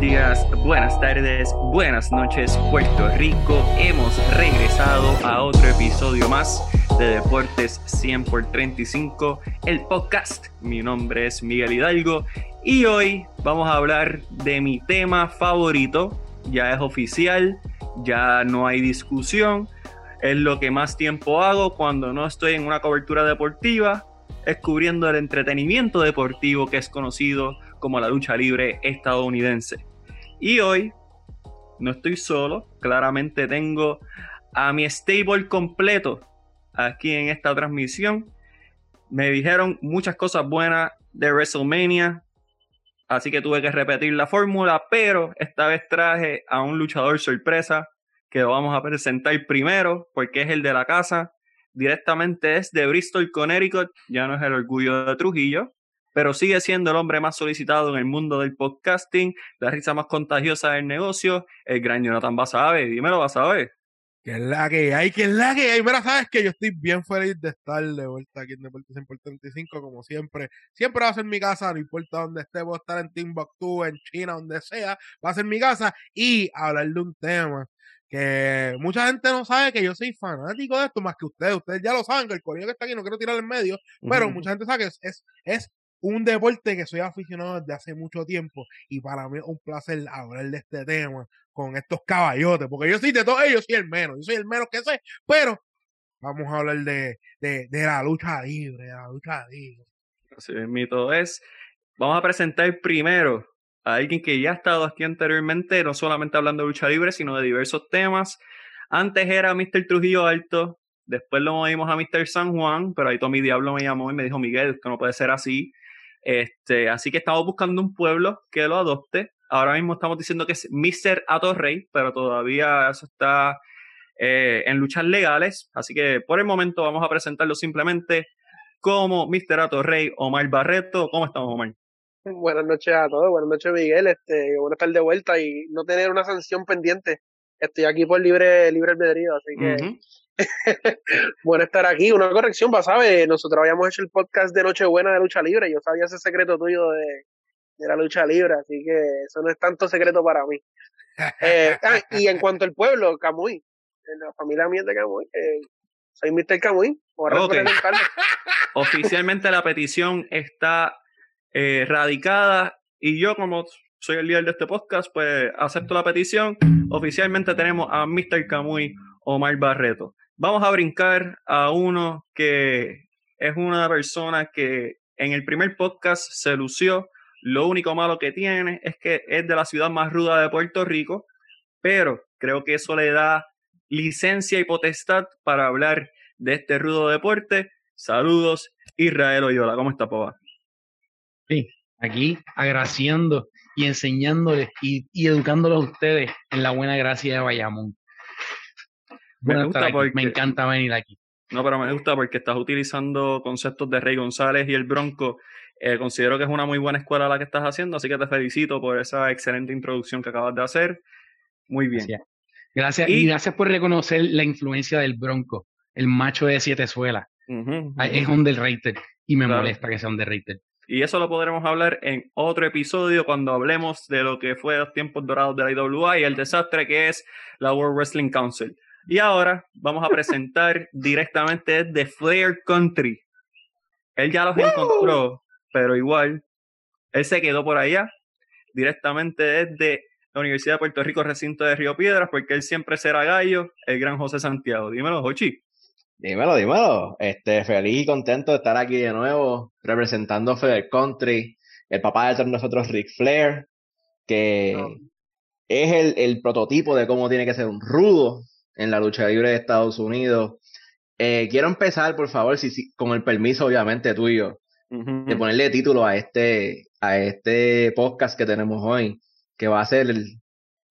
Buenas tardes, buenas noches, Puerto Rico. Hemos regresado a otro episodio más de Deportes 100 por 35, el podcast. Mi nombre es Miguel Hidalgo y hoy vamos a hablar de mi tema favorito. Ya es oficial, ya no hay discusión. Es lo que más tiempo hago cuando no estoy en una cobertura deportiva, es cubriendo el entretenimiento deportivo que es conocido como la lucha libre estadounidense. Y hoy no estoy solo, claramente tengo a mi stable completo aquí en esta transmisión. Me dijeron muchas cosas buenas de WrestleMania, así que tuve que repetir la fórmula, pero esta vez traje a un luchador sorpresa que lo vamos a presentar primero porque es el de la casa. Directamente es de Bristol, Connecticut, ya no es el orgullo de Trujillo, pero sigue siendo el hombre más solicitado en el mundo del podcasting, la risa más contagiosa del negocio, el gran Jonathan Basabe. Dímelo, Basabe. Que es la que hay, que es la que hay. Mira, sabes que yo estoy bien feliz de estar de vuelta aquí en Deportes en 35, como siempre. Siempre va a ser mi casa, no importa dónde esté, voy a estar en Timbuktu, en China, donde sea, va a ser mi casa y hablar de un tema que mucha gente no sabe que yo soy fanático de esto más que ustedes. Ustedes ya lo saben, que el corillo que está aquí no quiero tirar en medio, pero mucha gente sabe que es, es un deporte que soy aficionado desde hace mucho tiempo y para mí es un placer hablar de este tema con estos caballotes, porque yo soy de todos ellos, soy el menos, yo soy el menos que sé, pero vamos a hablar de, de, la lucha libre, de la lucha libre. Así mito es. Vamos a presentar primero a alguien que ya ha estado aquí anteriormente, no solamente hablando de lucha libre, sino de diversos temas. Antes era Mr. Trujillo Alto, después lo movimos a Mr. San Juan, pero ahí Tommy Diablo me llamó y me dijo, Miguel, que no puede ser así. Este, así que estamos buscando un pueblo que lo adopte. Ahora mismo estamos diciendo que es Mr. Atorrey, pero todavía eso está eh, en luchas legales. Así que por el momento vamos a presentarlo simplemente como Mr. Atorrey, Omar Barreto. ¿Cómo estamos, Omar? Buenas noches a todos, buenas noches Miguel, este, bueno estar de vuelta y no tener una sanción pendiente. Estoy aquí por libre, libre albedrío, así que bueno estar aquí. Una corrección, ¿sabes? Nosotros habíamos hecho el podcast de Nochebuena de lucha libre. Yo sabía ese secreto tuyo de, la lucha libre, así que eso no es tanto secreto para mí. Eh, ah, y en cuanto al pueblo, Camuy, la familia mía de Camuy, eh, soy Mr. Camuy. Oficialmente la petición está eh, radicada y yo como soy el líder de este podcast, pues acepto la petición. Oficialmente tenemos a Mr. Camuy Omar Barreto. Vamos a brincar a uno que es una persona que en el primer podcast se lució. Lo único malo que tiene es que es de la ciudad más ruda de Puerto Rico, pero creo que eso le da licencia y potestad para hablar de este rudo deporte. Saludos, Israel Oyola. ¿Cómo está, Pova? Sí, aquí agraciando y enseñándoles y, y educándolos a ustedes en la buena gracia de Bayamón. Me, gusta porque, me encanta venir aquí. No, pero me gusta porque estás utilizando conceptos de Rey González y el Bronco. Eh, considero que es una muy buena escuela la que estás haciendo, así que te felicito por esa excelente introducción que acabas de hacer. Muy bien. Gracias, y, gracias por reconocer la influencia del Bronco, el macho de siete suelas. Es underrated y me molesta que sea underrated. Y eso lo podremos hablar en otro episodio cuando hablemos de lo que fue los tiempos dorados de la IWA y el desastre que es la World Wrestling Council. Y ahora vamos a presentar directamente de Flair Country. Él ya los encontró, pero igual, él se quedó por allá, directamente desde la Universidad de Puerto Rico, recinto de Río Piedras, porque él siempre será gallo, el gran José Santiago. Dímelo, Jochi. Dímelo, dímelo. Este, feliz y contento de estar aquí de nuevo, representando Flair Country, el papá de nosotros, Rick Flair, que es el, el prototipo de cómo tiene que ser un rudo, en la lucha libre de Estados Unidos. Eh, quiero empezar, por favor, si, con el permiso, obviamente, tuyo, de ponerle título a este, a este podcast que tenemos hoy, que va a ser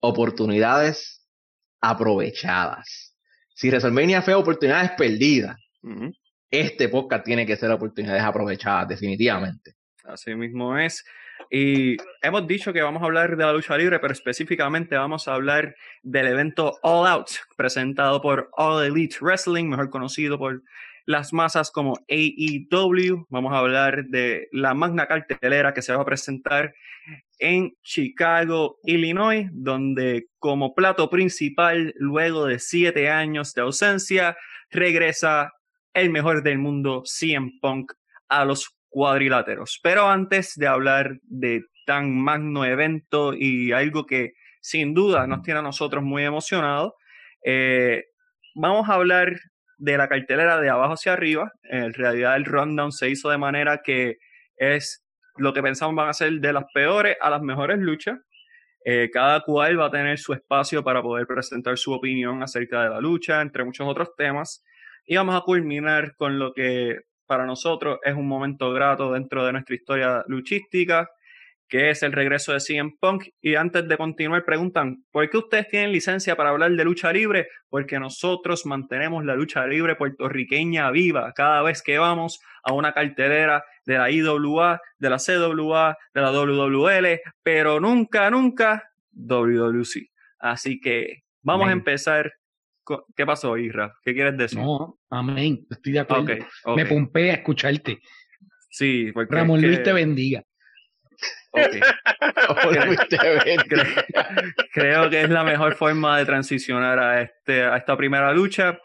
Oportunidades aprovechadas. Si WrestleMania fue oportunidades perdidas, este podcast tiene que ser oportunidades aprovechadas, definitivamente. Así mismo es. Y hemos dicho que vamos a hablar de la lucha libre, pero específicamente vamos a hablar del evento All Out, presentado por All Elite Wrestling, mejor conocido por las masas como AEW. Vamos a hablar de la magna cartelera que se va a presentar en Chicago, Illinois, donde como plato principal, luego de siete años de ausencia, regresa el mejor del mundo, CM Punk, a los cuadriláteros. Pero antes de hablar de tan magno evento y algo que sin duda nos tiene a nosotros muy emocionados, eh, vamos a hablar de la cartelera de abajo hacia arriba. En realidad el rundown se hizo de manera que es lo que pensamos van a ser de las peores a las mejores luchas. Eh, cada cual va a tener su espacio para poder presentar su opinión acerca de la lucha, entre muchos otros temas. Y vamos a culminar con lo que para nosotros es un momento grato dentro de nuestra historia luchística, que es el regreso de CM Punk. Y antes de continuar, preguntan, ¿por qué ustedes tienen licencia para hablar de lucha libre? Porque nosotros mantenemos la lucha libre puertorriqueña viva cada vez que vamos a una cartelera de la IWA, de la CWA, de la WWL, pero nunca, nunca WWC. Así que vamos a empezar. ¿Qué pasó, Isra? ¿Qué quieres decir? No, amén. Estoy de acuerdo. Me pompé a escucharte. Sí, porque. Ramón Luis te bendiga. creo, que es la mejor forma de transicionar a, este, a esta primera lucha.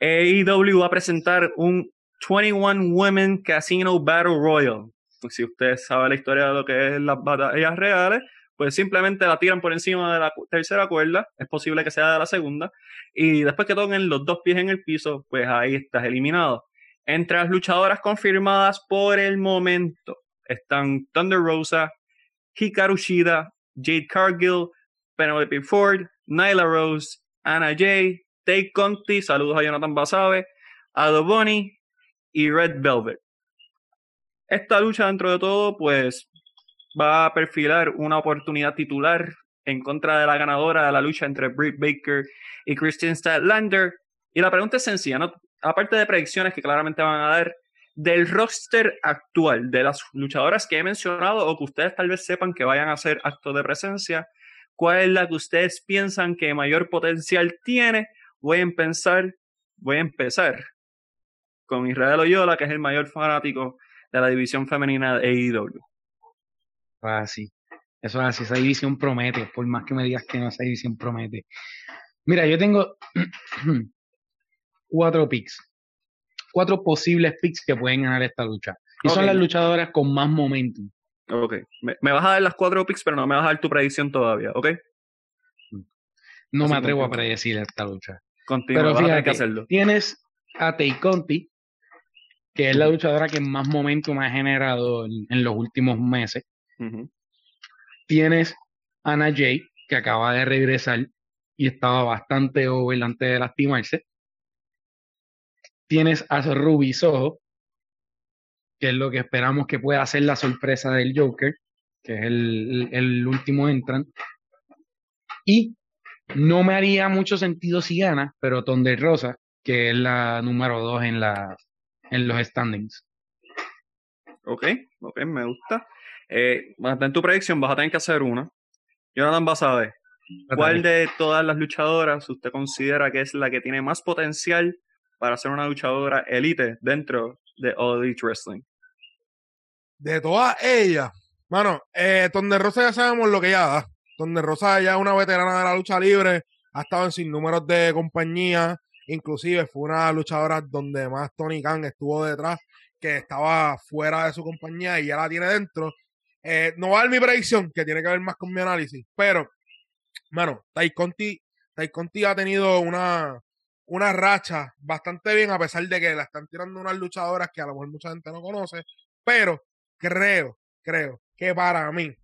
AEW va a presentar un 21 Women Casino Battle Royal. Pues si usted sabe la historia de lo que es las batallas reales, pues simplemente la tiran por encima de la tercera cuerda, es posible que sea de la segunda, y después que toquen los dos pies en el piso, pues ahí estás eliminado. Entre las luchadoras confirmadas por el momento están Thunder Rosa, Hikaru Shida, Jade Cargill, Penelope Ford, Nyla Rose, Anna Jay, Take Conti, saludos a Jonathan Basabe, Ado Bonnie y Red Velvet. Esta lucha, dentro de todo, pues va a perfilar una oportunidad titular en contra de la ganadora de la lucha entre Britt Baker y Christian Statlander. Y la pregunta es sencilla, ¿no? aparte de predicciones que claramente van a dar, del roster actual, de las luchadoras que he mencionado o que ustedes tal vez sepan que vayan a hacer acto de presencia, ¿cuál es la que ustedes piensan que mayor potencial tiene? Voy a empezar, voy a empezar con Israel Oyola, que es el mayor fanático de la división femenina de AEW. Ah, sí. Eso es así, esa división promete, por más que me digas que no, esa división promete. Mira, yo tengo cuatro picks cuatro posibles picks que pueden ganar esta lucha. Y son las luchadoras con más momentum. Ok. Me, vas a dar las cuatro picks, pero no me vas a dar tu predicción todavía, ¿ok? No me atrevo a predecir esta lucha. Continúa, pero fíjate, que hacerlo. tienes a Tay Conti, que es la luchadora que más momentum ha generado en, los últimos meses. Tienes a Ana Jay, que acaba de regresar y estaba bastante over antes de lastimarse tienes a Ruby Soho, que es lo que esperamos que pueda ser la sorpresa del Joker, que es el, último entrant. Y no me haría mucho sentido si gana, pero Tonde Rosa, que es la número dos en, la, en los standings. Ok, ok, me gusta. Eh, en tu predicción vas a tener que hacer una. Jonathan vas a ver. ¿Cuál de todas las luchadoras usted considera que es la que tiene más potencial para ser una luchadora elite dentro de All Elite Wrestling? De todas ellas, bueno, eh, Tonde Rosa ya sabemos lo que ella da. Tonde Rosa ya es una veterana de la lucha libre, ha estado en sin números de compañía, inclusive fue una luchadora donde más Tony Khan estuvo detrás, que estaba fuera de su compañía y ya la tiene dentro. Eh, no va a dar mi predicción, que tiene que ver más con mi análisis, pero, bueno, Tai Conti, Conti ha tenido una, una racha bastante bien, a pesar de que la están tirando unas luchadoras que a lo mejor mucha gente no conoce, pero creo, creo que para mí,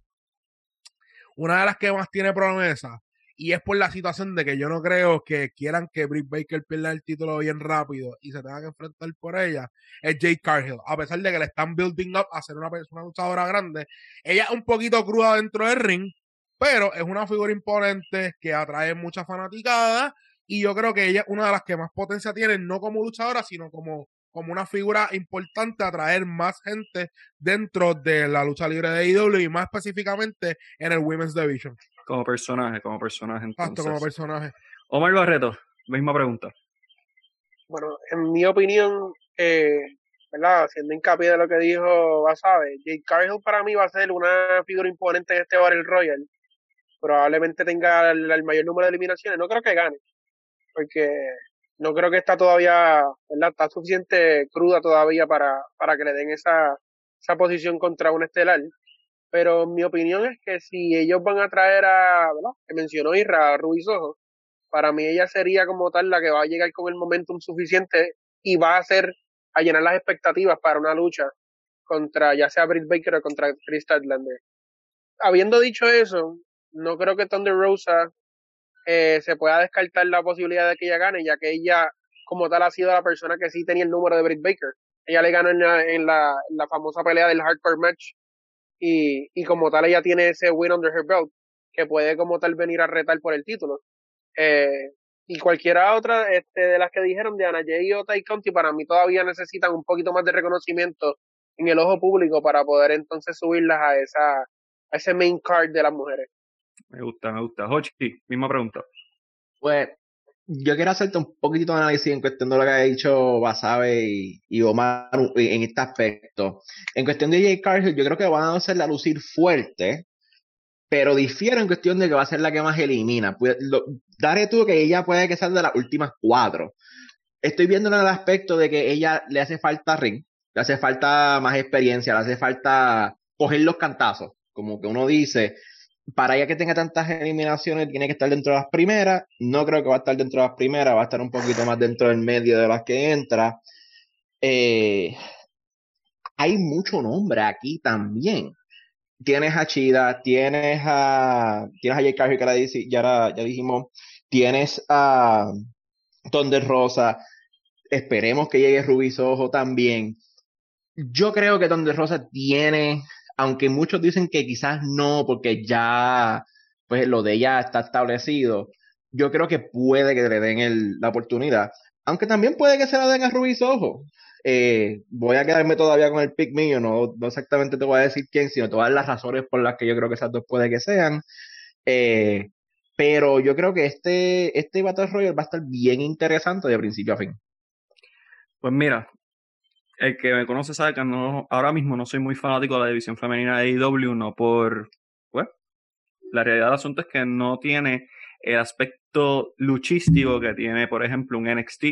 una de las que más tiene promesa, y es por la situación de que yo no creo que quieran que Britt Baker pierda el título bien rápido y se tenga que enfrentar por ella, es Jade Cargill. A pesar de que le están building up a ser una, persona luchadora grande, ella es un poquito cruda dentro del ring, pero es una figura imponente que atrae mucha fanaticada y yo creo que ella es una de las que más potencia tiene, no como luchadora, sino como, como una figura importante a atraer más gente dentro de la lucha libre de IW y más específicamente en el Women's Division. Como personaje, como personaje. Entonces. como personaje. Omar Barreto, misma pregunta. bueno, en mi opinión, eh, ¿verdad? Haciendo hincapié de lo que dijo Basabe, Jake Cargill para mí va a ser una figura imponente en este Battle Royal. Probablemente tenga el, mayor número de eliminaciones. No creo que gane, porque no creo que está todavía, ¿verdad? Está suficiente cruda todavía para, para que le den esa, esa posición contra un estelar. Pero mi opinión es que si ellos van a traer a, ¿verdad? Que mencionó Isra, Ruiz Ojo, para mí ella sería como tal la que va a llegar con el momentum suficiente y va a hacer a llenar las expectativas para una lucha contra ya sea Britt Baker o contra Chris Statlander. Habiendo dicho eso, no creo que Thunder Rosa eh, se pueda descartar la posibilidad de que ella gane, ya que ella como tal ha sido la persona que sí tenía el número de Britt Baker. Ella le ganó en la, la, famosa pelea del hardcore match y, y como tal ella tiene ese win under her belt que puede como tal venir a retar por el título. Eh, y cualquiera otra este, de las que dijeron de Ana Jay o Ty County, para mí todavía necesitan un poquito más de reconocimiento en el ojo público para poder entonces subirlas a esa a ese main card de las mujeres. Me gusta, me gusta. Hochi, misma pregunta. Pues yo quiero hacerte un poquitito de análisis en cuestión de lo que ha dicho Basabe y, Omar en este aspecto. En cuestión de Jay Cargill, yo creo que van a hacerla lucir fuerte, pero difiere en cuestión de que va a ser la que más elimina. Pues, daré tú que ella puede que sea de las últimas cuatro. Estoy viendo en el aspecto de que ella le hace falta ring, le hace falta más experiencia, le hace falta coger los cantazos, como que uno dice, para ella que tenga tantas eliminaciones tiene que estar dentro de las primeras, no creo que va a estar dentro de las primeras, va a estar un poquito más dentro del medio de las que entra. Eh, hay mucho nombre aquí también. Tienes a Chida, tienes a, tienes a Jay Cargill, que ya, ya, dijimos, tienes a Thunder Rosa, esperemos que llegue Rubis Ojo también. Yo creo que Thunder Rosa tiene, aunque muchos dicen que quizás no, porque ya, pues lo de ella está establecido, yo creo que puede que le den la oportunidad. Aunque también puede que se la den a Rubis Ojo. Eh, voy a quedarme todavía con el pick mío, no, no, exactamente te voy a decir quién, sino todas las razones por las que yo creo que esas dos puede que sean. Eh, pero yo creo que este, este Battle Royale va a estar bien interesante de principio a fin. Pues mira, el que me conoce sabe que no, ahora mismo no soy muy fanático de la división femenina de AEW, no por, pues, la realidad del asunto es que no tiene el aspecto luchístico que tiene, por ejemplo, un NXT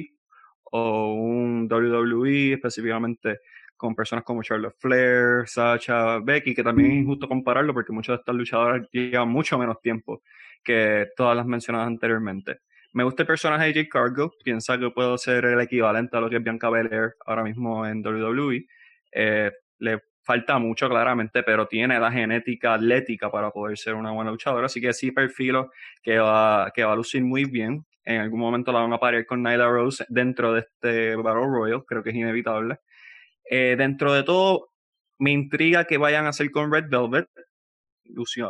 o un WWE específicamente con personas como Charlotte Flair, Sacha, Becky, que también es injusto compararlo porque muchas de estas luchadoras llevan mucho menos tiempo que todas las mencionadas anteriormente. Me gusta el personaje de Jake Cargo, piensa que puedo ser el equivalente a lo que es Bianca Belair ahora mismo en WWE. Eh, le falta mucho claramente, pero tiene la genética atlética para poder ser una buena luchadora, así que sí perfilo que va, que va a lucir muy bien en algún momento la van a parir con Nyla Rose dentro de este Battle Royal, creo que es inevitable. Eh, dentro de todo, me intriga que vayan a hacer con Red Velvet.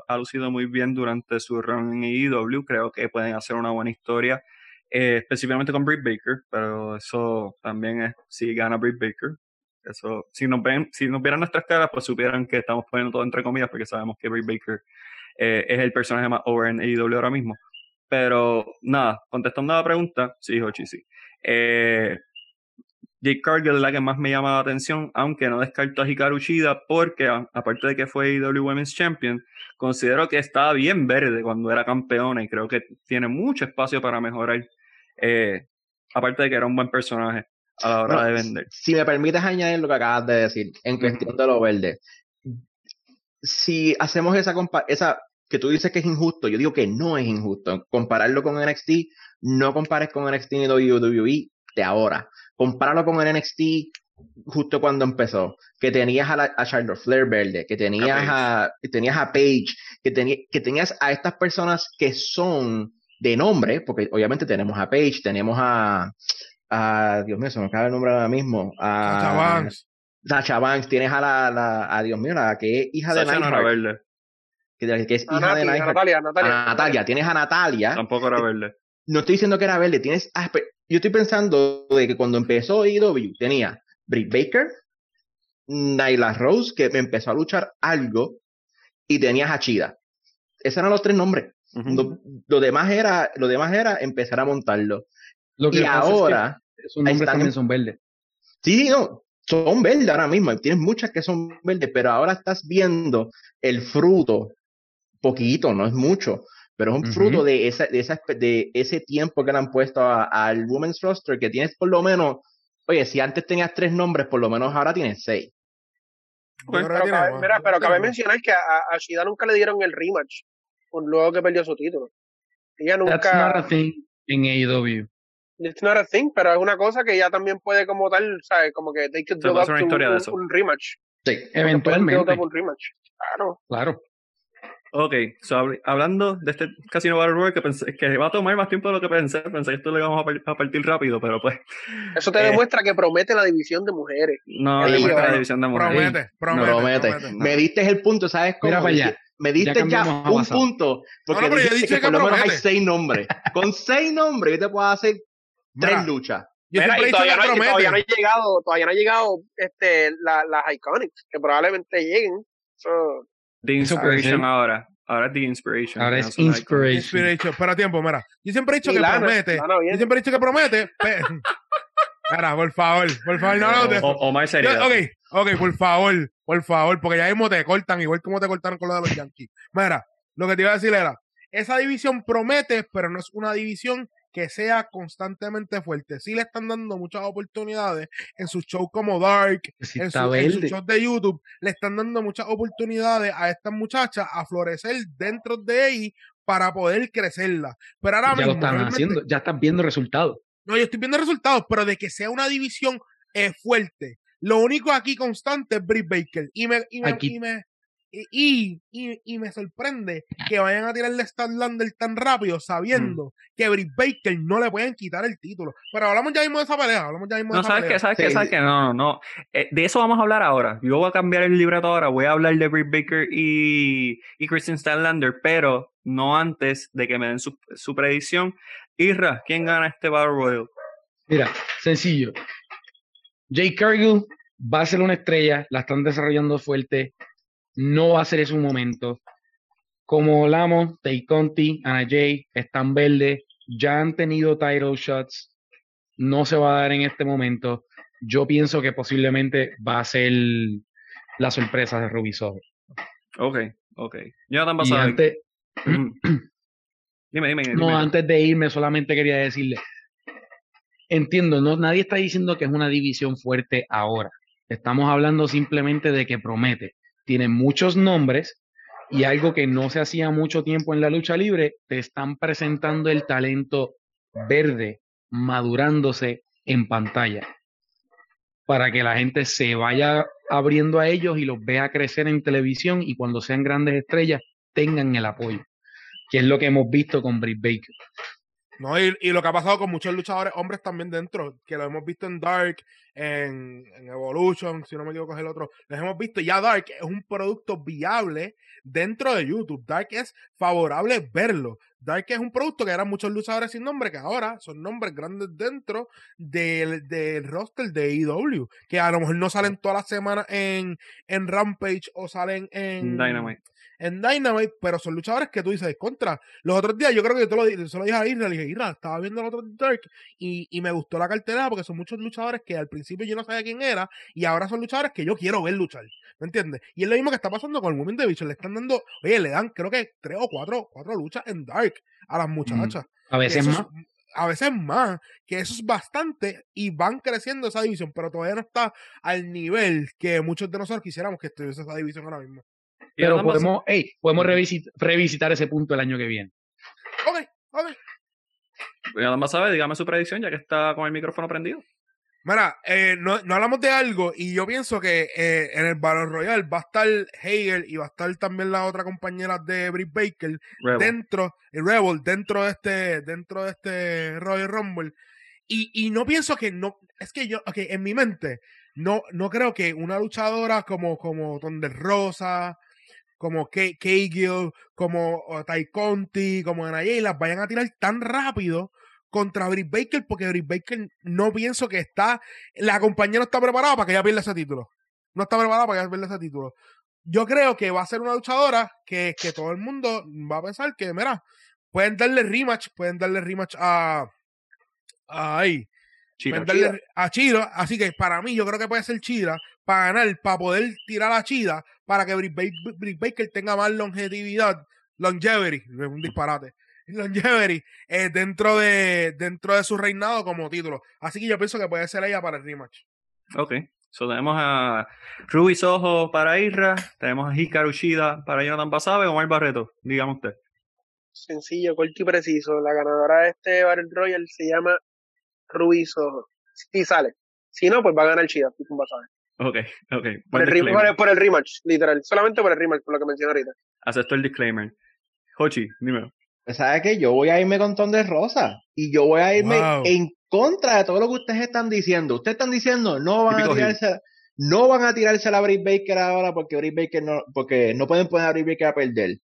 Ha lucido muy bien durante su run en EW, creo que pueden hacer una buena historia, eh, específicamente con Britt Baker, pero eso también es si gana Britt Baker. Eso, si nos ven, si nos vieran nuestras caras, pues supieran que estamos poniendo todo entre comillas, porque sabemos que Britt Baker eh, es el personaje más over en AEW ahora mismo. Pero nada, contestando a la pregunta, sí, Hochi, sí. Eh, Jake Cargill es la que más me llama la atención, aunque no descarto a Hikaru Shida porque, aparte de que fue IW Women's Champion, considero que estaba bien verde cuando era campeona y creo que tiene mucho espacio para mejorar. Eh, aparte de que era un buen personaje a la hora de vender. Si me permites añadir lo que acabas de decir en cuestión de lo verde, si hacemos esa, esa que tú dices que es injusto, yo digo que no es injusto. Compararlo con NXT, no compares con NXT ni WWE de ahora. Compáralo con el NXT justo cuando empezó, que tenías a, Charlotte Flair verde, que tenías a, tenías a Paige, que, que tenías a estas personas que son de nombre, porque obviamente tenemos a Paige, tenemos a, a Dios mío, se me acaba el nombre ahora mismo, a Sacha Banks, tienes a la, la, a Dios mío, la que es hija de Neidhart que, es hija de Natalia, Natalia, Natalia. Tienes a Natalia. Tampoco era verde. No estoy diciendo que era verde. Tienes yo estoy pensando de que cuando empezó EW tenía Britt Baker, Nyla Rose, que empezó a luchar algo, y tenías a Chida. Esos eran los tres nombres. lo, demás era, lo demás era empezar a montarlo. Lo que y ahora. Esos nombres también son verdes. Sí, no, son verdes ahora mismo. Tienes muchas que son verdes, pero ahora estás viendo el fruto, poquito, no es mucho, pero es un fruto de, esa, de, esa, de ese tiempo que le han puesto al Women's Roster, que tienes por lo menos, oye, si antes tenías tres nombres, por lo menos ahora tienes seis. pero, cabe, mira, pero cabe mencionar que a, a, Shida nunca le dieron el rematch, luego que perdió su título. Ella nunca. That's not a thing en AEW. It's not a thing, pero es una cosa que ya también puede como tal, ¿sabes? Como que they could build up to un, rematch. Sí, eventualmente. Un rematch. Claro. Claro. Ok, so, hablando de este Casino Battle Royale que pensé que va a tomar más tiempo de lo que pensé, pensé que esto lo íbamos a, partir rápido, pero pues. Eso te eh, demuestra que promete la división de mujeres. No, demuestra la división de mujeres. Promete, promete. promete. Me diste el punto, ¿sabes cómo? Mira para allá. Me diste ya, un punto, porque no, que, por lo menos hay seis nombres. Con seis nombres yo te puedo hacer tres luchas. Mira, y todavía, no, todavía, no, ha llegado, todavía no ha llegado este, la, las Iconics, que probablemente lleguen. So, The Inspiration ahora. Ahora es The Inspiration. Ahora es Inspiration. Inspiration. Espera tiempo, mira. Yo siempre he dicho que promete. yo siempre he dicho que promete. Mira, por favor, por favor, no lo O, o más seriedad. Ok, ok, por favor, por favor, porque ya mismo te cortan, igual como te cortaron con lo de los Yankees. Mira, lo que te iba a decir era, esa división promete, pero no es una división que sea constantemente fuerte. Sí le están dando muchas oportunidades en sus shows como Dark, en, sus shows de YouTube, le están dando muchas oportunidades a estas muchachas a florecer dentro de ahí para poder crecerla. Pero ahora ya mismo, lo están haciendo, ya están viendo resultados. No, yo estoy viendo resultados, pero de que sea una división eh, fuerte. Lo único aquí constante es Britt Baker. Y me, y me, y, y, y, me sorprende que vayan a tirarle a Lander tan rápido sabiendo que Britt Baker no le pueden quitar el título. Pero hablamos ya mismo de esa pelea, hablamos ya mismo de no, ¿sabes qué? ¿sabes qué? ¿sabes qué? No, no, no. Eh, de eso vamos a hablar ahora. Yo voy a cambiar el libreto ahora, voy a hablar de Britt Baker y, y Christian Stanlander, pero no antes de que me den su, su predicción. Irra, ¿quién gana este Battle Royal? Mira, sencillo. Jay Cargill va a ser una estrella, la están desarrollando fuerte no va a ser ese un momento. Como hablamos, Tay Conti, Ana Jay, están verdes, ya han tenido title shots, no se va a dar en este momento. Yo pienso que posiblemente va a ser la sorpresa de Ruby Ok, ok. Ya tan basado. Antes, dime, dime, dime. No, antes de irme, solamente quería decirle. Entiendo, no, nadie está diciendo que es una división fuerte ahora. Estamos hablando simplemente de que promete tiene muchos nombres y algo que no se hacía mucho tiempo en la lucha libre, te están presentando el talento verde madurándose en pantalla para que la gente se vaya abriendo a ellos y los vea crecer en televisión y cuando sean grandes estrellas tengan el apoyo, que es lo que hemos visto con Britt Baker. No, y, y, lo que ha pasado con muchos luchadores hombres también dentro, que lo hemos visto en Dark, en, en, Evolution, si no me equivoco es el otro, los hemos visto. Ya Dark es un producto viable dentro de YouTube. Dark es favorable verlo. Dark es un producto que eran muchos luchadores sin nombre, que ahora son nombres grandes dentro del, del roster de EW, que a lo mejor no salen todas las semanas en, en Rampage o salen en Dynamite en Dynamite, pero son luchadores que tú dices, contra. Los otros días, yo creo que yo te lo, se lo dije a Isra, le dije, Isra, estaba viendo el otro Dark y, y me gustó la cartera porque son muchos luchadores que al principio yo no sabía quién era y ahora son luchadores que yo quiero ver luchar. ¿Me entiendes? Y es lo mismo que está pasando con el Women Division. Le están dando, oye, le dan creo que tres o cuatro, cuatro luchas en Dark a las muchachas. a veces más. a veces más, que eso es bastante y van creciendo esa división, pero todavía no está al nivel que muchos de nosotros quisiéramos que estuviese esa división ahora mismo. Pero podemos, hey, podemos revisitar ese punto el año que viene. Ok, ok. Y nada más sabe, dígame su predicción ya que está con el micrófono prendido. Mira, eh, no, no, hablamos de algo y yo pienso que eh, en el Battle Royale va a estar Hegel y va a estar también la otra compañera de Britt Baker dentro, el Rebel, dentro de este, dentro de este Royal Rumble. Y, y no pienso que no, es que yo, ok, en mi mente, no, no creo que una luchadora como, como Thunder Rosa, como Gill, como Ty Conti, como Anayay, las vayan a tirar tan rápido contra Britt Baker, porque Britt Baker no pienso que está, la compañía no está preparada para que ella pierda ese título. No está preparada para que ella pierda ese título. Yo creo que va a ser una luchadora que, que todo el mundo va a pensar que, mira, pueden darle rematch, pueden darle rematch a, a, venderle a Chida. Así que para mí, yo creo que puede ser Chida para ganar, para poder tirar a Chida, para que Brick Baker tenga más longevidad, longevity, un disparate, longevity eh, dentro, de, dentro de su reinado como título. Así que yo pienso que puede ser ella para el rematch. Ok. So, tenemos a Ruby Soho para Isra, tenemos a Hikaru Shida para Jonathan Basabe o Omar Barreto, digamos usted. Sencillo, corto y preciso. La ganadora de este Battle Royal se llama Soho. Si sale. Si no, pues va a ganar Chida, Basabe. Ok, ok. Por el, por el, rematch, literal. Solamente por el rematch, por lo que mencioné ahorita. Acepto el disclaimer. Hochi, dime. ¿Sabes qué? Yo voy a irme con Ton de Rosa. Y yo voy a irme en contra de todo lo que ustedes están diciendo. Ustedes están diciendo, no van a tirarse, no van a tirarse a la Britt Baker ahora porque Britt Baker no, porque no pueden poner a Britt Baker a perder.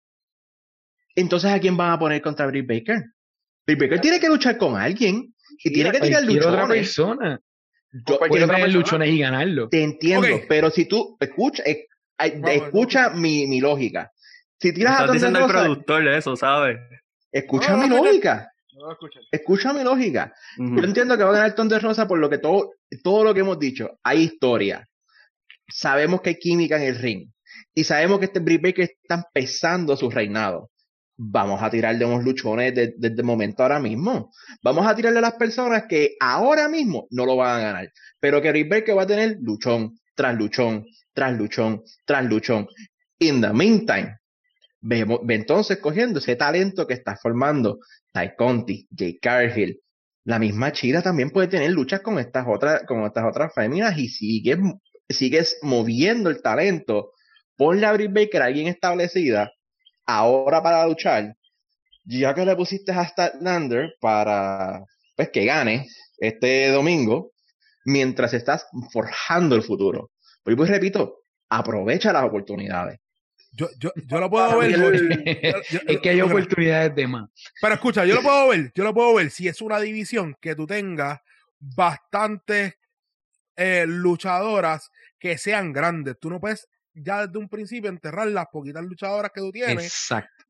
Entonces, ¿a quién van a poner contra Britt Baker? Britt Baker tiene que luchar con alguien y tiene que tirar luchones. otra persona. Yo puedo tener luchones y ganarlo. Te entiendo, pero si tú escucha, eh, escucha mi, mi lógica. Si tiras Estás a diciendo el productor de eso, ¿sabes? Escucha mi lógica. escucha mi lógica. Yo entiendo que va a ganar Ton de Rosa por lo que todo, todo lo que hemos dicho. Hay historia. Sabemos que hay química en el ring. Y sabemos que este Britt Baker está empezando su reinado. Vamos a tirarle unos luchones desde el momento ahora mismo. Vamos a tirarle a las personas que ahora mismo no lo van a ganar. Pero que Britt Baker va a tener luchón, tras luchón, tras luchón, tras luchón. In the meantime, Ve, entonces cogiendo ese talento que está formando Ty Conti, Jay Cargill, la misma Chida también puede tener luchas con estas otras, con estas otras féminas y sigues, sigues moviendo el talento. Ponle a Britt Baker a alguien establecida ahora para luchar, ya que le pusiste a Statlander para pues, que gane este domingo, mientras estás forjando el futuro. Pues, pues repito, aprovecha las oportunidades. Yo, yo, yo lo puedo ver. es que hay oportunidades de más. Pero escucha, yo lo puedo ver. Yo lo puedo ver si es una división que tú tengas bastantes eh, luchadoras que sean grandes. Tú no puedes ya desde un principio enterrar las poquitas luchadoras que tú tienes. Exacto.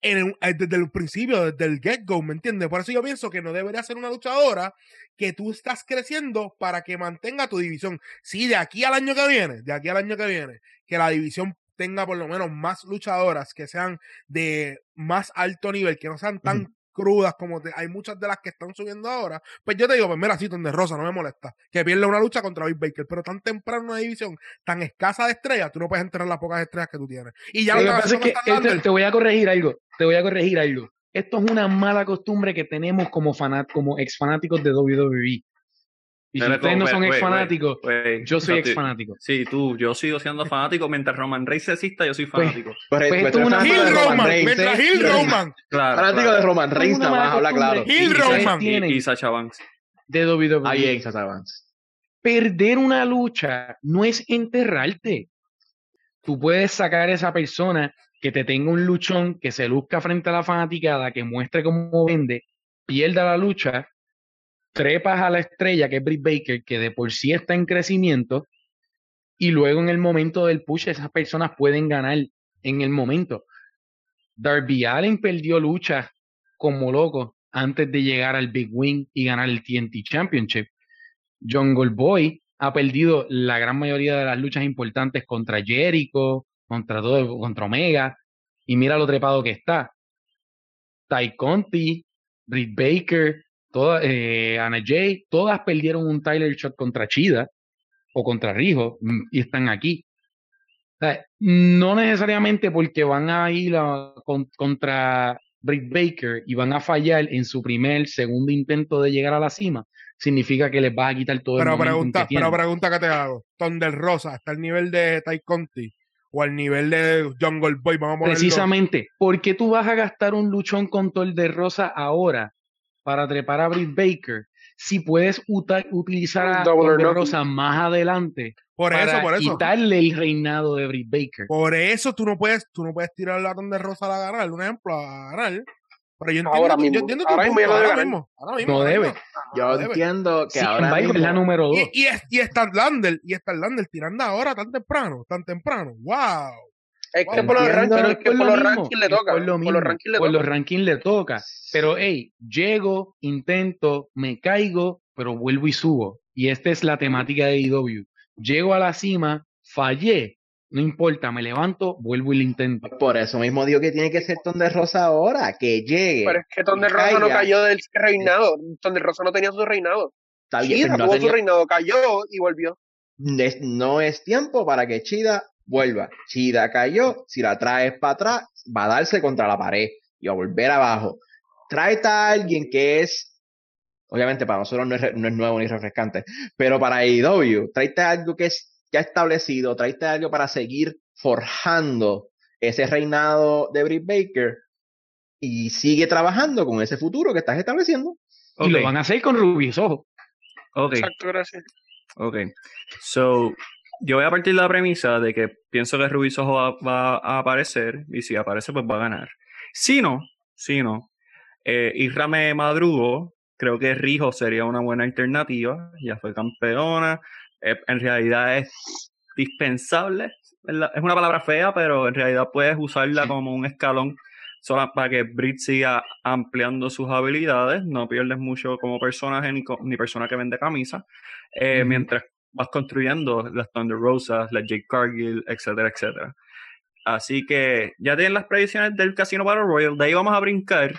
En eh, desde el principio, desde el get-go, ¿me entiendes? Por eso yo pienso que no debería ser una luchadora que tú estás creciendo para que mantenga tu división. Sí, de aquí al año que viene, de aquí al año que viene, que la división tenga por lo menos más luchadoras que sean de más alto nivel, que no sean tan crudas como hay muchas de las que están subiendo ahora, pues yo te digo, pues mira, sí, donde Rosa no me molesta, que pierda una lucha contra Big Baker, pero tan temprano en una división tan escasa de estrellas, tú no puedes entrar en las pocas estrellas que tú tienes. Y ya lo que que este, te voy a corregir algo, te voy a corregir algo. Esto es una mala costumbre que tenemos como fanat, como ex fanáticos de WWE. Y si ustedes no son ex fanáticos, yo soy ex fanático. Sí, tú, yo sigo siendo fanático. Mientras Roman Reigns exista, yo soy pues, fanático. Pues, pues, pues una Hill Roman, mientras Hill Roman. Claro, fanático de Roman Reigns, nada más habla claro. Hill Roman. Y, Sacha Banks. De WWE. Ahí en Sacha Banks. Perder una lucha no es enterrarte. Tú puedes sacar a esa persona que te tenga un luchón, que se luzca frente a la fanaticada, que muestre cómo vende, pierda la lucha trepas a la estrella, que es Britt Baker, que de por sí está en crecimiento, y luego en el momento del push esas personas pueden ganar en el momento. Darby Allen perdió luchas como loco antes de llegar al Big Win y ganar el TNT Championship. Jungle Boy ha perdido la gran mayoría de las luchas importantes contra Jericho, contra todo, contra Omega, y mira lo trepado que está. Ty Conti, Britt Baker, todas, eh, Ana Jay, todas perdieron un Tyler Shot contra Chida o contra Rijo mm, y están aquí. no necesariamente porque van a ir contra Britt Baker y van a fallar en su primer, segundo intento de llegar a la cima, significa que les va a quitar todo pero el pregunta, que Pero pregunta que te hago, Thunder Rosa, ¿está al nivel de Ty Conti? o al nivel de Jungle Boy, vamos a. Precisamente, ¿por qué tú vas a gastar un luchón con de Rosa ahora para trepar a Britt Baker si puedes utilizar a Rosa más adelante por eso, por eso. quitarle el reinado de Britt Baker. Por eso tú no puedes, tú no puedes tirar el latón de Rosa a ganar, un ejemplo, a ganar. Pero yo entiendo, ahora mismo, yo entiendo ahora, mismo, ahora, mismo, ahora mismo, No debe. Yo entiendo que ahora mismo, es la número dos. Y, y, y está Lander, y está Lander tirando ahora tan temprano, tan temprano. ¡Wow! Es que por los, rankings le toca. Por, los rankings le toca. Pero, hey, llego, intento, me caigo pero vuelvo y subo. Y esta es la temática de AEW. Llego a la cima, fallé, no importa, me levanto, vuelvo y lo intento. Por eso mismo digo que tiene que ser Ton de Rosa ahora, que llegue. Pero es que Ton de Rosa no cayó del reinado. Ton de Rosa no tenía su reinado. Está bien, Chida no su reinado, cayó y volvió. No es tiempo para que Chida vuelva. Chida cayó, si la traes para atrás, va a darse contra la pared y a volver abajo. Tráete a alguien que es, obviamente para nosotros no es, no es nuevo ni refrescante, pero para AEW, tráete a algo que es ya establecido, tráete algo para seguir forjando ese reinado de Britt Baker y sigue trabajando con ese futuro que estás estableciendo. Y lo van a hacer con Rubius, ojo. Ok. Exacto, gracias. Ok. So, yo voy a partir de la premisa de que pienso que Rubius va, va, a aparecer y si aparece, pues va a ganar. Si no, si no, eh, Isra me madrugo, creo que Rijo sería una buena alternativa, ya fue campeona, eh, en realidad es dispensable. Es una palabra fea, pero en realidad puedes usarla como un escalón solo para que Brit siga ampliando sus habilidades. No pierdes mucho como personaje ni, ni persona que vende camisa. Eh, mientras vas construyendo las Thunder Rosas, las Jake Cargill, etcétera, etcétera. Así que ya tienen las predicciones del Casino Battle Royal. De ahí vamos a brincar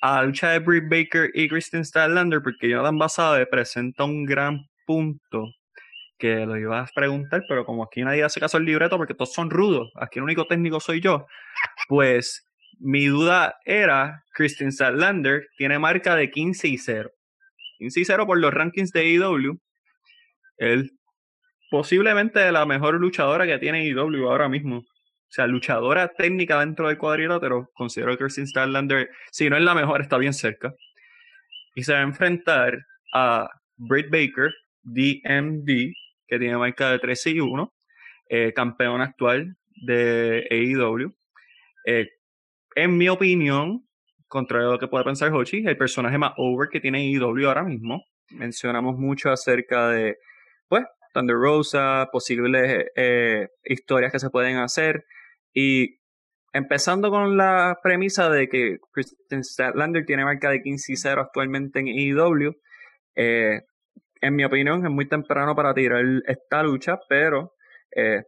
a la lucha de Britt Baker y Kristen Stylander porque Jonathan Basade presenta un gran punto que lo ibas a preguntar, pero como aquí nadie hace caso al libreto porque todos son rudos, aquí el único técnico soy yo, pues mi duda era, Christian Sadlander tiene marca de 15 y 0. 15 y 0 por los rankings de AEW. Él posiblemente la mejor luchadora que tiene AEW ahora mismo. O sea, luchadora técnica dentro del cuadrilátero. Considero que Christian Stylander, si no es la mejor, está bien cerca. Y se va a enfrentar a Britt Baker, DMD, que tiene marca de 13 y 1, eh, campeón actual de AEW. Eh, en mi opinión, contrario a lo que puede pensar Hochi, el personaje más over que tiene AEW ahora mismo. Mencionamos mucho acerca de, pues, Thunder Rosa, posibles eh, historias que se pueden hacer. Y empezando con la premisa de que Kristen Statlander tiene marca de 15 y 0 actualmente en AEW, eh, en mi opinión, es muy temprano para tirar esta lucha, pero eh,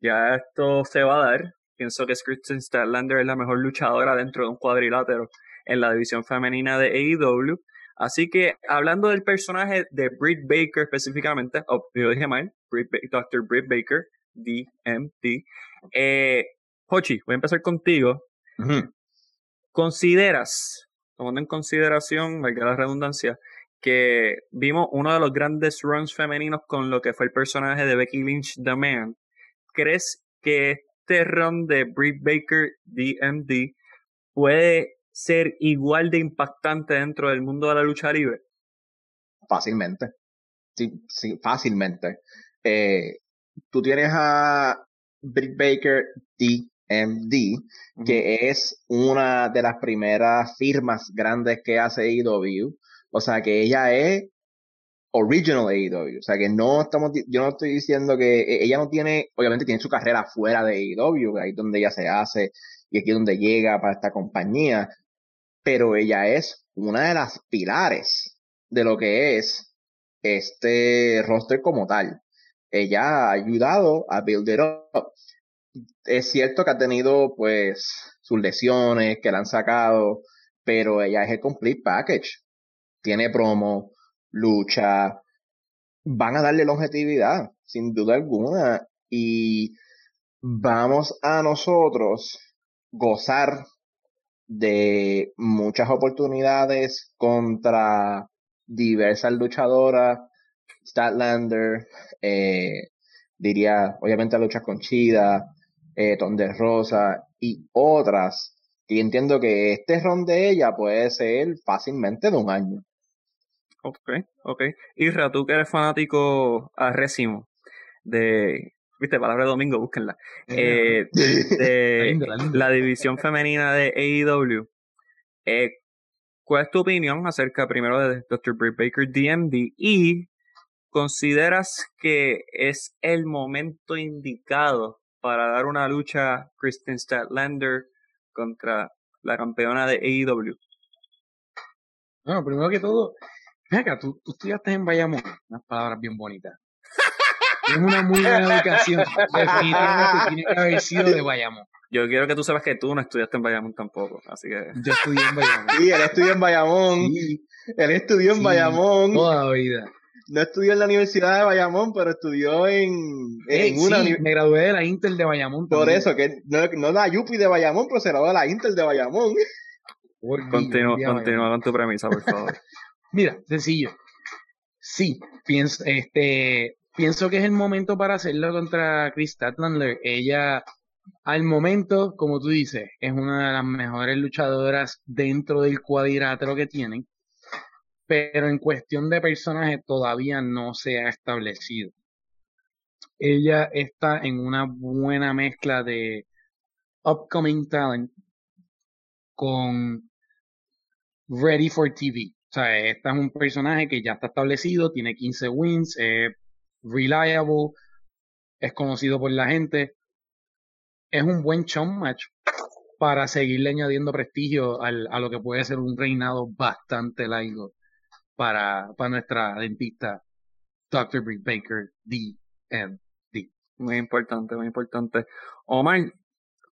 ya esto se va a dar. Pienso que Kristen Statlander es la mejor luchadora dentro de un cuadrilátero en la división femenina de AEW. Así que hablando del personaje de Britt Baker específicamente, oh, yo dije mal, Dr. Britt Baker, DMT. Eh, Hochi, voy a empezar contigo. ¿Consideras, tomando en consideración, valga la redundancia, que vimos uno de los grandes runs femeninos con lo que fue el personaje de Becky Lynch, The Man. ¿Crees que este run de Britt Baker, DMD, puede ser igual de impactante dentro del mundo de la lucha libre? Fácilmente. Sí, sí fácilmente. Eh, tú tienes a Britt Baker, DMD, que es una de las primeras firmas grandes que hace EW o sea, que ella es original AEW. O sea, que no estamos, yo no estoy diciendo que e, ella no tiene, obviamente tiene su carrera fuera de AEW, ahí es donde ella se hace y aquí es donde llega para esta compañía. Pero ella es una de las pilares de lo que es este roster como tal. Ella ha ayudado a build it up. Es cierto que ha tenido, pues, sus lesiones que la han sacado, pero ella es el complete package tiene promo, lucha, van a darle longevidad, sin duda alguna, y vamos a nosotros gozar de muchas oportunidades contra diversas luchadoras, Statlander, eh, diría, obviamente luchas con Chida, eh, Tonde Rosa y otras. Y entiendo que este ron de ella puede ser fácilmente de un año. Ok, ok. Isra, tú que eres fanático arrésimo de, viste, palabra de domingo, búsquenla, eh, de la división femenina de AEW. Eh, ¿Cuál es tu opinión acerca primero de Dr. Britt Baker DMD y consideras que es el momento indicado para dar una lucha Kristen Statlander contra la campeona de AEW? Bueno, primero que todo, Venga, tú, tú estudiaste en Bayamón. Unas palabras bien bonitas. Es una muy buena educación. Definitivamente tiene que haber sido de Bayamón. Yo quiero que tú sepas que tú no estudiaste en Bayamón tampoco, así que... Yo estudié en Bayamón. Sí, él estudió en Bayamón. Sí, Él estudió en sí, Bayamón. Toda la vida. No estudió en la Universidad de Bayamón, pero estudió en, en Eh, una me gradué de la Intel de Bayamón. Por también. eso, que no, no la Yupi de Bayamón, pero se graduó de la Intel de Bayamón. Continúa, continúa con tu premisa, por favor. Mira, sencillo. Sí, pienso, este, pienso que es el momento para hacerlo contra Chris Statlander. Ella, al momento, como tú dices, es una de las mejores luchadoras dentro del cuadrilátero que tienen, pero en cuestión de personaje todavía no se ha establecido. Ella está en una buena mezcla de upcoming talent con ready for TV. O sea, esta es un personaje que ya está establecido, tiene 15 wins, es reliable, es conocido por la gente. Es un buen chum match para seguirle añadiendo prestigio al, a lo que puede ser un reinado bastante largo para, para nuestra dentista Dr. Britt Baker, DMD. Muy importante, muy importante. Omar,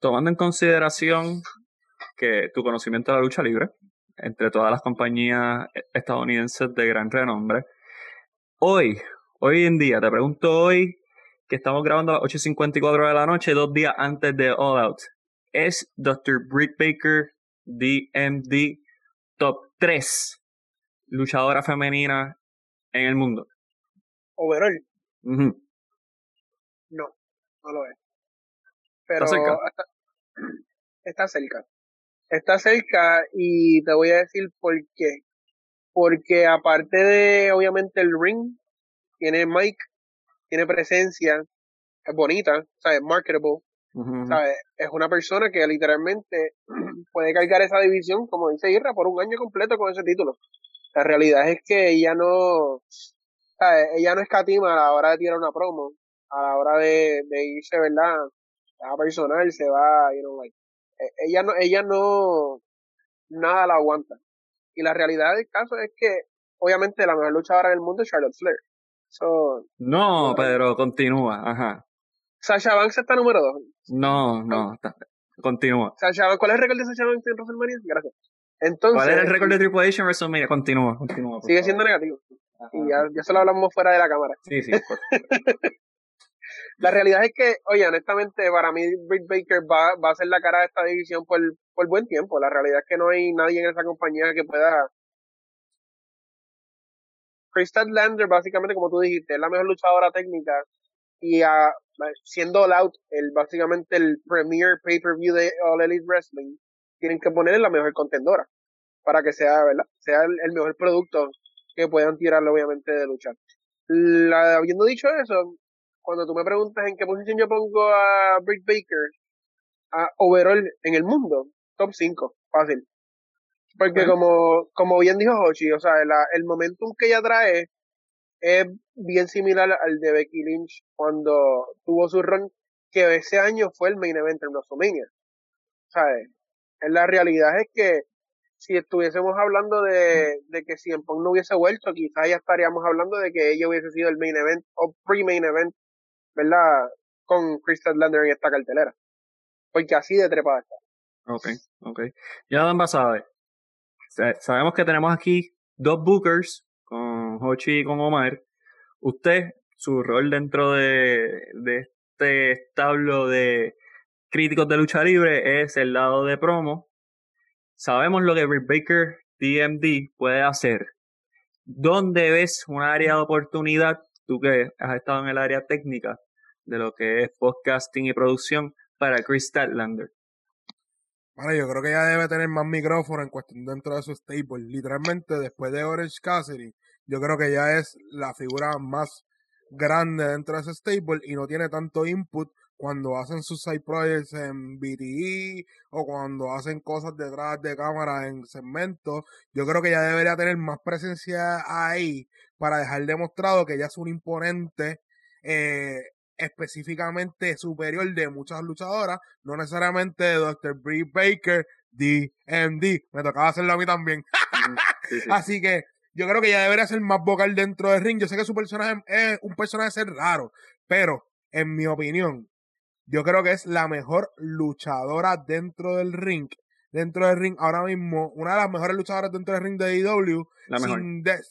tomando en consideración que tu conocimiento de la lucha libre, entre todas las compañías estadounidenses de gran renombre, hoy, hoy en día, te pregunto hoy, que estamos grabando a las 8.54 de la noche, dos días antes de All Out, ¿es Dr. Britt Baker, DMD, top 3 luchadora femenina en el mundo? Overall, no, no lo es. Pero ¿Está cerca? Está, está cerca. Está cerca y te voy a decir por qué. Porque aparte de, obviamente, el ring, tiene mic, tiene presencia, es bonita, ¿sabes? Marketable. ¿sabes? Es una persona que literalmente puede cargar esa división, como dice Irra, por un año completo con ese título. La realidad es que ella no, ¿sabes? Ella no escatima a la hora de tirar una promo, a la hora de, de irse, ¿verdad? A personal, se va, you know, like, eh, ella no, ella no, nada la aguanta. Y la realidad del caso es que, obviamente, la mejor luchadora del mundo es Charlotte Flair. So, No, pero continúa, ajá. Sasha Banks está número dos. No, no, está- continúa. Sasha ¿cuál es el récord de Sasha Banks en WrestleMania? Gracias. Entonces, ¿Cuál era el récord de Triple H en WrestleMania? Continúa, continúa. sigue favor. siendo negativo. Ajá. Y ya, ya se lo hablamos fuera de la cámara. Sí, sí. por- La realidad es que, oye, honestamente, para mí Britt Baker va, va a ser la cara de esta división por, por buen tiempo. La realidad es que no hay nadie en esa compañía que pueda... Chris Lander, básicamente, como tú dijiste, es la mejor luchadora técnica y ah, siendo All Out, el, básicamente el premier pay-per-view de All Elite Wrestling, tienen que ponerle la mejor contendora para que sea, ¿verdad? Sea el, mejor producto que puedan tirarle, obviamente, de luchar. La- habiendo dicho eso, cuando tú me preguntas en qué posición yo pongo a Britt Baker, a overall en el mundo, top 5, fácil. Porque como, como bien dijo Hoshi, o sea, la- el momentum que ella trae es bien similar al de Becky Lynch cuando tuvo su run, que ese año fue el main event en WrestleMania. ¿Sabes? La realidad es que si estuviésemos hablando de, de que si en Punk no hubiese vuelto, quizás ya estaríamos hablando de que ella hubiese sido el main event o pre-main event, ¿verdad? Con Chris Lander en esta cartelera. Porque así de trepada está. Ok, ok. Ya Dan sabe. Sa- Sabemos que tenemos aquí dos bookers, con Hochi y con Omar. Usted, su rol dentro de, este establo de críticos de lucha libre es el lado de promo. Sabemos lo que Britt Baker DMD puede hacer. ¿Dónde ves un área de oportunidad? Tú que has estado en el área técnica de lo que es podcasting y producción para Chris Statlander. Bueno, yo creo que ella debe tener más micrófono en cuestión dentro de su stable. Literalmente, después de Orange Cassidy, yo creo que ella es la figura más grande dentro de ese stable y no tiene tanto input cuando hacen sus side projects en BTE o cuando hacen cosas detrás de cámara en segmentos. Yo creo que ella debería tener más presencia ahí para dejar demostrado que ella es un imponente eh, específicamente superior de muchas luchadoras, no necesariamente de Dr. Brie Baker, DMD. Me tocaba hacerlo a mí también. Sí, sí. Así que yo creo que ella debería ser más vocal dentro del ring. Yo sé que su personaje es un personaje ser raro, pero en mi opinión, yo creo que es la mejor luchadora dentro del ring. Dentro del ring, ahora mismo, una de las mejores luchadoras dentro del ring de IW. La mejor.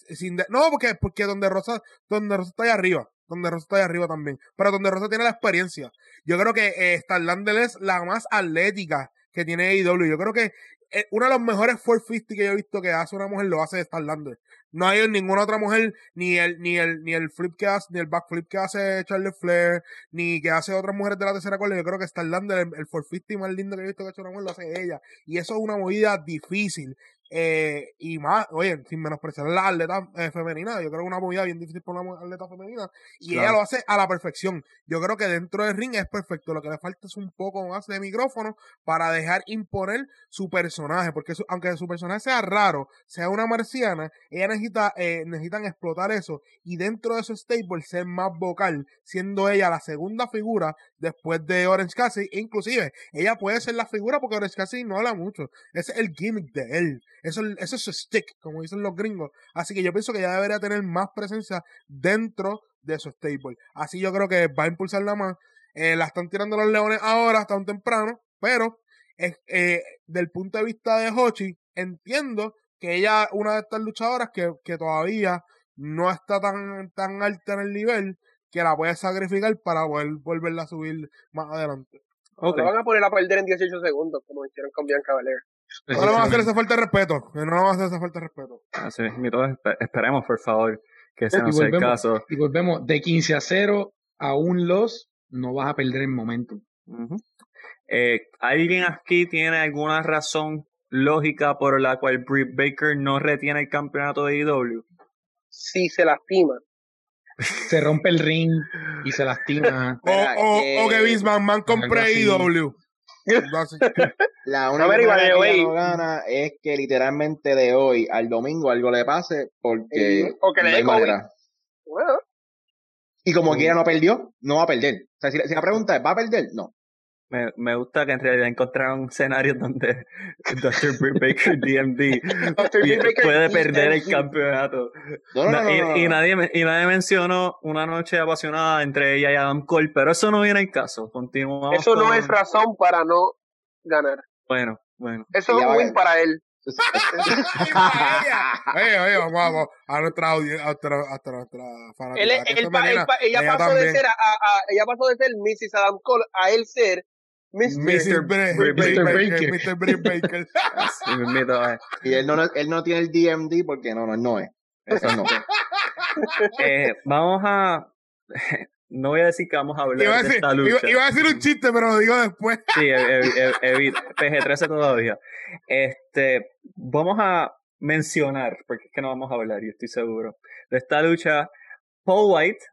Sin no, porque, porque donde Rosa, donde Rosa está ahí arriba. Donde Rosa está ahí arriba también. Pero donde Rosa tiene la experiencia. Yo creo que eh, es la más atlética que tiene IW. Yo creo que eh, uno de los mejores 450 que yo he visto que hace una mujer lo hace Starlander. No hay ninguna otra mujer, ni el, ni el, ni el flip que hace, ni el backflip que hace Charlie Flair, ni que hace otras mujeres de la tercera cuerda. Yo creo que Starlander, el, el 450 más lindo que he visto que ha hecho una mujer, lo hace ella. Y eso es una movida difícil. Eh, y más, oye, sin menospreciar la atleta eh, femenina, yo creo que una movida bien difícil para una atleta femenina. Y ella lo hace a la perfección. Yo creo que dentro del ring es perfecto. Lo que le falta es un poco más de micrófono para dejar imponer su personaje. Porque aunque su personaje sea raro, sea una marciana, ella necesita, eh, necesitan explotar eso. Y dentro de su stable ser más vocal, siendo ella la segunda figura después de Orange Cassidy. Inclusive, ella puede ser la figura porque Orange Cassidy no habla mucho. Ese es el gimmick de él. Eso, eso es su stick, como dicen los gringos. Así que yo pienso que ya debería tener más presencia dentro de su stable. Así yo creo que va a impulsarla más. Eh, la están tirando los leones ahora, tan temprano, pero eh, del punto de vista de Hochi, entiendo que ella, una de estas luchadoras que, que todavía no está tan, tan alta en el nivel, que la puede sacrificar para poder volverla a subir más adelante. Okay. van a poner a perder en 18 segundos, como hicieron con Bianca Belair. No le vamos a hacer esa falta de respeto. No le vamos a hacer esa falta de respeto. Así esperemos, por favor, que ese no sea el caso. Y volvemos de 15 a 0 a un los, no vas a perder el momento. eh, ¿Alguien aquí tiene alguna razón lógica por la cual Britt Baker no retiene el campeonato de IW? Si se lastima. Se rompe el ring y se lastima. o, o, o, que Vince McMahon compre IW. La única manera que no gana es que literalmente de hoy al domingo algo le pase porque o que le no Y como quiera no perdió, no va a perder. O sea, si, la pregunta es, ¿va a perder? No. Me, me, gusta que en realidad encontraron escenario donde Dr. Baker DMD puede perder el campeonato. y, nadie, y nadie mencionó una noche apasionada entre ella y Adam Cole, pero eso no viene en caso. Continuamos. Eso no es razón para no ganar. Bueno, bueno. Eso es un win para él. oye, oye, vamos, vamos a nuestra audiencia, a nuestra, a nuestra fanática. ella, pasó de ser a, a, ella pasó de ser Mrs. Adam Cole a él ser Mr. Mr. Baker. y él no, él no tiene el DMD porque no, no, no es. Eso no. eh, vamos a. No voy a decir que vamos a hablar iba de esta lucha. Iba, a decir un chiste, pero lo digo después. Sí, evita. PG-13 todavía. Este, vamos a mencionar, porque es que no vamos a hablar, yo estoy seguro, de esta lucha. Paul White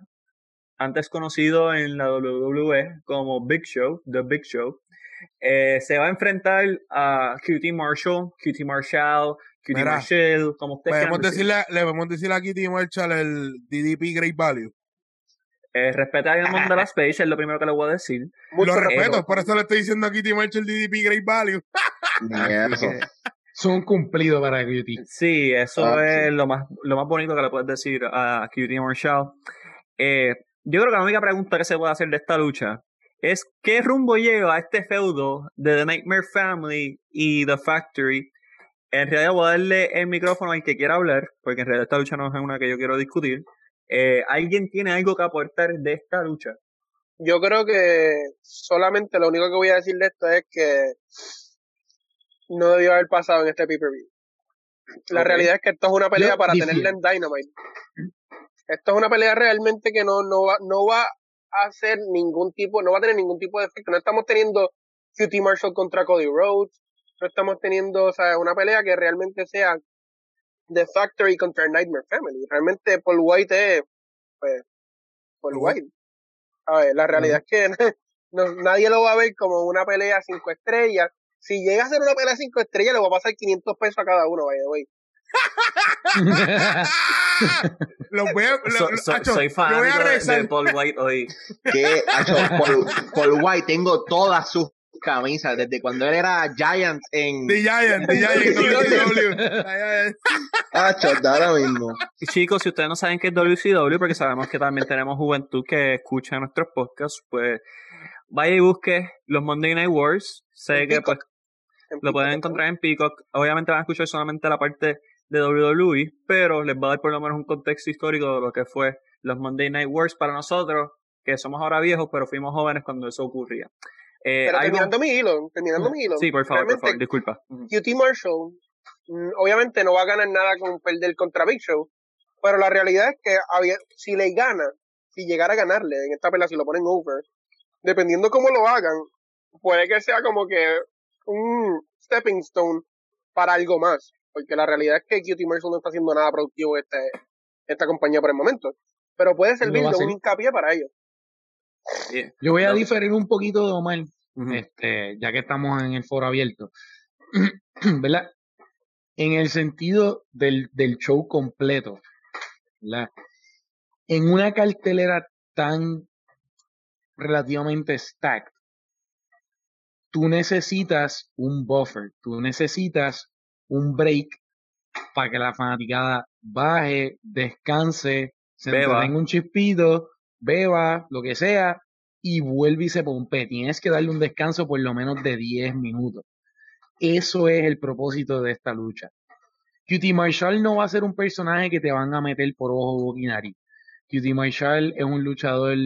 antes conocido en la WWE como Big Show, The Big Show, eh, se va a enfrentar a QT Marshall, QT Marshall, QT Marshall, como ustedes podemos decirle, Le podemos decir a QT Marshall el DDP Great Value. Eh, respetar el mundo de la Space es lo primero que le voy a decir. Lo respeto, por eso le estoy diciendo a QT Marshall DDP Great Value. Son cumplidos para QT. Sí, eso ah, es Lo, más, lo más bonito que le puedes decir a QT Marshall. Eh, yo creo que la única pregunta que se puede hacer de esta lucha es qué rumbo lleva este feudo de The Nightmare Family y The Factory. En realidad voy a darle el micrófono al que quiera hablar, porque en realidad esta lucha no es una que yo quiero discutir. Eh, ¿Alguien tiene algo que aportar de esta lucha? Yo creo que solamente lo único que voy a decir de esto es que no debió haber pasado en este pay-per-view. La realidad es que esto es una pelea para tenerla en Dynamite. Esto es una pelea realmente que no, no, va, no va a hacer ningún tipo, no va a tener ningún tipo de efecto. No estamos teniendo QT Marshall contra Cody Rhodes. No estamos teniendo, o sea, una pelea que realmente sea The Factory contra Nightmare Family. Realmente Paul White es, pues, Paul White. A ver, la realidad es que nadie lo va a ver como una pelea cinco estrellas. Si llega a ser una pelea cinco estrellas, le va a pasar 500 pesos a cada uno, by the way. Los voy a, soy fan de, Paul White hoy. Que, Paul, White, tengo todas sus camisas desde cuando él era Giant en. The Giant, The Giant, ah, ahora mismo. Y chicos, si ustedes no saben qué es WCW, porque sabemos que también tenemos juventud que escucha nuestros podcasts, pues vaya y busque los Monday Night Wars. Sé que pues lo pueden encontrar en Peacock. Obviamente van a escuchar solamente la parte de WWE, pero les va a dar por lo menos un contexto histórico de lo que fue los Monday Night Wars para nosotros, que somos ahora viejos, pero fuimos jóvenes cuando eso ocurría. Eh, pero terminando mi hilo, terminando mi hilo. Sí, por favor, por favor, disculpa. QT Marshall, mm, obviamente no va a ganar nada con perder contra Big Show, pero la realidad es que si le gana, si llegara a ganarle en esta pelea, si lo ponen over, dependiendo cómo lo hagan, puede que sea como que un stepping stone para algo más. Porque la realidad es que QT Marshall no está haciendo nada productivo este, esta compañía por el momento. Pero puede servir de un hincapié para ellos. Yo voy a diferir un poquito de Omar, este, ya que estamos en el foro abierto. ¿Verdad? En el sentido del, del show completo. ¿verdad? En una cartelera tan relativamente stacked, tú necesitas un buffer, tú necesitas un break para que la fanaticada baje, descanse, se beba. un chispito, beba, lo que sea, y vuelve y se pompe. Tienes que darle un descanso por lo menos de 10 minutos. Eso es el propósito de esta lucha. QT Marshall no va a ser un personaje que te van a meter por ojo o nariz. QT Marshall es un luchador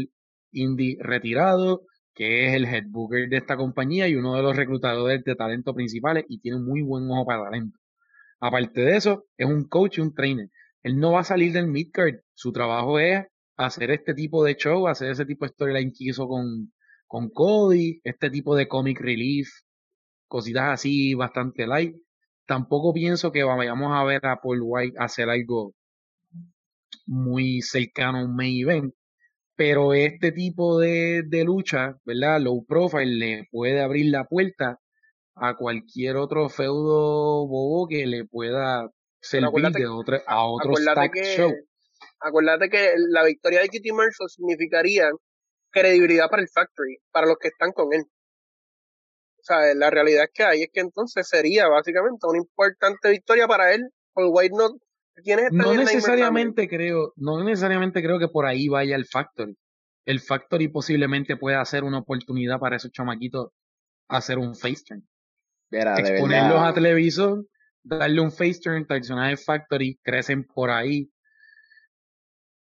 indie retirado, que es el head booker de esta compañía y uno de los reclutadores de talento principales y tiene un muy buen ojo para talento. Aparte de eso, es un coach y un trainer. Él no va a salir del midcard. Su trabajo es hacer este tipo de show, hacer ese tipo de storyline que hizo con, con Cody, este tipo de comic relief, cositas así bastante light. Tampoco pienso que vayamos a ver a Paul White hacer algo muy cercano a un main event. Pero este tipo de, de lucha, ¿verdad? Low profile le puede abrir la puerta a cualquier otro feudo bobo que le pueda servir de a otro stack show. Acuérdate que la victoria de Kitty Marshall significaría credibilidad para el Factory, para los que están con él. O sea, la realidad que hay es que entonces sería básicamente una importante victoria para él. Paul White no, no necesariamente creo, no necesariamente creo que por ahí vaya el Factory. El Factory posiblemente pueda hacer una oportunidad para esos chamaquitos hacer un face turn. Exponerlos a televisor, darle un face turn, traicionar el Factory, crecen por ahí.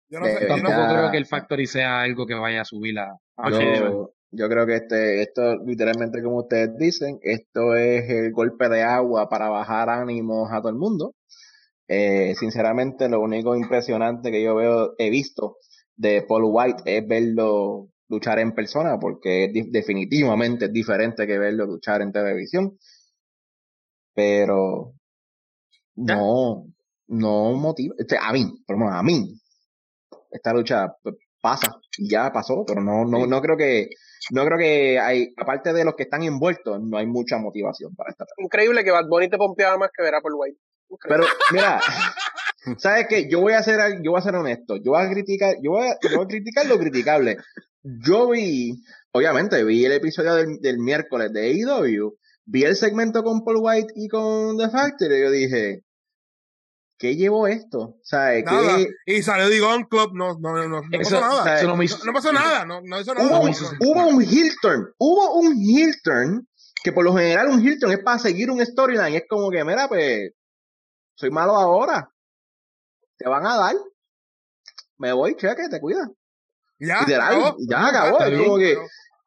Yo no sé, tampoco creo que el Factory sea algo que vaya a subir la yo, yo creo que este, esto literalmente como ustedes dicen, esto es el golpe de agua para bajar ánimos a todo el mundo. Eh, sinceramente, lo único impresionante que yo veo, he visto de Paul White es verlo luchar en persona, porque es definitivamente es diferente que verlo luchar en televisión. Pero no, no motiva. Este, a mí, por lo menos a mí, esta lucha pasa y ya pasó, pero no, no, no creo que, no creo que hay, aparte de los que están envueltos, no hay mucha motivación para esta. Increíble que Bad Bunny te pompeaba más que ver a Paul White. Pero, mira, ¿sabes qué? Yo voy a ser, yo voy a ser honesto. Yo voy a criticar, yo voy a, yo voy a criticar lo criticable. Yo vi, obviamente, vi el episodio del, del miércoles de AEW, vi el segmento con Paul White y con The Factory, y yo dije, ¿qué llevó esto? ¿Sabes? Nada. Y salió Digon Club, no, no, no, no pasó nada. No, no, pasó nada, no, no hizo nada. Hubo, hubo un heel turn, hubo un heel turn, que por lo general un heel turn es para seguir un storyline, es como que, mira, pues, soy malo ahora. Te van a dar. Me voy, cheque, te cuida. Ya, acabó. ya acabó. como que,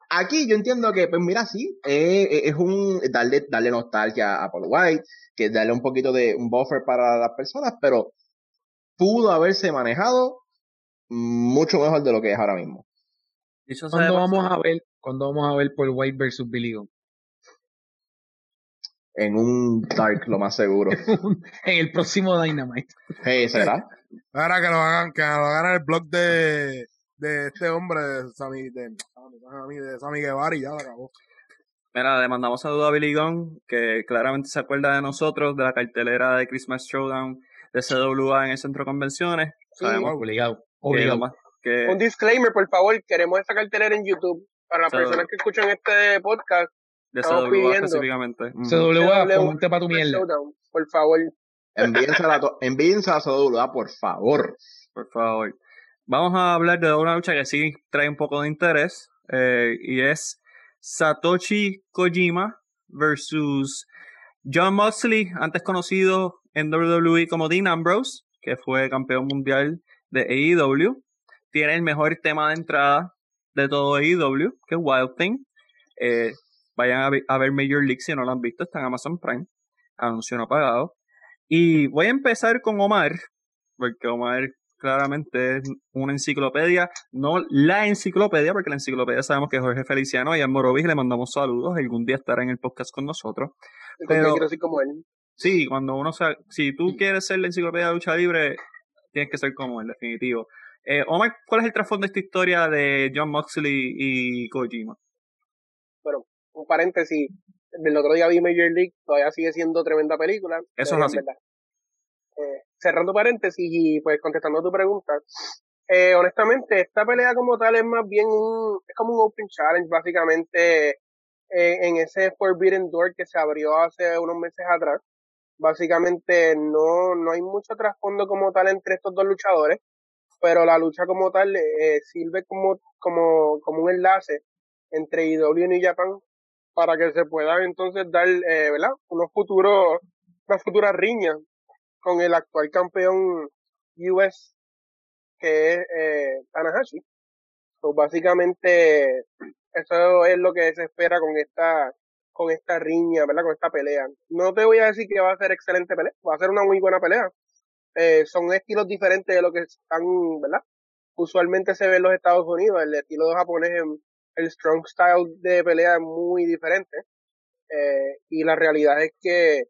aquí yo entiendo que, pues mira, sí, es un darle, darle nostalgia a Paul White, que darle un poquito de un buffer para las personas, pero pudo haberse manejado mucho mejor de lo que es ahora mismo. ¿Cuándo vamos a ver, cuando vamos a ver Paul White versus Billy Gunn? En un Dark, lo más seguro. en el próximo Dynamite. Hey, ¿será? Ahora que lo hagan, que lo hagan el blog de, de este hombre, de Sammy, de, de Sammy Guevara y ya lo acabó. Mira, le mandamos saludos a Billy Gunn, que claramente se acuerda de nosotros, de la cartelera de Christmas Showdown de CWA en el centro de convenciones. Sabemos obligado. obligado. Que, Un disclaimer, por favor, queremos esta cartelera en YouTube. Para las personas que escuchan este podcast, De CWA específicamente. CWA, ponte para tu mierda. por favor. Envíense a CWA, por favor. Por favor. Vamos a hablar de una lucha que sí trae un poco de interés. Eh, y es Satoshi Kojima versus John Moxley, antes conocido en WWE como Dean Ambrose, que fue campeón mundial de AEW. Tiene el mejor tema de entrada de todo AEW, que es Wild Thing. Eh, vayan a, ver Major League si no lo han visto, está en Amazon Prime. Anuncio no pagado. Y voy a empezar con Omar, porque Omar claramente es una enciclopedia, no la enciclopedia, porque la enciclopedia sabemos que es Jorge Feliciano y a Morovis le mandamos saludos, algún día estará en el podcast con nosotros. Pero, quiero ser como él. Sí, cuando uno si tú quieres ser la enciclopedia de lucha libre, tienes que ser como él, definitivo. Eh, Omar, ¿cuál es el trasfondo de esta historia de John Moxley y Kojima? Un paréntesis, del otro día vi Major League, todavía sigue siendo tremenda película. Eso es así. Eh, cerrando paréntesis y pues contestando tu pregunta, eh, honestamente esta pelea como tal es más bien un, es como un open challenge básicamente eh, en ese Forbidden Door que se abrió hace unos meses atrás. Básicamente no, no hay mucho trasfondo como tal entre estos dos luchadores, pero la lucha como tal eh, sirve como, como, como un enlace entre IW y New Japan para que se puedan entonces dar, eh, ¿verdad? Unos futuros, unas futuras riñas con el actual campeón US que es eh, Tanahashi. Pues básicamente eso es lo que se espera con esta con esta riña, ¿verdad? Con esta pelea. No te voy a decir que va a ser excelente pelea, va a ser una muy buena pelea. Eh, son estilos diferentes de lo que están, ¿verdad? Usualmente se ve en los Estados Unidos, el estilo de japonés, el strong style de pelea es muy diferente. Eh, y la realidad es que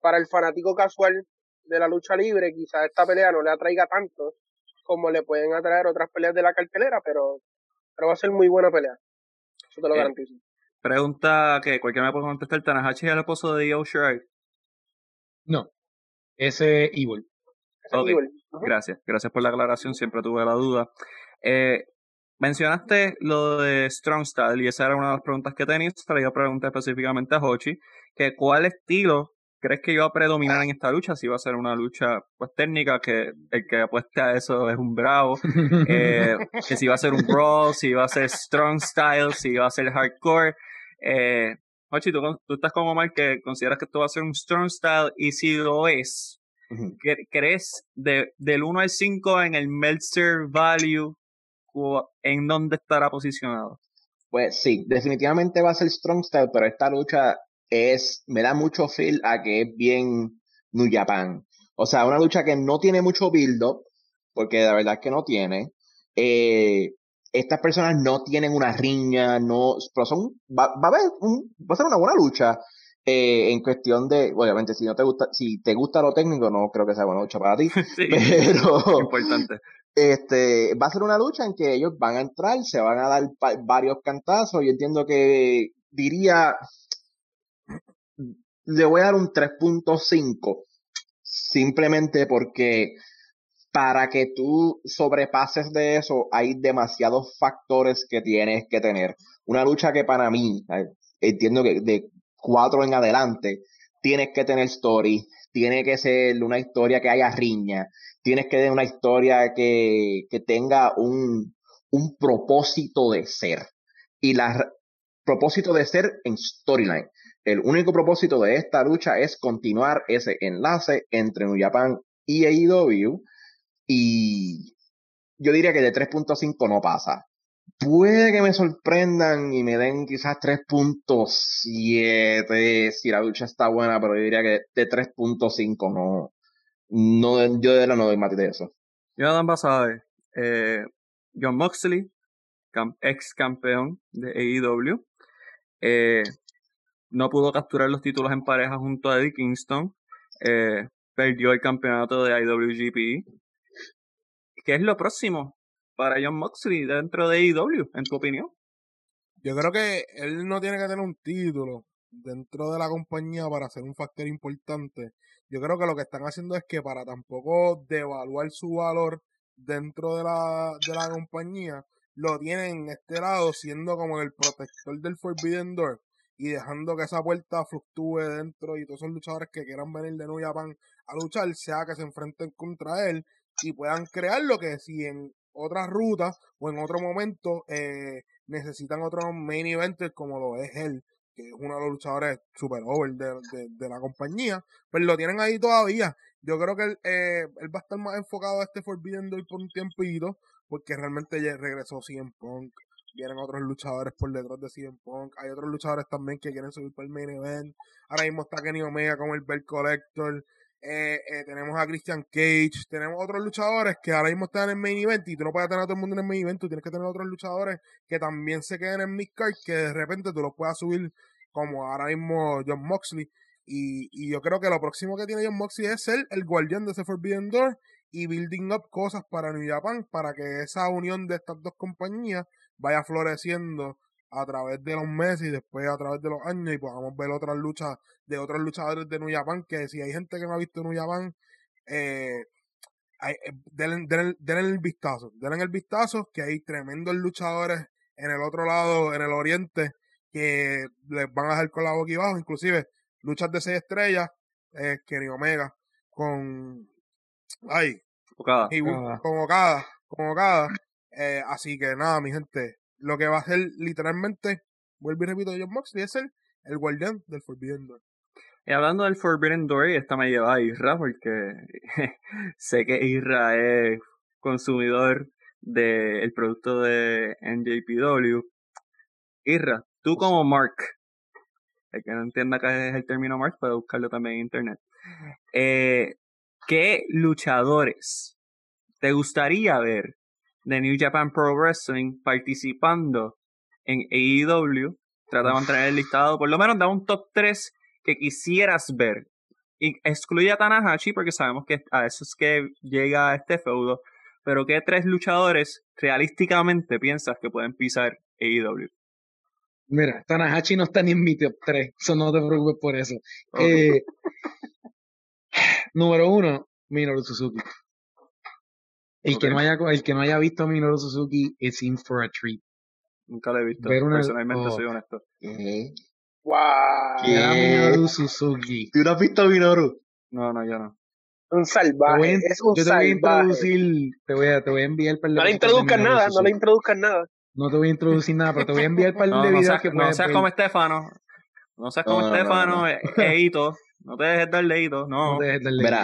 para el fanático casual de la lucha libre, quizás esta pelea no le atraiga tanto como le pueden atraer otras peleas de la cartelera, pero, pero va a ser muy buena pelea. Eso te lo eh, garantizo. Pregunta que cualquiera me puede contestar, ¿Tanahashi es el esposo de Io Shirai? No, ese Evil. Okay. Gracias, gracias por la aclaración, siempre tuve la duda. Eh, mencionaste lo de Strong Style y esa era una de las preguntas que tenías, te la iba a preguntar específicamente a Hochi, que cuál estilo crees que iba a predominar en esta lucha? Si va a ser una lucha pues técnica, que el que apueste a eso es un bravo, eh, que si va a ser un brawl, si va a ser strong style, si va a ser hardcore. Eh, Ochi, ¿tú, tú estás como Omar que consideras que esto va a ser un strong style y si lo es, ¿crees de, del 1 al 5 en el Meltzer Value en dónde estará posicionado? Pues sí, definitivamente va a ser strong style, pero esta lucha es, me da mucho feel a que es bien New Japan. O sea, una lucha que no tiene mucho build up, porque la verdad es que no tiene. Eh, estas personas no tienen una riña, no, pero son, va, va a haber va a ser una buena lucha. Eh, en cuestión de, obviamente, si no te gusta, si te gusta lo técnico, no creo que sea buena lucha para ti. pero importante. Este, va a ser una lucha en que ellos van a entrar, se van a dar varios cantazos. Yo entiendo que diría le voy a dar un 3.5 simplemente porque para que tú sobrepases de eso hay demasiados factores que tienes que tener. Una lucha que para mí, entiendo que de cuatro en adelante, tienes que tener story, tiene que ser una historia que haya riña, tienes que tener una historia que, tenga un, un propósito de ser. Y la propósito de ser en storyline. El único propósito de esta lucha es continuar ese enlace entre New Japan y AEW. Y yo diría que de 3.5 no pasa. Puede que me sorprendan y me den quizás 3.7 si la lucha está buena, pero yo diría que de 3.5 no. No yo de verdad no doy más de eso. Jonathan Basabe, eh, John Moxley, ex campeón de AEW. Eh, no pudo capturar los títulos en pareja junto a Eddie Kingston. Eh, perdió el campeonato de IWGP. ¿Qué es lo próximo para John Moxley dentro de IW, en tu opinión? Yo creo que él no tiene que tener un título dentro de la compañía para ser un factor importante. Yo creo que lo que están haciendo es que para tampoco devaluar su valor dentro de la, de la compañía, lo tienen en este lado siendo como el protector del Forbidden Door y dejando que esa puerta fluctúe dentro y todos esos luchadores que quieran venir de New Japan a luchar, sea que se enfrenten contra él y puedan crear lo que si en otras rutas o en otro momento eh, necesitan otro main eventer como lo es él, que es uno de los luchadores super over de, la compañía, pues lo tienen ahí todavía. Yo creo que él, eh, él va a estar más enfocado a este Forbidden Door por un tiempito, porque realmente ya regresó CM Punk. Vienen otros luchadores por detrás de CM Punk. Hay otros luchadores también que quieren subir para el main event. Ahora mismo está Kenny Omega como el Bell Collector. Eh, eh, tenemos a Christian Cage, tenemos otros luchadores que ahora mismo están en main event y tú no puedes tener a todo el mundo en el main event, tú tienes que tener otros luchadores que también se queden en midcard que de repente tú los puedas subir como ahora mismo John Moxley. Y, y yo creo que lo próximo que tiene John Moxley es ser el guardián de ese Forbidden Door y building up cosas para New Japan para que esa unión de estas dos compañías vaya floreciendo a través de los meses y después a través de los años y podamos ver otras luchas de otros luchadores de New Japan que si hay gente que no ha visto New Japan eh, hay, eh, denle, el vistazo denle el vistazo que hay tremendos luchadores en el otro lado en el oriente que les van a dejar con la boca y abajo. Inclusive luchas de seis estrellas eh, Kenny Omega con ay convocada convocada eh, así que nada mi gente lo que va a ser literalmente, vuelvo y repito, John Moxley es el, el guardián del Forbidden Door. Y hablando del Forbidden Door, esta me lleva a Isra, porque sé que Isra es consumidor del producto de NJPW. Isra, tú como Mark, el que no entienda qué es el término Mark, puede buscarlo también en internet. Eh, ¿Qué luchadores te gustaría ver de New Japan Pro Wrestling participando en AEW. Trata de mantener el listado, por lo menos da un top 3 que quisieras ver. Y excluye a Tanahashi porque sabemos que a eso es que llega este feudo. Pero ¿qué tres luchadores realísticamente piensas que pueden pisar AEW? Mira, Tanahashi no está ni en mi top 3, eso no te preocupes por eso. Eh, número uno, Minoru Suzuki. El, que no haya, el que no haya visto a Minoru Suzuki es in for a treat. Nunca lo he visto. Personalmente soy oh. honesto. ¡Wow! Era Minoru Suzuki. ¿Tú no has visto a Minoru? No, no, yo no. Un salvaje. es un yo te voy a introducir, te voy a, te voy a enviar para No le introduzcas nada, no le introduzcas nada. No te voy a introducir nada, pero te voy a enviar para el de videos que No seas como Estefano. No seas como Estefano, Eito. No te dejes dar leído, no. No te dejes dar leído.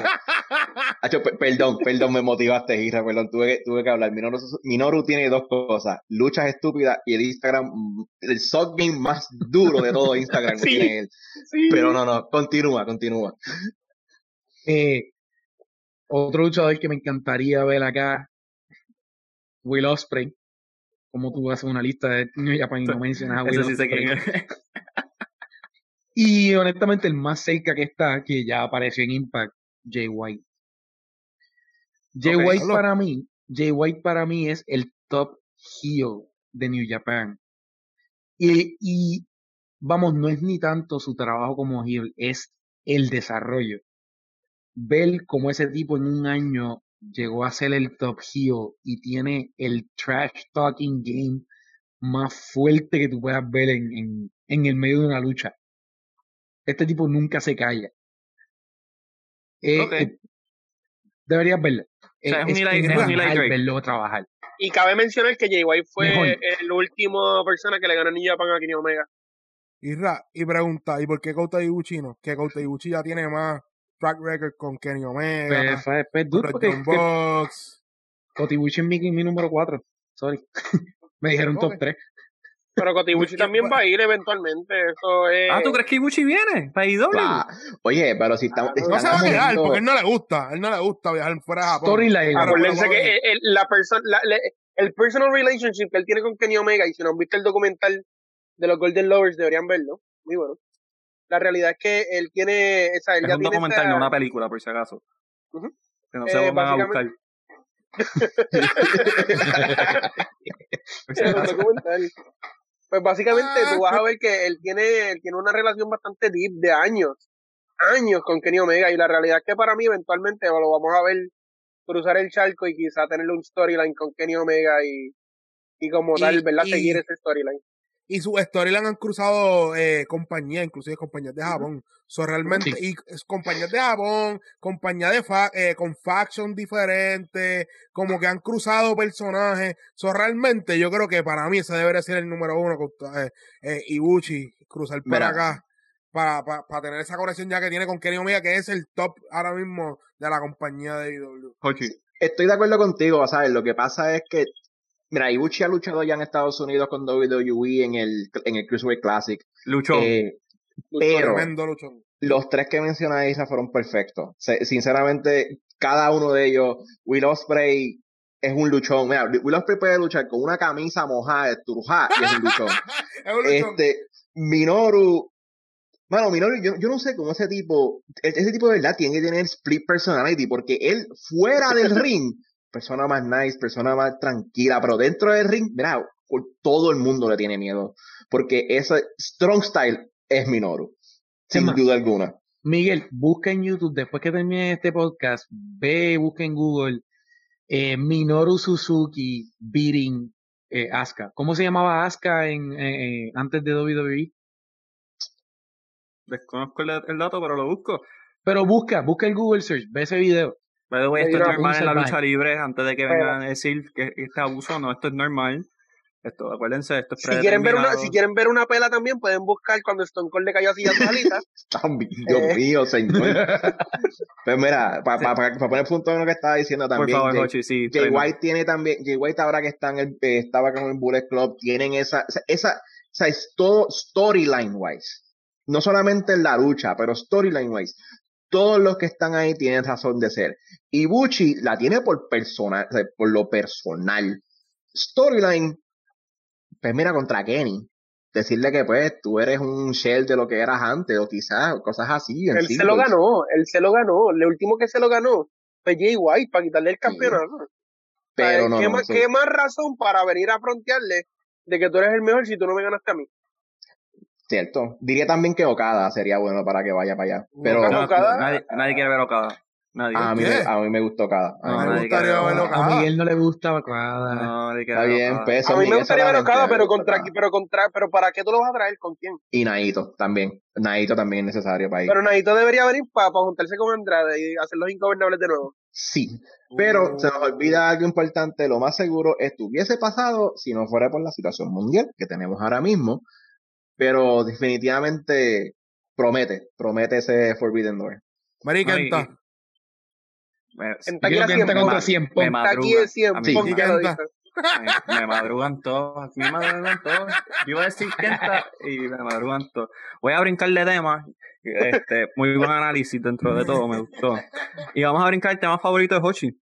perdón, perdón, me motivaste, Isra, perdón, tuve que, tuve que hablar. Minoru, Minoru tiene dos cosas, luchas estúpidas y el Instagram, el sock game más duro de todo Instagram que tiene él. Pero no, no, continúa, continúa. Eh, otro luchador que me encantaría ver acá, Will Osprey. Como tú haces una lista de New Japan y no mencionas a Will Osprey. Y honestamente, el más cerca que está, que ya apareció en Impact, Jay White. Jay White para mí, Jay White para mí es el top heel de New Japan. Y, y vamos, no es ni tanto su trabajo como heel, es el desarrollo. Ver cómo ese tipo en un año llegó a ser el top heel y tiene el trash talking game más fuerte que tú puedas ver en, en el medio de una lucha. Este tipo nunca se calla. Eh, eh, deberías verlo. es, un es verlo trabajar. Y cabe mencionar que Jay White fue el último persona que le ganó a New Japan a Kenny Omega. Y, pregunta, ¿y por qué Kota Ibuchi no? Que Kota Ibuchi ya tiene más track record con Kenny Omega. Pues, pues, pues porque, Kota Ibuchi es mi, mi número 4. Sorry. Me dijeron top 3. Pero Kotibuchi también va a ir eventualmente. Eso es... Ah, ¿tú crees que Ibuchi viene? ¿Para IW? Oye, pero si estamos. no se va a quedar porque a él no le gusta. A él no le gusta viajar fuera de Japón. Acuérdense que el, la persona, el personal relationship que él tiene con Kenny Omega, y si no han visto el documental de los Golden Lovers, deberían verlo. Muy bueno. La realidad es que él tiene. Esa, él es un documental, no una película, por si acaso. Que no se eh, van a buscar. documental. Pues básicamente tú vas a ver que él tiene, él tiene una relación bastante deep de años, años con Kenny Omega y la realidad es que para mí eventualmente lo vamos a ver cruzar el charco y quizá tenerle un storyline con Kenny Omega y, y como tal, ¿verdad? Seguir ese storyline. Y su storyline han cruzado eh, compañías, inclusive compañías de Japón. So, realmente, y compañías de Japón, compañías de eh, con faction diferentes, como que han cruzado personajes. So, realmente, yo creo que para mí ese debería ser el número uno, eh, eh, Ibuchi, cruzar para acá. Para, para, tener esa conexión ya que tiene con Kenny Omega, que es el top ahora mismo de la compañía de IW. Estoy de acuerdo contigo, ¿sabes? Lo que pasa es que Mira, Ibuchi ha luchado ya en Estados Unidos con WWE en el, en el Cruiserweight Classic. Luchó. Eh, pero los tres que mencionáis fueron perfectos. sinceramente, cada uno de ellos, Will Ospreay es un luchón. Mira, Will Ospreay puede luchar con una camisa mojada Turja y es un luchón. es un luchón. Este, Minoru, bueno, Minoru, yo, yo, no sé cómo ese tipo, e-, ese tipo de verdad tiene que tener split personality, porque él fuera del ring persona más nice, persona más tranquila, pero dentro del ring, mira, todo el mundo le tiene miedo, porque ese strong style es Minoru, sin duda alguna. Miguel, busca en YouTube, después que termine este podcast, ve, busca en Google eh, Minoru Suzuki beating eh, Asuka. ¿Cómo se llamaba Asuka en, eh, antes de WWE? Desconozco el, el, dato, pero lo busco. Pero busca, busca en Google Search, ve ese video. Pero esto es normal en la lucha libre, antes de que vengan a decir que este abuso, no, esto es normal. Esto, acuérdense, esto es si quieren ver una Si quieren ver una pela también, pueden buscar cuando Stone Cold le cayó así a alitas. Dios eh. mío, señor. pues mira, para poner punto en lo que estaba diciendo también. Por favor, Jay, sí, Jay White tiene también, Jay White ahora que está en el, eh, estaba con el Bullet Club, tienen esa, esa, o sea, es todo storyline wise. No solamente en la lucha, pero storyline wise todos los que están ahí tienen razón de ser. Y Bucci la tiene por personal, por lo personal. Storyline, pues mira, contra Kenny. Decirle que pues tú eres un shell de lo que eras antes, o quizás cosas así. Él se lo ganó, él se lo ganó. Lo último que se lo ganó fue Jay White para quitarle el campeonato. Pero no, ¿qué, más, ¿Qué más razón para venir a frontearle de que tú eres el mejor si tú no me ganaste a mí? Cierto. Diría también que Okada sería bueno para que vaya para allá. Pero Nadie, nadie, quiere ver Okada. Nadie. A mí, a mí me gustó Okada. A, mí me gustaría ver Okada. A Miguel no le gusta Okada. No, Está bien, peso. A mí me gustaría ver Okada, pero contra, pero contra, pero ¿para qué tú lo vas a traer? ¿Con quién? Y Naito también. Naito también es necesario para ir. Pero Naito debería venir para, juntarse con Andrade y hacer los ingobernables de nuevo. Sí, pero uh. se nos olvida algo importante. Lo más seguro estuviese pasado si no fuera por la situación mundial que tenemos ahora mismo pero definitivamente promete, promete ese Forbidden Door. Mari canta. Kentucky era contra 100 Me madrugan. Sí, me, madrugan todos, me madrugan todos. Yo iba a decir Kenta y me madrugan todos. Voy a brincar de tema. Este, muy buen análisis dentro de todo, me gustó. Y vamos a brincar el tema favorito de Hochi,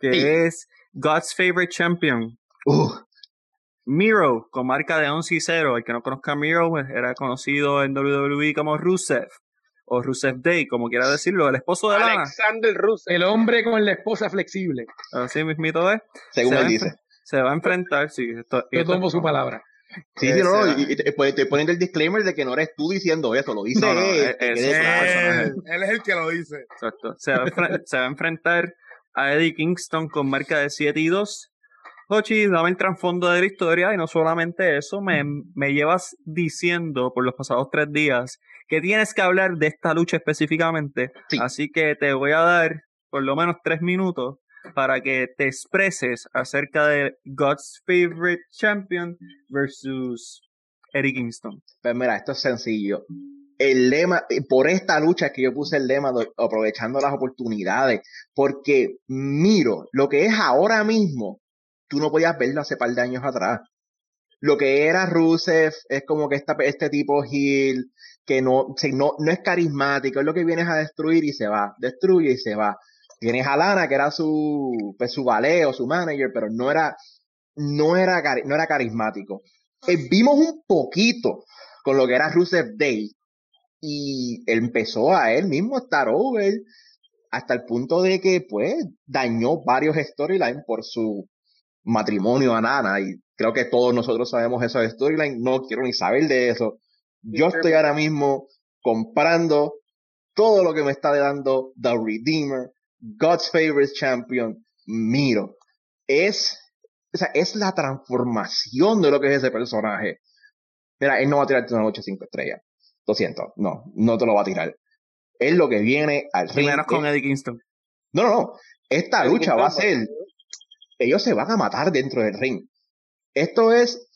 que es God's Favorite Champion. Uh, Miro, con marca de 11 y 0. El que no conozca a Miro, pues, era conocido en WWE como Rusev. O Rusev Day, como quiera decirlo, el esposo de Lana. Alexander Rusev. El hombre con la esposa flexible. Así mismito es. Según él dice. Se va a enfrentar, sí. Yo tomo su palabra. Sí, sí, no, y, te, ponen el disclaimer de que no eres tú diciendo eso, lo dice él. él, es el que lo dice. Exacto. Se va, a, se va a enfrentar a Eddie Kingston con marca de 7 y 2 Hochi, dame el trasfondo de la historia y no solamente eso, me, me llevas diciendo por los pasados tres días que tienes que hablar de esta lucha específicamente. Así que te voy a dar por lo menos tres minutos para que te expreses acerca de God's Favorite Champion versus Eric Kingston. Pues mira, esto es sencillo. El lema, por esta lucha que yo puse el lema aprovechando las oportunidades, porque miro lo que es ahora mismo tú no podías verlo hace par de años atrás. Lo que era Rusev es como que esta, este tipo Hill, que no, no, no es carismático, es lo que vienes a destruir y se va, destruye y se va. Tienes a Lana, que era su, pues, su baleo, su manager, pero no era, no era, no era carismático. Eh, vimos un poquito con lo que era Rusev Day y empezó a él mismo estar over hasta el punto de que pues dañó varios storylines por su matrimonio a Nana y creo que todos nosotros sabemos eso de storyline, no quiero ni saber de eso. Yo estoy ahora mismo comprando todo lo que me está dando The Redeemer, God's Favorite Champion, Miro. Es, o sea, es la transformación de lo que es ese personaje. Mira, él no va a tirar una noche 5 estrellas. Lo siento, no, no te lo va a tirar. Es lo que viene al ring. Menos con Eddie Kingston. No, no, no. Esta lucha va a ser. Ellos se van a matar dentro del ring. Esto es.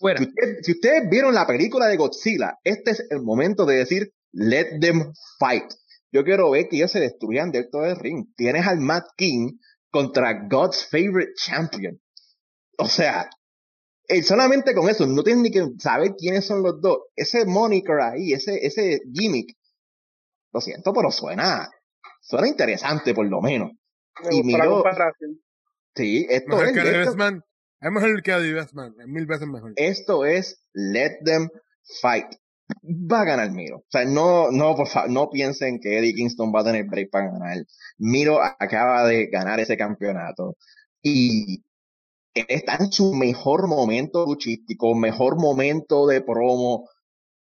Si, ustedes vieron la película de Godzilla, este es el momento de decir: Let them fight. Yo quiero ver que ellos se destruyan dentro del ring. Tienes al Matt King contra God's favorite champion. O sea, eh, solamente con eso, no tienes ni que saber quiénes son los dos. Ese moniker ahí, ese, ese gimmick, lo siento, pero suena, suena interesante por lo menos. y miro, sí, esto es. Que esto, es mejor que Eddie Bestman, es mil veces mejor. Esto es Let Them Fight. Va a ganar Miro. O sea, no, no, por favor, no piensen que Eddie Kingston va a tener break para ganar. Miro acaba de ganar ese campeonato. Y está en su mejor momento luchístico, mejor momento de promo.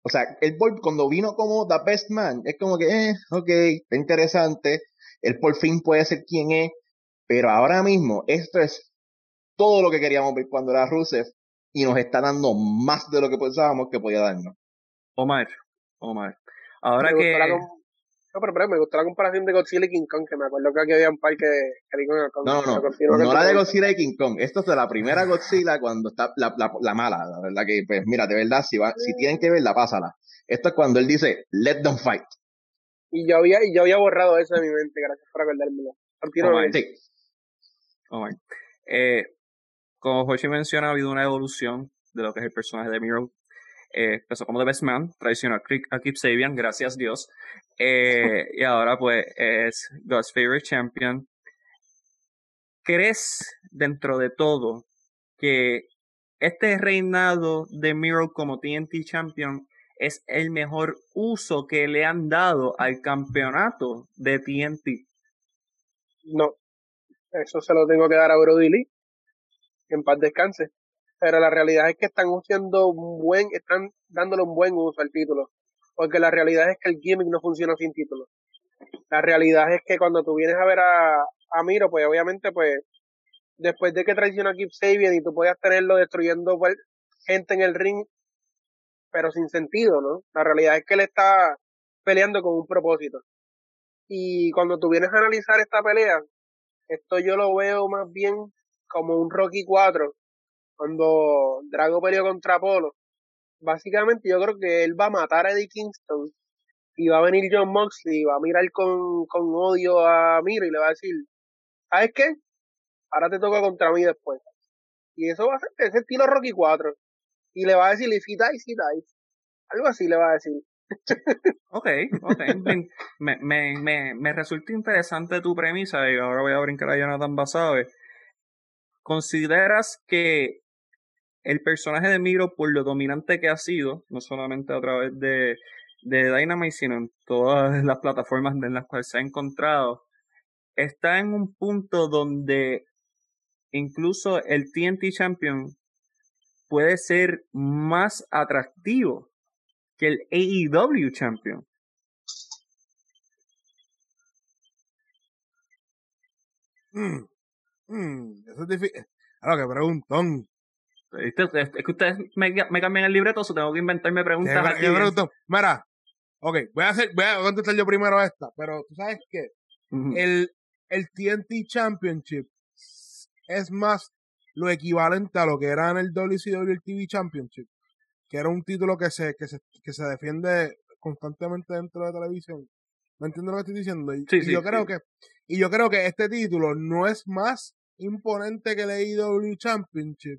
O sea, el cuando vino como The Best Man, es como que, eh, ok, está interesante. Él por fin puede ser quien es. Pero ahora mismo, esto es todo lo que queríamos ver cuando era Rusev y nos está dando más de lo que pensábamos que podía darnos. Omar, Omar. Ahora que. No, pero, me gustó la comparación de Godzilla y King Kong, que me acuerdo que aquí había un par que, No, no, no, no la de Godzilla y King Kong. Esto es de la primera Godzilla cuando está la, la, la mala, la verdad que, pues mira, de verdad, si, va, si tienen que verla, pásala. Esto es cuando él dice, let them fight. Y yo había, y yo había borrado eso de mi mente, gracias por acordármelo. Omar, sí. Eh, como Hoshi menciona, ha habido una evolución de lo que es el personaje de Miro eh, empezó como The Best Man, traicionó a Keep Sabian, gracias Dios. Eh, y ahora pues es God's Favorite Champion. ¿Crees dentro de todo que este reinado de Miro como TNT Champion es el mejor uso que le han dado al campeonato de TNT? No, eso se lo tengo que dar a Brody Lee. En paz descanse pero la realidad es que están usando un buen, están dándole un buen uso al título, porque la realidad es que el gimmick no funciona sin título. La realidad es que cuando tú vienes a ver a, a Miro, pues obviamente, pues, después de que traiciona a Keep Sabian y tú puedas tenerlo destruyendo pues, gente en el ring, pero sin sentido, ¿no? La realidad es que él está peleando con un propósito. Y cuando tú vienes a analizar esta pelea, esto yo lo veo más bien como un Rocky 4, cuando Drago peleó contra Polo, básicamente yo creo que él va a matar a Eddie Kingston y va a venir John Moxley y va a mirar con, con odio a Miro y le va a decir, ¿sabes qué? Ahora te toca contra mí después. Y eso va a ser ese estilo Rocky 4. Y le va a decir, y si dies. Algo así le va a decir. Ok, ok. me, me, me, me resulta interesante tu premisa y ahora voy a brincar a Jonathan Basabe. ¿Consideras que el personaje de Miro, por lo dominante que ha sido, no solamente a través de, de Dynamite, sino en todas las plataformas en las cuales se ha encontrado, está en un punto donde incluso el TNT Champion puede ser más atractivo que el AEW Champion. Mm, mm, eso es difícil. Ahora que preguntón. Es que ustedes me, me cambian el libreto, o tengo que inventarme preguntas aquí. Mira, ok, voy a, hacer, voy a contestar yo primero esta, pero tú sabes que el, el TNT Championship es más lo equivalente a lo que era en el WCW TV Championship, que era un título que se, que se, que se defiende constantemente dentro de televisión. ¿Me entiendes lo que estoy diciendo? Y, yo creo que y yo creo que este título no es más imponente que el AEW Championship,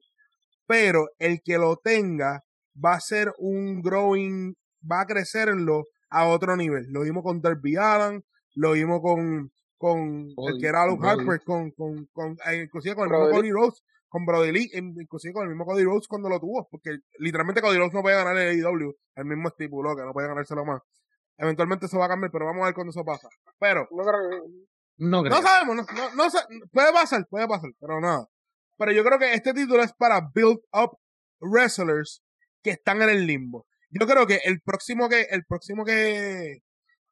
pero el que lo tenga va a ser un growing, va a crecerlo a otro nivel. Lo vimos con Derby Allen, lo vimos con, con el que era Luke Harper, con, con, con, eh, inclusive con el Cody Rhodes, con Brody Lee, inclusive con el mismo Cody Rhodes cuando lo tuvo, porque literalmente Cody Rhodes no puede ganar el AEW, el mismo estipuló que no puede ganárselo más. Eventualmente eso va a cambiar, pero vamos a ver cuando eso pasa. Pero, no, no sabemos, no, no, no, puede pasar, puede pasar, pero nada. Pero yo creo que este título es para build up wrestlers que están en el limbo. Yo creo que el próximo que, el próximo que,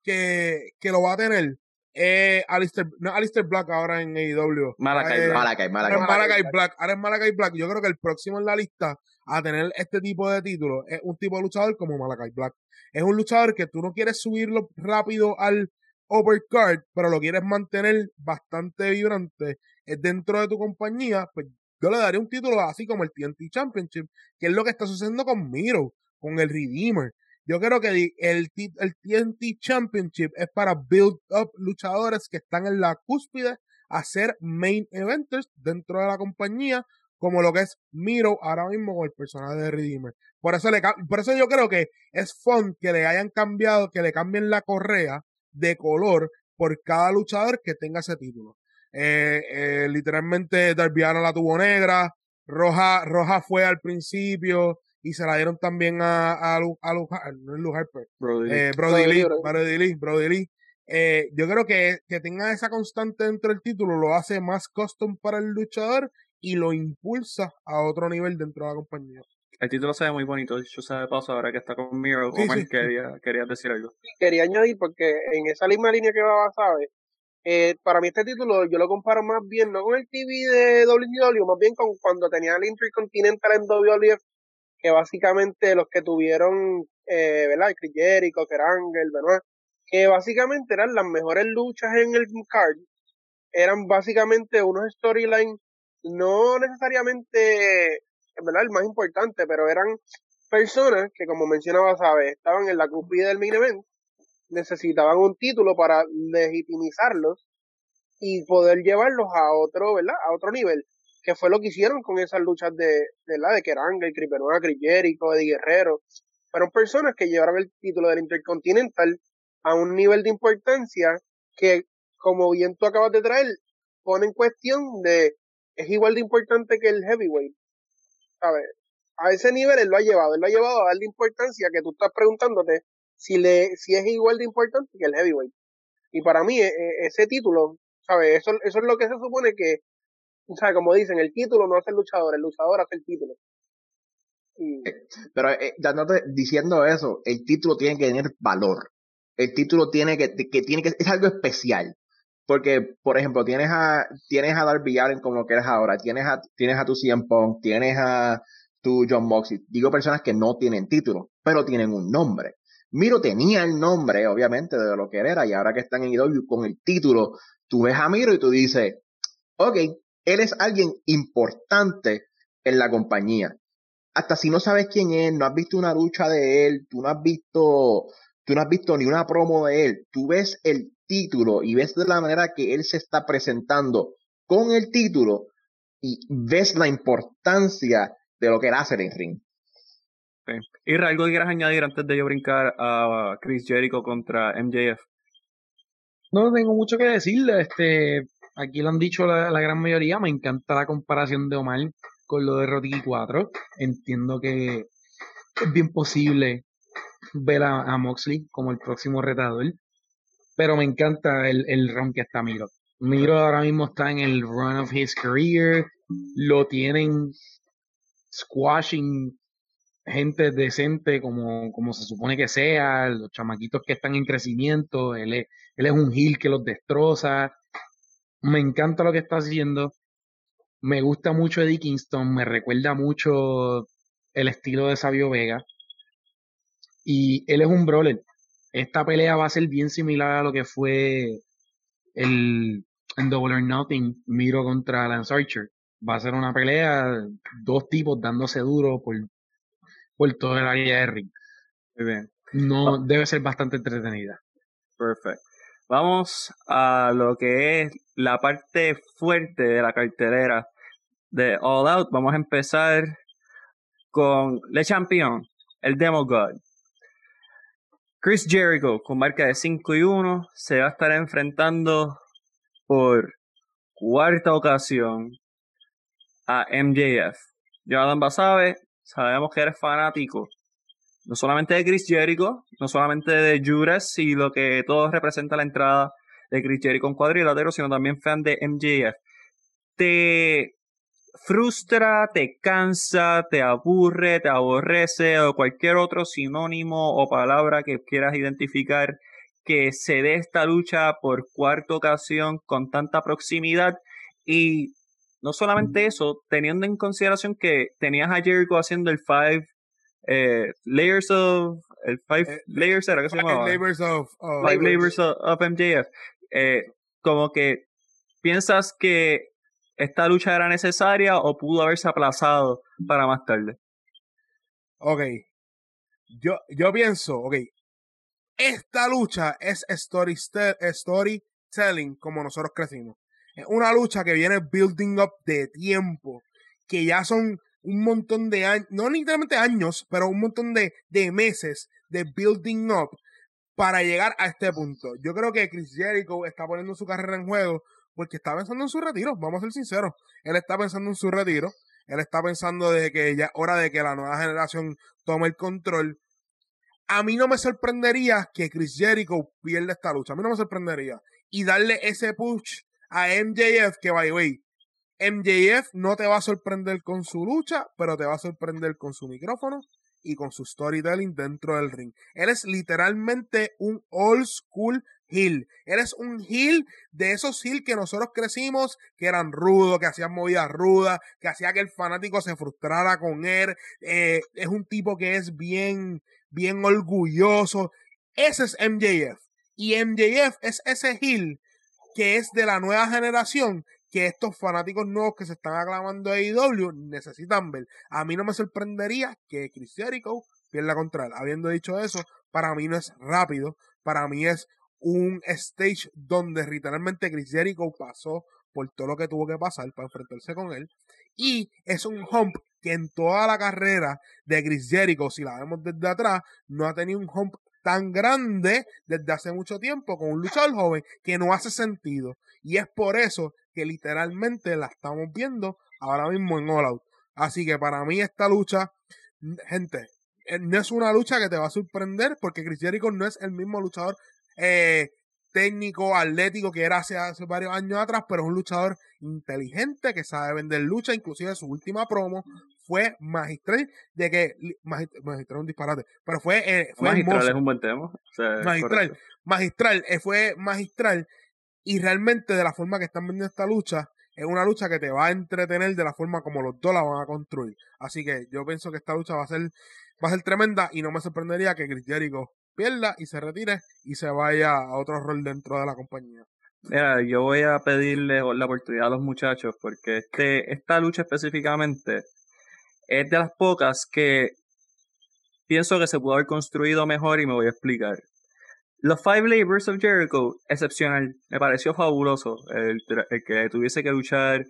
que, que lo va a tener eh, Alistair, no Alistair Black ahora en AEW. Malakai, Eh, Malakai, es Malakai. Malakai Black. Ahora es Malakai Black. Yo creo que el próximo en la lista a tener este tipo de títulos es un tipo de luchador como Malakai Black. Es un luchador que tú no quieres subirlo rápido al overcard, pero lo quieres mantener bastante vibrante dentro de tu compañía, pues yo le daría un título así como el TNT Championship, que es lo que está sucediendo con Miro, con el Redeemer. Yo creo que el, el TNT Championship es para build up luchadores que están en la cúspide a ser main eventers dentro de la compañía, como lo que es Miro ahora mismo con el personaje de Redeemer. Por eso, le, por eso yo creo que es fun que le hayan cambiado, que le cambien la correa de color por cada luchador que tenga ese título. Eh, eh, literalmente Darby la tuvo negra, roja, roja fue al principio y se la dieron también a, a, Lu- a Lu- no es Lu Harper, Brody. eh, Brody Lee, Brody. Lee, Brody Lee. Eh, yo creo que, que tenga esa constante dentro del título lo hace más custom para el luchador y lo impulsa a otro nivel dentro de la compañía. El título se ve muy bonito. Yo sé de paso ahora que está con Miro. Sí, sí. quería, querías decir algo. quería añadir porque en esa misma línea que va, ¿sabes? Eh, para mí este título yo lo comparo más bien no con el TV de WWE, más bien con cuando tenía el Intercontinental en WWF, que básicamente los que tuvieron, eh, ¿verdad? Chris Jericho, Kerangel, Benoit, que básicamente eran las mejores luchas en el card, eran básicamente unos storylines, no necesariamente, ¿verdad? El más importante, pero eran personas que, como mencionaba, ¿sabes? Estaban en la cúspide del main event, necesitaban un título para legitimizarlos y poder llevarlos a otro, ¿verdad? A otro nivel, que fue lo que hicieron con esas luchas de, ¿verdad? De Keranga, Benoit, Chris Jericho, Eddie Guerrero. Fueron personas que llevaron el título del Intercontinental a un nivel de importancia que, como bien tú acabas de traer, pone en cuestión de, es igual de importante que el heavyweight, ¿sabes? A ese nivel él lo ha llevado, él lo ha llevado a darle importancia que tú estás preguntándote si le, si es igual de importante que el heavyweight. Y para mí, e- e- ese título, ¿sabes? Eso, eso es lo que se supone que, ¿sabes? Como dicen, el título no hace el luchador, el luchador hace el título. Y, Pero eh, dándote- diciendo eso, el título tiene que tener valor. El título tiene que, que tiene que, es algo especial. Porque, por ejemplo, tienes a, tienes a Darby Allin como lo que eres ahora, tienes a, tienes a tu CM Punk, tienes a tu John Moxley. Digo personas que no tienen título, pero tienen un nombre. Miro tenía el nombre, obviamente, de lo que era, y ahora que están en IW con el título, tú ves a Miro y tú dices, ok, él es alguien importante en la compañía hasta si no sabes quién es, no has visto una lucha de él, tú no has visto, tú no has visto ni una promo de él, tú ves el título y ves de la manera que él se está presentando con el título y ves la importancia de lo que él hace en el ring. Y algo que quieras añadir antes de yo brincar a Chris Jericho contra MJF. No tengo mucho que decirle, este, aquí lo han dicho la, gran mayoría, me encanta la comparación de Omar con lo de Rocky 4, entiendo que es bien posible ver a, Moxley como el próximo retador, pero me encanta el, el run que está Miro. Miro ahora mismo está en el run of his career, lo tienen squashing gente decente como, como se supone que sea, los chamaquitos que están en crecimiento, él es, él es un heel que los destroza. Me encanta lo que está haciendo. Me gusta mucho Eddie Kingston, me recuerda mucho el estilo de Sabio Vega. Y él es un brawler. Esta pelea va a ser bien similar a lo que fue el en Double or Nothing, Miro contra Lance Archer. Va a ser una pelea, dos tipos dándose duro por, por todo el área de ring. No, debe ser bastante entretenida. Perfecto. Vamos a lo que es la parte fuerte de la cartelera de All Out. Vamos a empezar con Le Champion, el Demo God. Chris Jericho, con marca de 5 y 1, se va a estar enfrentando por cuarta ocasión a MJF. Jonathan Basabe, sabemos que eres fanático no solamente de Chris Jericho, no solamente de Judas y lo que todo representa la entrada de Chris Jericho en cuadrilátero, sino también fan de MJF. ¿Te frustra, te cansa, te aburre, te aborrece o cualquier otro sinónimo o palabra que quieras identificar que se dé esta lucha por cuarta ocasión con tanta proximidad y no solamente eso, teniendo en consideración que tenías a Jericho haciendo el five eh, layers of el five Eh, layers era que se llamaba Labors of, five layers of, of MJF eh, como que piensas que esta lucha era necesaria o pudo haberse aplazado para más tarde Ok. Yo, yo pienso, ok. Esta lucha es story, storytelling como nosotros crecimos. Es una lucha que viene building up de tiempo. Que ya son un montón de años, no literalmente años, pero un montón de, de meses de building up para llegar a este punto. Yo creo que Chris Jericho está poniendo su carrera en juego porque está pensando en su retiro, vamos a ser sinceros. Él está pensando en su retiro. Él está pensando de que ya hora de que la nueva generación tome el control. A mí no me sorprendería que Chris Jericho pierda esta lucha. A mí no me sorprendería. Y darle ese push a MJF que, by the way, MJF no te va a sorprender con su lucha, pero te va a sorprender con su micrófono y con su storytelling dentro del ring. Él es literalmente un old school heel. Él es un heel de esos heel que nosotros crecimos, que eran rudos, que hacían movidas rudas, que hacía que el fanático se frustrara con él. Eh, es un tipo que es bien, bien orgulloso. Ese es MJF. Y MJF es ese heel que es de la nueva generación que estos fanáticos nuevos que se están aclamando a AEW necesitan ver. A mí no me sorprendería que Chris Jericho pierda contra él. Habiendo dicho eso, para mí no es rápido, para mí es un stage donde literalmente Chris Jericho pasó por todo lo que tuvo que pasar para enfrentarse con él. Y es un hump que en toda la carrera de Chris Jericho, si la vemos desde atrás, no ha tenido un hump tan grande desde hace mucho tiempo con un luchador joven que no hace sentido. Y es por eso que literalmente la estamos viendo ahora mismo en All Out. Así que para mí esta lucha, gente, eh, no es una lucha que te va a sorprender porque Chris Jericho no es el mismo luchador eh, técnico, atlético que era hace, hace varios años atrás, pero es un luchador inteligente que sabe vender lucha, inclusive su última promo fue magistral de que magistral, magistral un disparate, pero fue, eh, fue magistral hermoso. es un buen tema o sea, magistral, magistral, eh, fue magistral y realmente de la forma que están vendiendo esta lucha es una lucha que te va a entretener de la forma como los dos la van a construir. Así que yo pienso que esta lucha va a ser va a ser tremenda y no me sorprendería que Chris Jericho pierda y se retire y se vaya a otro rol dentro de la compañía. Mira, yo voy a pedirle la oportunidad a los muchachos porque este, esta lucha específicamente es de las pocas que pienso que se pudo haber construido mejor y me voy a explicar. Los Five Labors of Jericho, excepcional, me pareció fabuloso. El, el que tuviese que luchar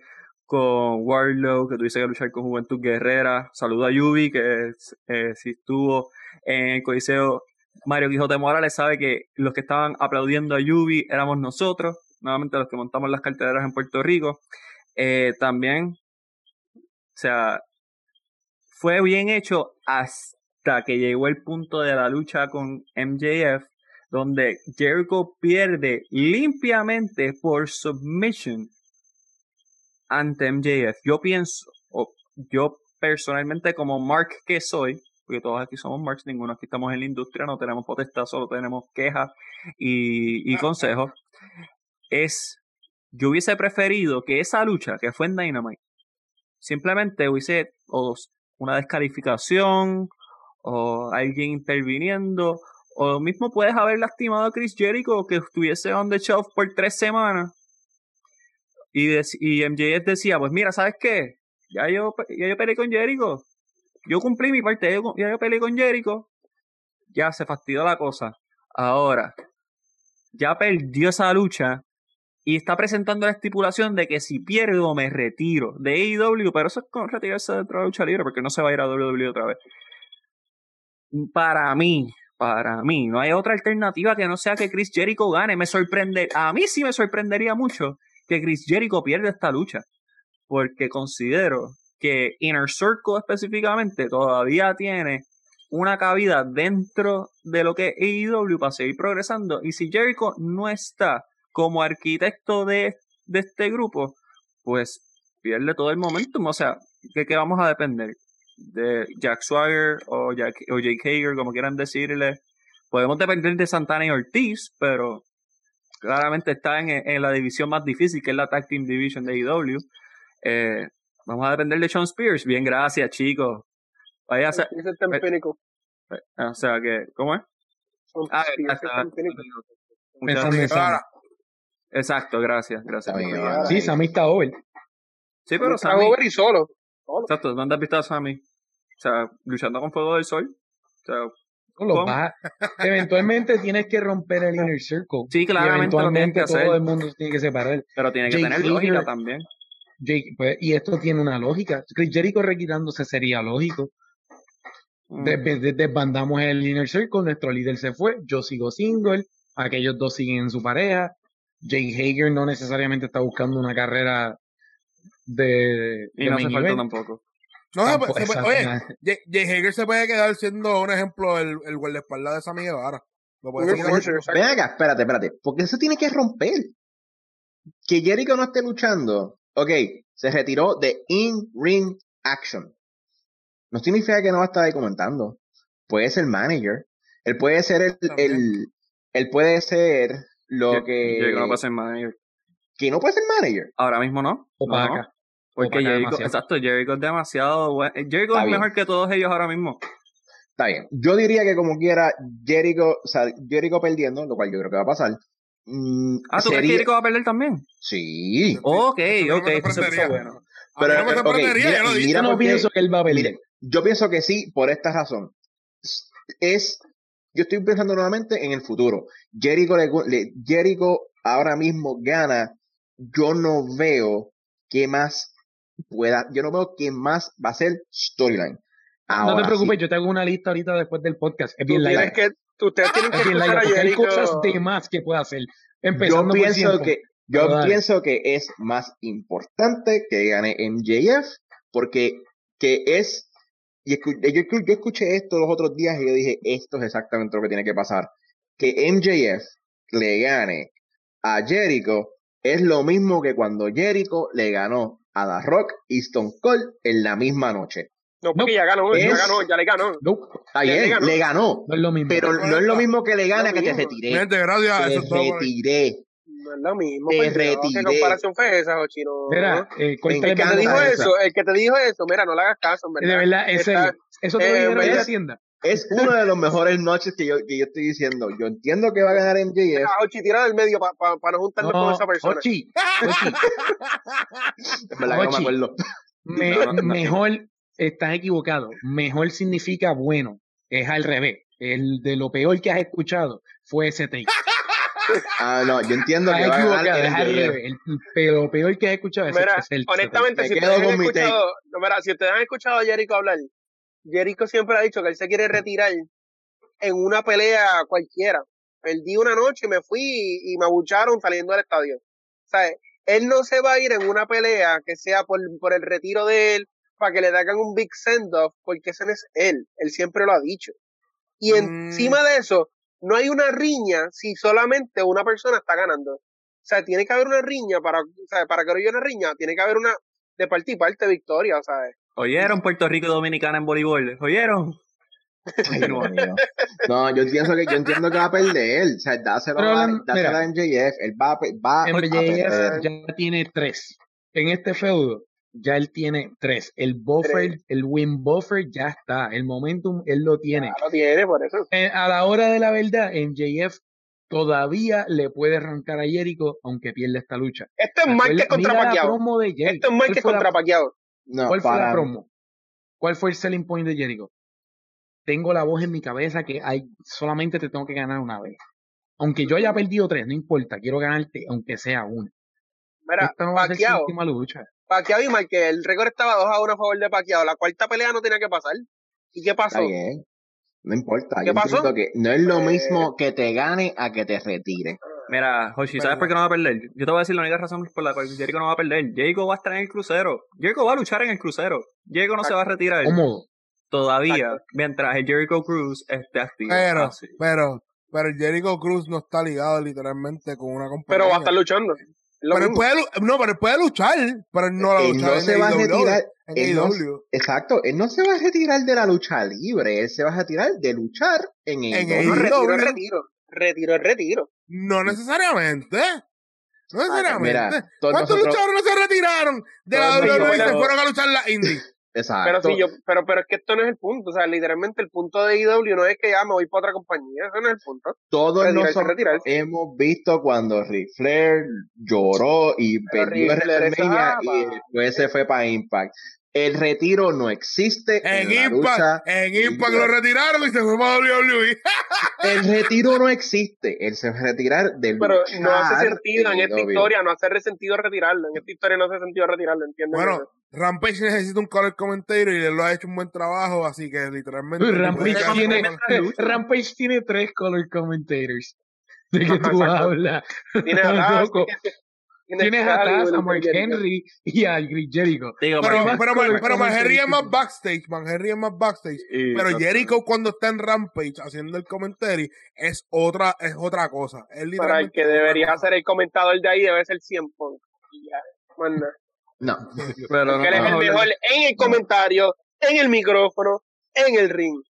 con Warlow, que tuviese que luchar con Juventud Guerrera. Saludo a Yubi, que eh, si estuvo en el Coliseo. Mario Quijote Morales sabe que los que estaban aplaudiendo a Yubi éramos nosotros, nuevamente los que montamos las carteleras en Puerto Rico. Eh, también, o sea, fue bien hecho hasta que llegó el punto de la lucha con MJF, donde Jericho pierde limpiamente por submission ante MJF. Yo pienso, o yo personalmente como Mark que soy, porque todos aquí somos Marks, ninguno aquí estamos en la industria, no tenemos potestad, solo tenemos quejas y, y consejos, es, yo hubiese preferido que esa lucha que fue en Dynamite, simplemente hubiese o una descalificación, o alguien interviniendo, o mismo puedes haber lastimado a Chris Jericho que estuviese on the shelf por tres semanas. Y, y MJF decía, pues mira, ¿sabes qué? Ya yo, ya yo peleé con Jericho. Yo cumplí mi parte, yo, ya yo peleé con Jericho. Ya se fastidió la cosa. Ahora, ya perdió esa lucha y está presentando la estipulación de que si pierdo me retiro de AEW, pero eso es con retirarse dentro de la lucha libre porque no se va a ir a WWE otra vez. Para mí, para mí, no hay otra alternativa que no sea que Chris Jericho gane. Me sorprende, a mí sí me sorprendería mucho que Chris Jericho pierda esta lucha, porque considero que Inner Circle específicamente todavía tiene una cabida dentro de lo que es AEW para seguir progresando. Y si Jericho no está como arquitecto de, de este grupo, pues pierde todo el momentum. O sea, ¿de qué vamos a depender? ¿De Jack Swagger o, Jack, o Jake Hager, como quieran decirle? podemos depender de Santana y Ortiz, pero claramente está en, en, la división más difícil, que es la Tag Team Division de AEW. Eh, vamos a depender de Sean Spears. Bien, gracias, chicos. Vaya a ser, eh, o sea que, ¿cómo es? Ah, Muchas gracias. Exacto, gracias, gracias. Sí, Sammy está over. Sí, pero Sammy... Está over y solo. Exacto, ¿dónde has visto a Sammy? O sea, luchando con fuego del sol. O sea, lo eventualmente tienes que romper el inner circle. Sí, claramente. Y eventualmente todo el mundo tiene que separar. Pero tiene que tener lógica también. Jake, pues, y esto tiene una lógica. Jericho retirándose sería lógico. Mm. Desbandamos el inner circle, nuestro líder se fue, yo sigo single, aquellos dos siguen en su pareja. Jake Hager no necesariamente está buscando una carrera de. Y no hace falta tampoco. No, pues, oye, Jay, Hager se puede quedar siendo un ejemplo el, el guardaespaldas de Sammy Guevara. Lo puede Ven acá, espérate, espérate. Porque eso tiene que romper. Que Jericho no esté luchando. Ok, se retiró de in-ring action. No significa que no va a estar ahí comentando. Puede ser manager. Él puede ser el, el él puede ser lo que. Jericho no puede ser manager. Que no puede ser manager. Ahora mismo no. O para acá. Porque Jericho, exacto, Jericho es demasiado bueno. Jericho es mejor que todos ellos ahora mismo. Está bien. Yo diría que como quiera, Jericho, o sea, Jericho perdiendo, lo cual yo creo que va a pasar. Mm, ah, ¿tú crees que Jericho va a perder también? Sí. Ok, ok, eso es bueno. Pero, no me okay, mira, yo, mira no pienso que él va a perder. yo pienso que sí, por esta razón. Es, yo estoy pensando nuevamente en el futuro. Jericho, le, Jericho ahora mismo gana. Yo no veo qué más pueda, yo no veo quién más va a ser storyline. no te preocupes, yo te hago una lista ahorita después del podcast. Es bien light. Que, ustedes tienen que es hay cosas de más que puede hacer. Empezando yo pienso que yo pienso que es más importante que gane MJF porque que es y yo, yo escuché esto los otros días y yo dije esto es exactamente lo que tiene que pasar que MJF le gane a Jericho es lo mismo que cuando Jericho le ganó a The Rock y Stone Cold en la misma noche. No, porque ya ganó, ya ganó, ya le ganó. No, le ganó. No es lo mismo. Pero no, es lo mismo que le gane a que te retiré. Gente, gracias. Te retiré. No es lo mismo. Te pues, retiré. ¿Qué comparación fue esa, Ochino? Mira, eh, el que te dijo eso, el que te dijo eso, mira, no le hagas caso, ¿verdad? De verdad, en serio. Eso te lo dijeron en la tienda es uno de los mejores noches que yo, que yo estoy diciendo. Yo entiendo que va a ganar MJF. Ah, Ochi, tira del medio para pa, pa no juntarnos con esa persona. Ochi, Ochi. es verdad que no me acuerdo. Me, mejor, estás equivocado. Mejor significa bueno. Es al revés. El de lo peor que has escuchado fue ese take. Ah, no, yo entiendo que va a ganar es al revés. El, lo peor que has escuchado es, mira, el Honestamente, si ustedes, han escuchado, mira, si ustedes han escuchado a Jericho hablar, Jericho siempre ha dicho que él se quiere retirar en una pelea cualquiera. Perdí una noche, me fui y, me abucharon saliendo del estadio. O sea, él no se va a ir en una pelea que sea por, por el retiro de él, para que le hagan un big send-off, porque ese no es él. Él siempre lo ha dicho. Y mm. encima de eso, no hay una riña si solamente una persona está ganando. O sea, tiene que haber una riña para, o sea, para que haya una riña, tiene que haber una de parte y parte victoria, ¿sabes? ¿Oyeron Puerto Rico y Dominicana en voleibol? ¿Oyeron? no, yo pienso que yo entiendo que va a perder. O sea, dáselo, a, dáselo a MJF. Él va, va MJF ya tiene tres. En este feudo, ya él tiene tres. El buffer, el win buffer ya está. El momentum, él lo tiene. Ya lo tiene, por eso. Eh, a la hora de la verdad, MJF todavía le puede arrancar a Jericho aunque pierda esta lucha. Esto es más que contra Esto es contra ¿Cuál fue la promo? ¿Cuál fue el selling point de Jericho? Tengo la voz en mi cabeza que hay, solamente te tengo que ganar una vez. Aunque yo haya perdido tres, no importa, quiero ganarte aunque sea una. Mira, Esta no va a ser su última lucha. Paquiao y que el récord estaba 2 a 1 a favor de Paquiao. La cuarta pelea no tenía que pasar. ¿Y qué pasó? No importa. ¿Qué pasó? Que no es lo mismo que te gane a que te retire. Mira, Hoshi, ¿sabes por qué no va a perder? Yo te voy a decir la única razón por la cual Jericho no va a perder. Jericho va a estar en el crucero. Jericho va a luchar en el crucero. Jericho no se va a retirar. ¿Cómo? Todavía, mientras el Jericho Cruz esté activo. Pero, pero, pero el Jericho Cruz no está ligado literalmente con una compañía. Pero va a estar luchando. Pero puede, no, pero él puede luchar, pero no la lucha. No se va a retirar. exacto, él no se va a retirar de la lucha libre, él se va a retirar de luchar en el, en el retiro, retiro, retiro, retiro. No necesariamente. No ah, necesariamente. ¿Cuántos luchadores no se retiraron de la WWE y se fueron a luchar la indie? Pero, sí, yo, pero, pero es que esto no es el punto. O sea, literalmente el punto de IW no es que ya me voy para otra compañía. Eso no es el punto. Todos nosotros hemos visto cuando Ric Flair lloró y perdió WrestleMania y después se fue para Impact. El retiro no existe. En, Impact, en Impact lo retiraron y se fue para WWE. el retiro no existe. Él se va a retirar del Pero no hace sentido en esta historia, no hace sentido retirarlo. En esta historia no hace sentido retirarlo, ¿entiendes? Bueno, Rampage necesita un color comentario y él lo ha hecho un buen trabajo, así que literalmente. Rampage, tiene, Rampage tiene tres color commentators. ¿De qué tú hablas? Tiene a Tienes a Taz, a Mark Henry y a Chris Jericho. pero, pero, Mark Henry es más backstage, Mark Henry es más backstage. pero Jericho cuando está en Rampage haciendo el comentario es otra, es otra cosa. Para el que debería hacer el comentador de ahí debe ser 100 Punk. No. Pero no, él es el mejor en el comentario, en el micrófono, en el ring.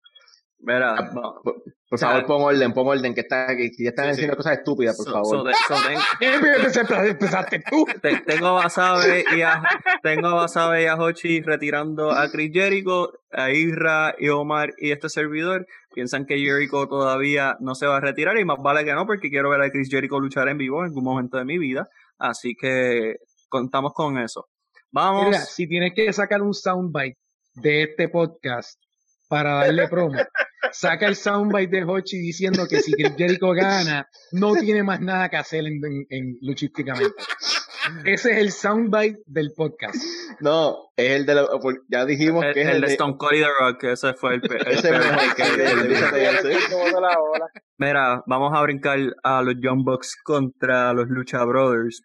Mira, ah, por, favor, pon orden, pon orden, que, está, que ya están diciendo cosas estúpidas, por favor. tengo a Basabe y a, tengo a Basabe y a Hochi retirando a Chris Jericho, a Isra y Omar y este servidor. Piensan que Jericho todavía no se va a retirar y más vale que no, porque quiero ver a Chris Jericho luchar en vivo en algún momento de mi vida. Así que contamos con eso. Vamos. Mira, si tienes que sacar un soundbite de este podcast para darle promo, saca el soundbite de Hochi diciendo que si Chris Jericho gana, no tiene más nada que hacer en, en, luchísticamente. Ese es el soundbite del podcast. No, es el de la, ya dijimos que es el, de Stone Cold y The Rock, ese fue el, ese Mira, vamos a brincar a los Young Bucks contra los Lucha Brothers.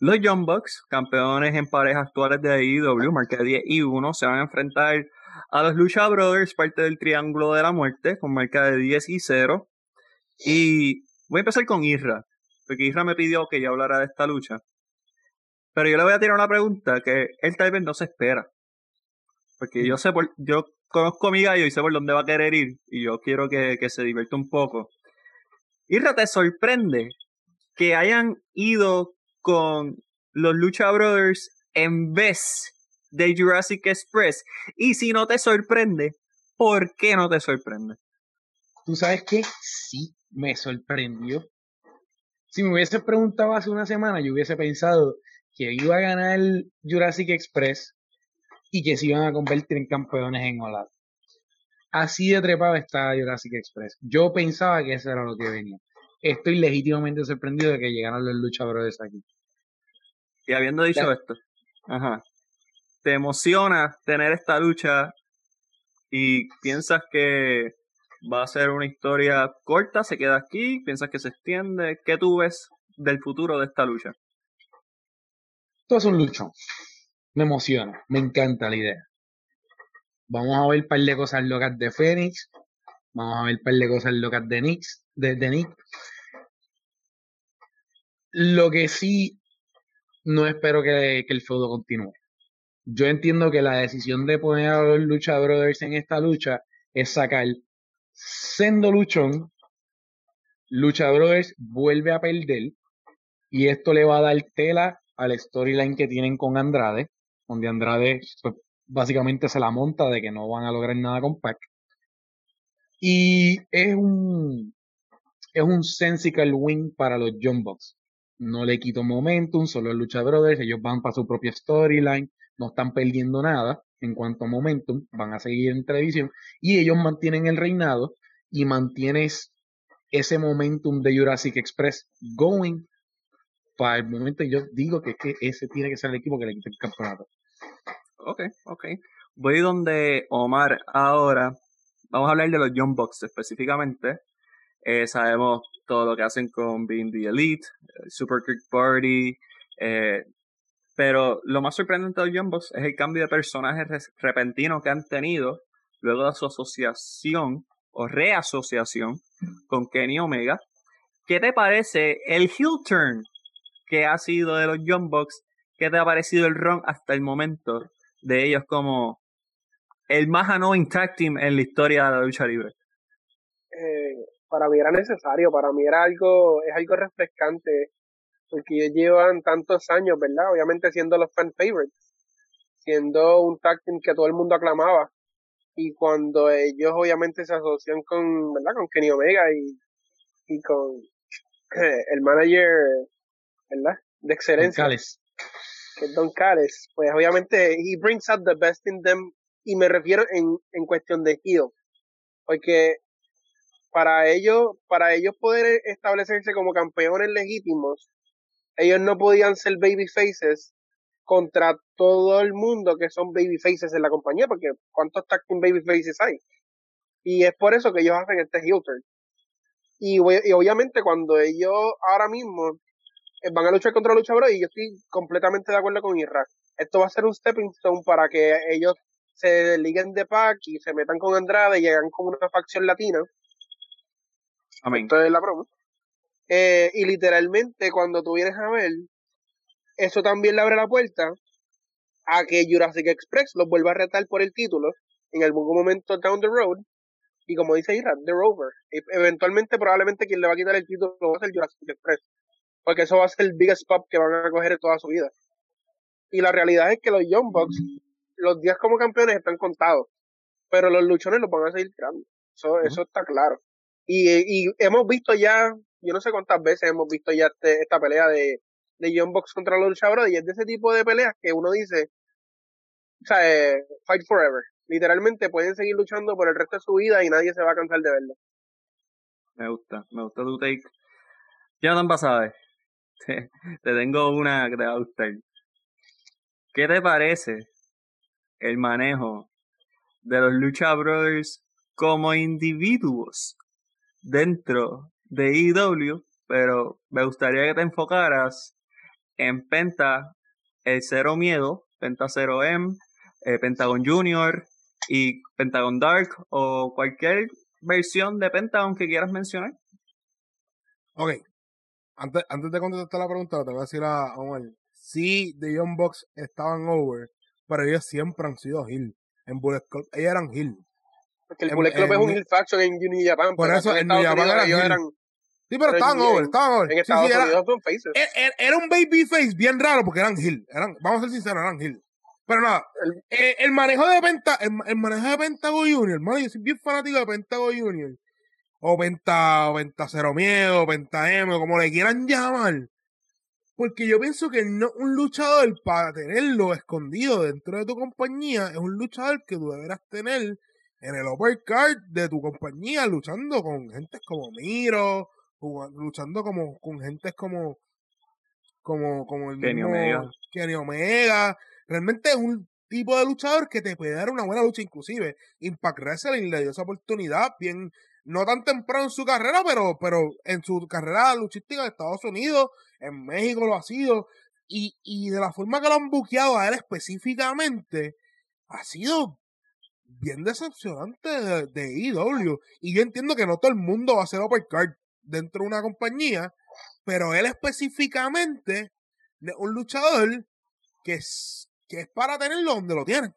Los Young Bucks, campeones en parejas actuales de AEW, marca 10 y 1, se van a enfrentar a los Lucha Brothers, parte del Triángulo de la Muerte, con marca de 10 y 0. Y voy a empezar con Isra, porque Isra me pidió que yo hablara de esta lucha. Pero yo le voy a tirar una pregunta que él tal vez no se espera. Porque yo sé por, yo conozco a mi gallo y sé por dónde va a querer ir. Y yo quiero que, que se divierta un poco. Isra, ¿te sorprende que hayan ido con los Lucha Brothers en vez de Jurassic Express. Y si no te sorprende, ¿por qué no te sorprende? ¿Tú sabes qué? Sí, me sorprendió. Si me hubiese preguntado hace una semana, yo hubiese pensado que iba a ganar el Jurassic Express y que se iban a convertir en campeones en Holanda. Así de trepado está Jurassic Express. Yo pensaba que eso era lo que venía. Estoy legítimamente sorprendido de que llegaran los luchadores aquí. Y habiendo dicho esto, ajá, ¿te emociona tener esta lucha y piensas que va a ser una historia corta, se queda aquí, piensas que se extiende? ¿Qué tú ves del futuro de esta lucha? Todo es un lucho. Me emociona, me encanta la idea. Vamos a ver un par de cosas locas de Phoenix. Vamos a ver un par de cosas locas de Nick. De, de Nick. Lo que sí no espero que, el feudo continúe. Yo entiendo que la decisión de poner a los Lucha Brothers en esta lucha es sacar Sendo Luchón, Lucha Brothers vuelve a perder y esto le va a dar tela al storyline que tienen con Andrade, donde Andrade pues, básicamente se la monta de que no van a lograr nada con Pac. Y es un es un sensical win para los John no le quito momentum, solo el Lucha Brothers, ellos van para su propia storyline, no están perdiendo nada en cuanto a momentum, van a seguir en televisión y ellos mantienen el reinado y mantienes ese momentum de Jurassic Express going para el momento yo digo que, que ese tiene que ser el equipo que le quite el campeonato. Ok, ok. Voy donde Omar ahora. Vamos a hablar de los Young Bucks específicamente. Eh, sabemos todo lo que hacen con Being the Elite, eh, Super Kick Party. Eh, pero lo más sorprendente de los Young es el cambio de personaje repentino que han tenido luego de su asociación o reasociación con Kenny Omega. ¿Qué te parece el heel turn qué ha sido de los Bucks, qué te ha parecido el run hasta el momento de ellos como el más annoying tag team en la historia de la lucha libre. Eh, para mí era necesario, para mí era algo, es algo refrescante, porque ellos llevan tantos años, ¿verdad? Obviamente siendo los fan favorites, siendo un tag team que todo el mundo aclamaba, y cuando ellos obviamente se asocian con, ¿verdad? Con Kenny Omega y, y con el manager, ¿verdad? De excelencia. Don que es Don Cales, pues obviamente he brings out the best in them y me refiero en, en cuestión de heel, porque para ellos, para ellos poder establecerse como campeones legítimos, ellos no podían ser baby faces contra todo el mundo que son baby faces en la compañía, porque ¿cuántos tag baby faces hay? Y es por eso que ellos hacen este heel turn. Y, obviamente cuando ellos ahora mismo eh, van a luchar contra Lucha Bro, y yo estoy completamente de acuerdo con Irra, esto va a ser un stepping stone para que ellos se desliguen de Pac y se metan con Andrade y llegan con una facción latina Amén. Entonces la broma. Eh, y literalmente cuando tú vienes a ver, eso también le abre la puerta a que Jurassic Express los vuelva a retar por el título en algún momento down the road. Y como dice Ira, The Rover. E, eventualmente, probablemente quien le va a quitar el título va a ser Jurassic Express. Porque eso va a ser el biggest pop que van a coger en toda su vida. Y la realidad es que los Young Bucks, los días como campeones están contados. Pero los luchones los van a seguir tirando. Eso, eso está claro. Y, hemos visto ya, yo no sé cuántas veces hemos visto ya este, esta pelea de, de John Box contra los luchadores y es de ese tipo de peleas que uno dice, o sea, eh, fight forever. Literalmente pueden seguir luchando por el resto de su vida y nadie se va a cansar de verlo. Me gusta, me gusta tu take. Jonathan Basabe, te, te tengo una que te va a gustar. ¿Qué te parece el manejo de los Lucha Brothers como individuos dentro de IW, pero me gustaría que te enfocaras en Penta, el Cero Miedo, Penta 0M, eh, Pentagon Junior y Pentagon Dark o cualquier versión de Pentagon que quieras mencionar. Ok. Antes, antes de contestar la pregunta, te voy a decir a Omar. Sí, The Young Bucks estaban over, pero ellos siempre han sido Hill. En Bullet Club, ellos eran Hill. Porque el Bullet Club es un Hill Faction en New Japan. Por eso en New Japan eran, Sí, pero, estaban over, estaban over. En Estados Unidos era, son faces. Era, era, un baby face bien raro porque eran Hill. Eran, vamos a ser sinceros, eran Hill. Pero nada, el, eh, el manejo de Penta, el, el, manejo de Pentago Junior, hermano, yo soy bien fanático de Pentago Junior. O Penta, o Penta Cero Miedo, Penta M, o como le quieran llamar. Porque yo pienso que no un luchador para tenerlo escondido dentro de tu compañía es un luchador que tú deberás tener en el uppercard de tu compañía, luchando con gente como Miro, luchando como con gente como como como el Kenny Omega. Kenny Omega. Realmente es un tipo de luchador que te puede dar una buena lucha inclusive. Impact Wrestling le dio esa oportunidad bien no tan temprano en su carrera, pero pero en su carrera luchística en Estados Unidos, en México lo ha sido y, y de la forma que lo han buqueado a él específicamente ha sido bien decepcionante de, de IW. Y yo entiendo que no todo el mundo va a ser uppercard dentro de una compañía, pero él específicamente es un luchador que es, que es para tenerlo donde lo tienen.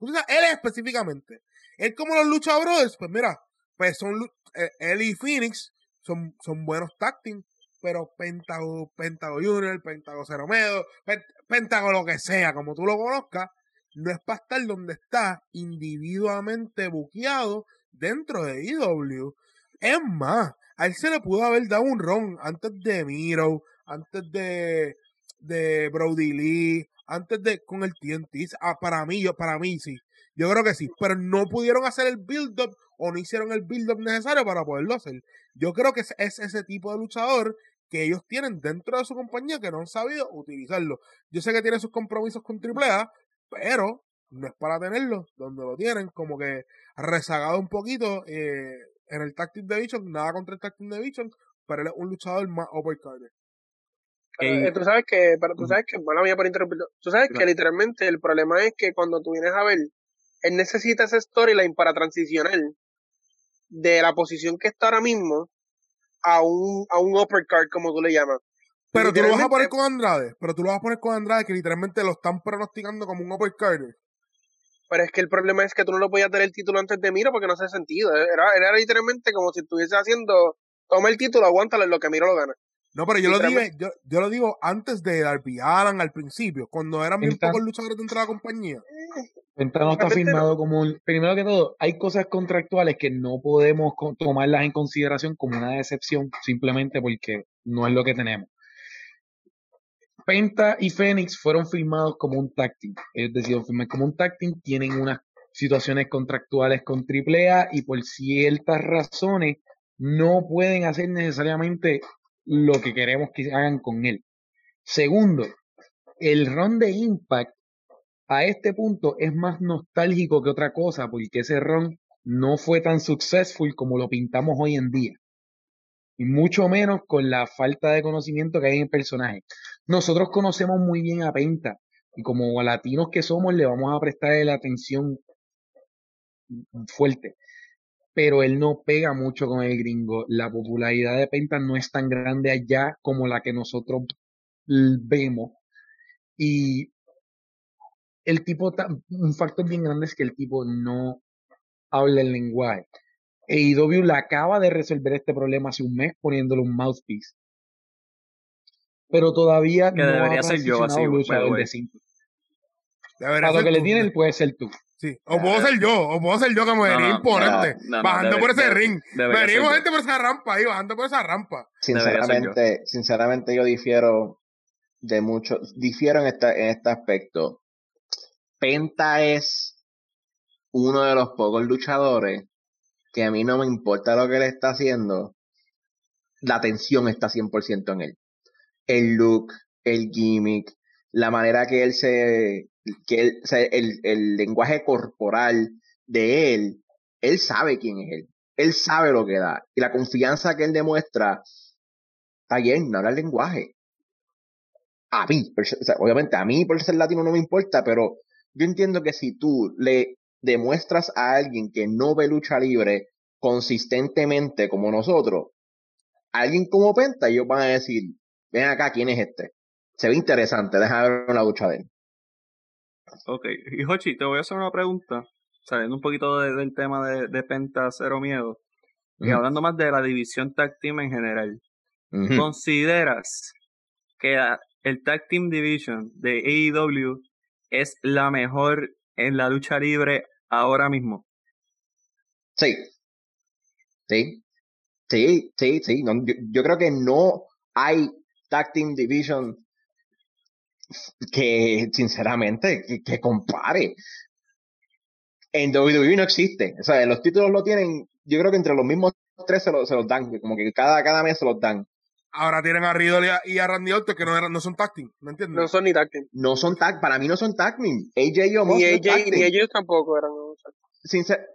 él específicamente. Él como los luchadores, pues mira, pues son eh, él y Phoenix son, son buenos tacting, pero Pentago, Pentago Junior, Pentago Cero Medo, Pentago lo que sea, como tú lo conozcas, no es para estar donde está individualmente buqueado dentro de IW. Es más, a él se le pudo haber dado un ron antes de Miro, antes de, de Brody Lee, antes de con el TNT. Ah, para mí, yo, para mí sí. Yo creo que sí. Pero no pudieron hacer el build-up o no hicieron el build-up necesario para poderlo hacer. Yo creo que es, es ese tipo de luchador que ellos tienen dentro de su compañía que no han sabido utilizarlo. Yo sé que tiene sus compromisos con AAA, pero no es para tenerlo donde lo tienen, como que rezagado un poquito eh, en el Tactic Division, nada contra el Tactic Division, pero él es un luchador más overcard. Eh, tú sabes que, pero tú sabes que, bueno, voy a por interrumpir, tú sabes que literalmente el problema es que cuando tú vienes a ver, él necesita ese storyline para transicionar de la posición que está ahora mismo a un, a un uppercard, como tú le llamas. Pero tú lo vas a poner con Andrade. Pero tú lo vas a poner con Andrade, que literalmente lo están pronosticando como un uppercarder. Pero es que el problema es que tú no lo podías dar el título antes de Miro porque no hace sentido. Era, era literalmente como si estuviese haciendo, toma el título, aguántalo en lo que Miro lo gana. No, pero yo lo, digo, yo, yo, lo digo antes de Darby Allen al principio, cuando eran muy pocos luchadores dentro de la compañía. Penta no está firmado como un, primero que todo, hay cosas contractuales que no podemos tomarlas en consideración como una decepción simplemente porque no es lo que tenemos. Penta y Fénix fueron firmados como un tag team. Ellos decidieron como un tag tienen unas situaciones contractuales con AAA y por ciertas razones no pueden hacer necesariamente lo que queremos que hagan con él. Segundo, el run de Impact a este punto es más nostálgico que otra cosa porque ese run no fue tan successful como lo pintamos hoy en día y mucho menos con la falta de conocimiento que hay en el personaje. Nosotros conocemos muy bien a Penta y como latinos que somos le vamos a prestar la atención fuerte, pero él no pega mucho con el gringo. La popularidad de Penta no es tan grande allá como la que nosotros vemos y el tipo, un factor bien grande es que el tipo no habla el lenguaje. AEW le acaba de resolver este problema hace un mes poniéndole un mouthpiece. Pero todavía que no debería ser yo así, luchador de simple. Para lo que le tienen puede ser tú. Sí. O puedo ser yo, o puedo ser yo como no, no, imponente, bajando por ese ring. Venimos gente por esa rampa ahí, bajando por esa rampa. Sinceramente, sinceramente yo difiero de mucho, difiero en, esta, en este aspecto. Penta es uno de los pocos luchadores que a mí no me importa lo que él está haciendo, la atención está 100% en él. El look, el gimmick, la manera que él se, que el, el lenguaje corporal de él, él sabe quién es él, él sabe lo que da y la confianza que él demuestra, está bien, no habla el lenguaje. A mí, obviamente a mí por ser latino no me importa, pero yo entiendo que si tú le demuestras a alguien que no ve lucha libre consistentemente como nosotros, alguien como Penta, ellos van a decir, ven acá, ¿quién es este? Se ve interesante, deja ver una lucha de él. Ok, y Hochi, te voy a hacer una pregunta, saliendo un poquito del tema de, Penta Cero Miedo, y hablando más de la división Tag Team en general. ¿Consideras que el Tag Team Division de AEW es la mejor en la lucha libre ahora mismo. Sí. Sí. Sí, sí, sí. yo, creo que no hay Tag Team Division que, sinceramente, que, compare. En WWE no existe. O sea, los títulos lo tienen, yo creo que entre los mismos tres se, se los dan, como que cada, cada mes se los dan. Ahora tienen a Riddle y a, Randy Orton que no, eran, no son tag team, ¿me entiendes? No son ni tag team. No son tag, para mí no son tag team. AJ y Omos Ni AJ, ni ellos tampoco eran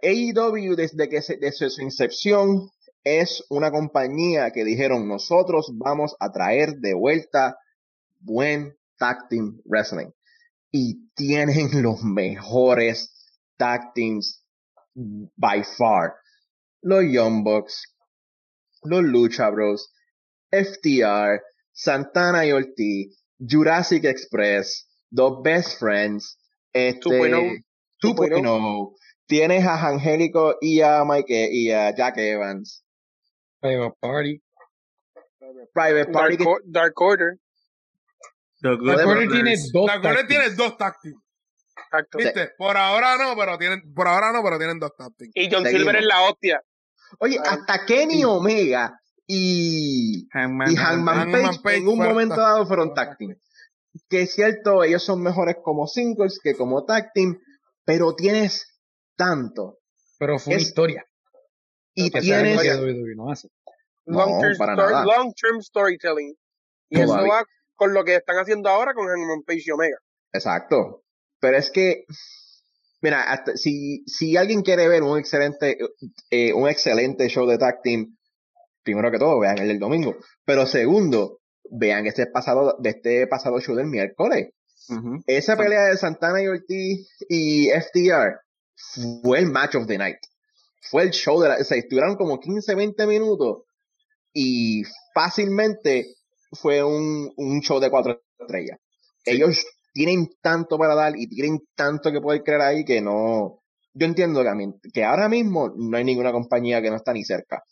AEW desde que desde su incepción es una compañía que dijeron nosotros vamos a traer de vuelta buen tag team wrestling. Y tienen los mejores tag teams by far. Los Young Bucks, los Lucha Bros, FTR, Santana y Ortiz, Jurassic Express, The Best Friends, este, 2.0. Tienes a Angélico y a Mike y a Jack Evans. Private Party. Private Party. Dark, Order. Dark Order tiene dos. Dark Order tiene dos táctiles. ¿Viste? Por ahora no, pero tienen, por ahora no, pero tienen dos táctiles. Y John Silver es la hostia. Oye, hasta Kenny Omega y Hangman, Page, en un momento dado fueron tag team. Que es cierto, ellos son mejores como singles que como tag team, pero tienes tanto. Pero fue una historia. Y tienes... No long, term long term storytelling. Y eso va con lo que están haciendo ahora con Hangman Page y Omega. Exacto. Pero es que, mira, hasta, si, si alguien quiere ver un excelente, eh, un excelente show de tag team, primero que todo, vean el del domingo. Pero segundo, vean este pasado, de este pasado show del miércoles. Esa pelea de Santana y Ortiz y FTR fue el match of the night. Fue el show de la, o sea, duraron como 15, 20 minutos y fácilmente fue un, un show de cuatro estrellas. Ellos tienen tanto para dar y tienen tanto que poder crear ahí que no. Yo entiendo que, que ahora mismo no hay ninguna compañía que no está ni cerca.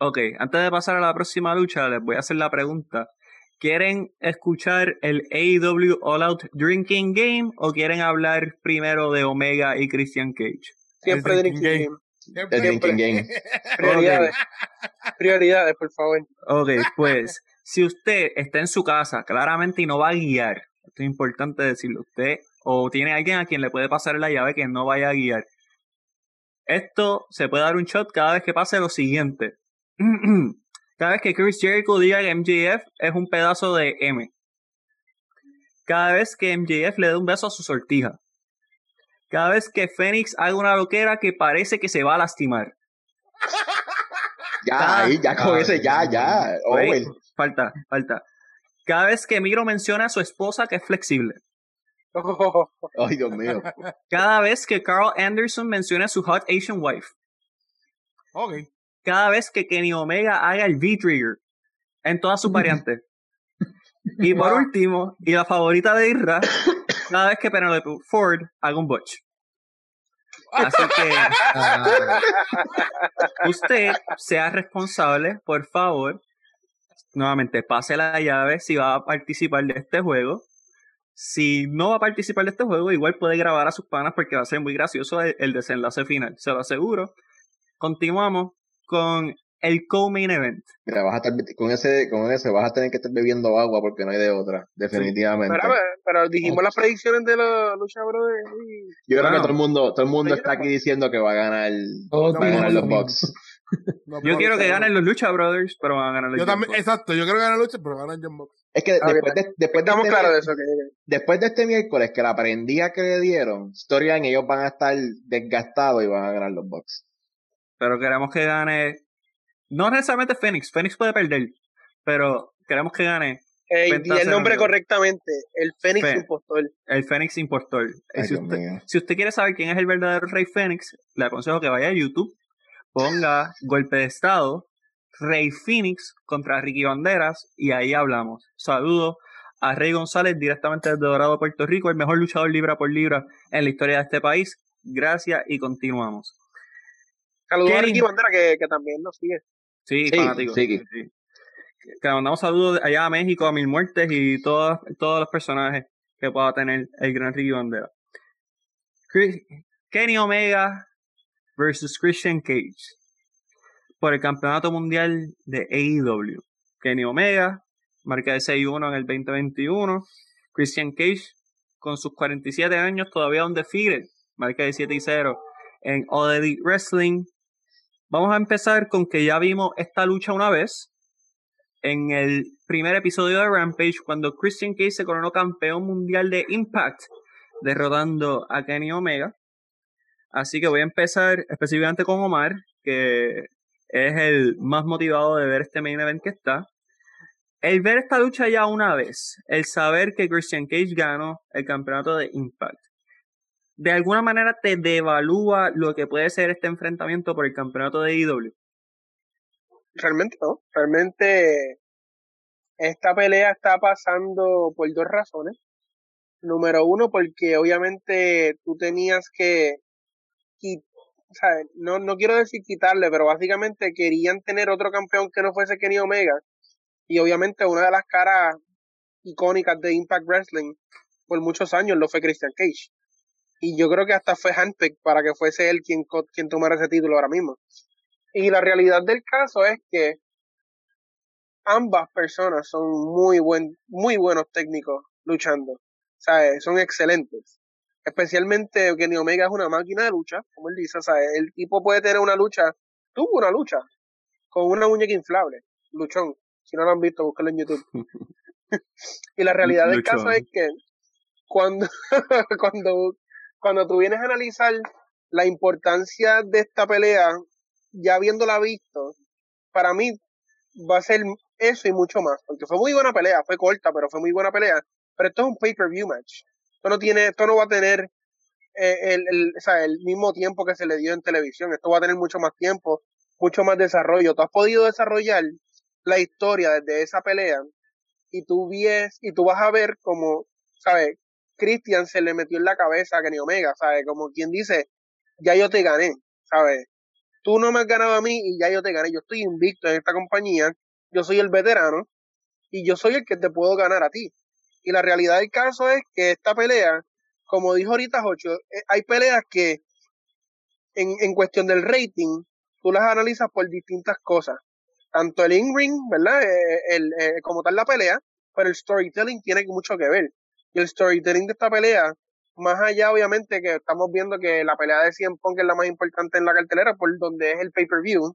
Ok, antes de pasar a la próxima lucha, les voy a hacer la pregunta. ¿Quieren escuchar el AEW All Out Drinking Game o quieren hablar primero de Omega y Christian Cage? Siempre Drinking Game. El Drinking Game. Prioridades. Prioridades, por favor. Ok, pues, si usted está en su casa claramente y no va a guiar, esto es importante decirlo, usted o tiene alguien a quien le puede pasar la llave que no vaya a guiar. Esto se puede dar un shot cada vez que pase lo siguiente. Cada vez que Chris Jericho diga que MJF es un pedazo de M. Cada vez que MJF le dé un beso a su sortija. Cada vez que Phoenix haga una loquera que parece que se va a lastimar. Ya, ahí, ya con ese, ya, ya. falta, falta. Cada vez que Miro menciona a su esposa que es flexible. Ay, Dios mío. Cada vez que Carl Anderson menciona a su hot Asian wife. Ok cada vez que Kenny Omega haga el V-Trigger en todas sus variantes. y por último, y la favorita de Irra, cada vez que Penelope Ford haga un butch. Así que ah, usted sea responsable, por favor. Nuevamente, pase la llave si va a participar de este juego. Si no va a participar de este juego, igual puede grabar a sus panas porque va a ser muy gracioso el desenlace final, se lo aseguro. Continuamos con el co-main event. Mira, vas a estar, con ese, con ese vas a tener que estar bebiendo agua porque no hay de otra, definitivamente. Pero, dijimos las predicciones de la lucha brothers. Yo creo que todo el mundo, todo el mundo está aquí diciendo que va a ganar, va a ganar los Bucks. yo quiero que ganen los Lucha Brothers, pero van a ganar los Yo también, exacto, yo quiero que ganen los Lucha, pero ganan John Box. Es que después de, después de este, claro de eso, después de este miércoles que la prendía que le dieron, Storyline ellos van a estar desgastados y van a ganar los Bucks. Pero queremos que gane. No necesariamente Phoenix. Phoenix puede perder. Pero queremos que gane. y el nombre correctamente. El Phoenix Impostor. El Phoenix Impostor. si, usted, si usted quiere saber quién es el verdadero Rey Phoenix, le aconsejo que vaya a YouTube, ponga golpe de estado, Rey Phoenix contra Ricky Banderas y ahí hablamos. Saludos a Rey González directamente desde Dorado, Puerto Rico, el mejor luchador libra por libra en la historia de este país. Gracias y continuamos. Saludos a Ricky Bandera que, que, también nos sigue. Sí, fanático. Sí, Que mandamos saludos allá a México, a Mil Muertes y todos, todos los personajes que pueda tener el gran Ricky Bandera. Kenny Omega versus Christian Cage por el campeonato mundial de AEW. Kenny Omega, marca de 6-1 en el 2021. Christian Cage, con sus 47 años, todavía un desfile, marca de 7 0 en All Elite Wrestling. Vamos a empezar con que ya vimos esta lucha una vez en el primer episodio de Rampage cuando Christian Cage se coronó campeón mundial de Impact derrotando a Kenny Omega. Así que voy a empezar específicamente con Omar, que es el más motivado de ver este main event que está. El ver esta lucha ya una vez, el saber que Christian Cage ganó el campeonato de Impact, de alguna manera te devalúa lo que puede ser este enfrentamiento por el campeonato de IW? Realmente no. Realmente esta pelea está pasando por dos razones. Número uno, porque obviamente tú tenías que, no, no quiero decir quitarle, pero básicamente querían tener otro campeón que no fuese Kenny Omega. Y obviamente una de las caras icónicas de Impact Wrestling por muchos años lo fue Christian Cage y yo creo que hasta fue handpicked para que fuese él quien, quien tomara ese título ahora mismo. Y la realidad del caso es que ambas personas son muy, buen, muy buenos técnicos luchando. ¿Sabes? Son excelentes. Especialmente Kenny Omega es una máquina de lucha, como él dice. ¿sabes? El tipo puede tener una lucha, tuvo una lucha, con una muñeca inflable, luchón. Si no lo han visto, búscalo en YouTube. y la realidad del caso es que cuando, cuando cuando tú vienes a analizar la importancia de esta pelea, ya habiéndola visto, para mí va a ser eso y mucho más, porque fue muy buena pelea, fue corta, pero fue muy buena pelea, pero esto es un pay-per-view match. Esto no tiene, esto no va a tener eh, el, el, o sea, el mismo tiempo que se le dio en televisión, esto va a tener mucho más tiempo, mucho más desarrollo. Tú has podido desarrollar la historia desde esa pelea y tú vies, y tú vas a ver como, ¿sabes? Christian se le metió en la cabeza a Kenny Omega, ¿sabes? Como quien dice, ya yo te gané, ¿sabes? Tú no me has ganado a mí y ya yo te gané. Yo estoy invicto en esta compañía, yo soy el veterano y yo soy el que te puedo ganar a ti. Y la realidad del caso es que esta pelea, como dijo ahorita Jocho, eh, hay peleas que en, cuestión del rating, tú las analizas por distintas cosas. Tanto el in-ring, ¿verdad? Eh, el, eh, como tal la pelea, pero el storytelling tiene mucho que ver. Y el storytelling de esta pelea, más allá obviamente que estamos viendo que la pelea de Cien Punk es la más importante en la cartelera, por donde es el pay-per-view,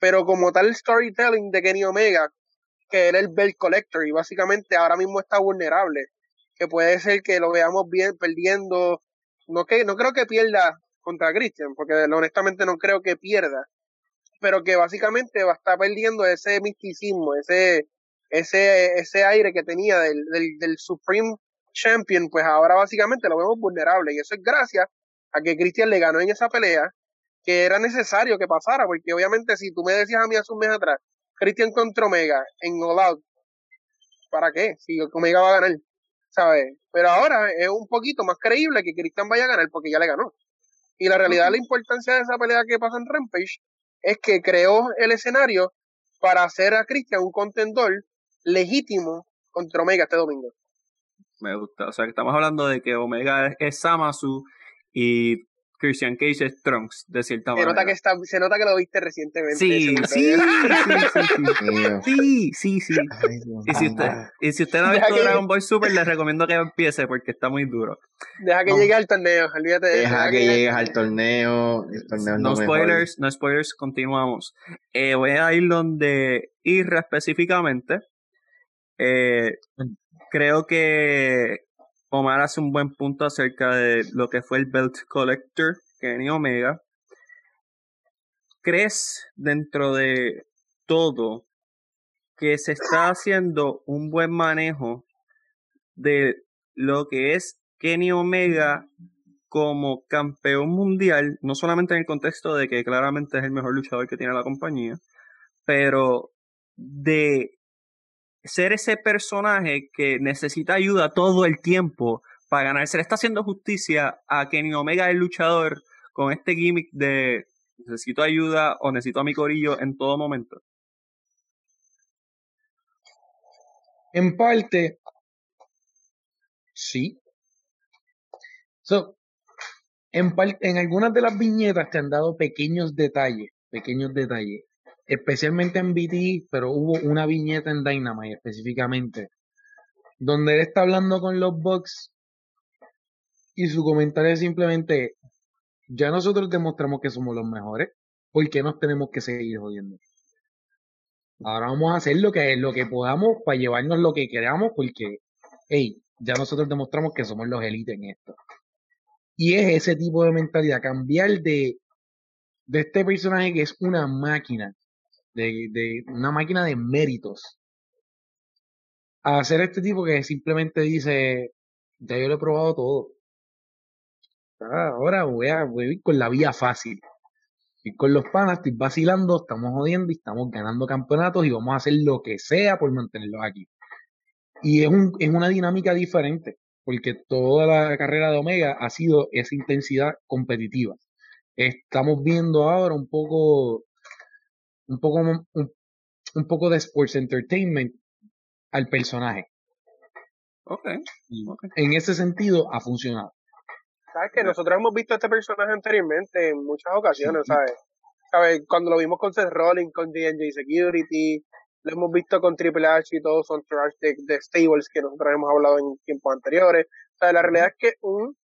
pero como tal el storytelling de Kenny Omega, que era el Bell Collector y básicamente ahora mismo está vulnerable, que puede ser que lo veamos bien perdiendo, no que no creo que pierda contra Christian, porque honestamente no creo que pierda, pero que básicamente va a estar perdiendo ese misticismo, ese ese ese aire que tenía del, del, del Supreme Champion, pues ahora básicamente lo vemos vulnerable y eso es gracias a que Christian le ganó en esa pelea que era necesario que pasara, porque obviamente si tú me decías a mí hace un mes atrás Christian contra Omega en All Out. ¿Para qué? Si Omega va a ganar, ¿sabes? Pero ahora es un poquito más creíble que Christian vaya a ganar porque ya le ganó. Y la realidad, la importancia de esa pelea que pasó en Rampage es que creó el escenario para hacer a Christian un contendor legítimo contra Omega este domingo. Me gusta. O sea, que estamos hablando de que Omega es, es Samasu y Christian Cage es Trunks, de cierta se manera. Nota que está, se nota que lo viste recientemente. Sí, sí, sí, sí, sí, sí, sí. Y si usted, y si usted no ha visto que- Dragon Ball Super, le recomiendo que empiece porque está muy duro. Deja que No. llegue al torneo, olvídate de eso. Deja que llegues al torneo. El torneo es No mejor. spoilers, no spoilers, continuamos. Eh, voy a ir donde Irra específicamente. Eh, creo que Omar hace un buen punto acerca de lo que fue el Belt Collector, Kenny Omega. ¿Crees dentro de todo que se está haciendo un buen manejo de lo que es Kenny Omega como campeón mundial, no solamente en el contexto de que claramente es el mejor luchador que tiene la compañía, pero de ser ese personaje que necesita ayuda todo el tiempo para ganar. Se le está haciendo justicia a Kenny Omega, el luchador, con este gimmick de necesito ayuda o necesito a mi corillo en todo momento. En parte, sí. So, en, en algunas de las viñetas te han dado pequeños detalles, pequeños detalles, especialmente en BT, pero hubo una viñeta en Dynamite específicamente, donde él está hablando con los Bucks y su comentario es simplemente, ya nosotros demostramos que somos los mejores, ¿por qué nos tenemos que seguir jodiendo? Ahora vamos a hacer lo que, lo que podamos para llevarnos lo que queramos porque, hey, ya nosotros demostramos que somos los élites en esto. Y es ese tipo de mentalidad, cambiar de, de este personaje que es una máquina, de, de una máquina de méritos, a hacer este tipo que simplemente dice, ya yo lo he probado todo. Ah, Ahora voy a, ir con la vía fácil. Y con los panas estoy vacilando, estamos jodiendo y estamos ganando campeonatos y vamos a hacer lo que sea por mantenerlos aquí. Y es, un, es una dinámica diferente, porque toda la carrera de Omega ha sido esa intensidad competitiva. Estamos viendo ahora un poco, un poco, un, un poco de sports entertainment al personaje. Ok. Y Ok. en ese sentido ha funcionado. Sabes que nosotros hemos visto a este personaje anteriormente en muchas ocasiones, ¿sabes? ¿Sabes? Cuando lo vimos con Seth Rollins, con D&J Security, lo hemos visto con Triple H y todos son entourage de, de stables que nosotros hemos hablado en tiempos anteriores. O sea, la realidad es que un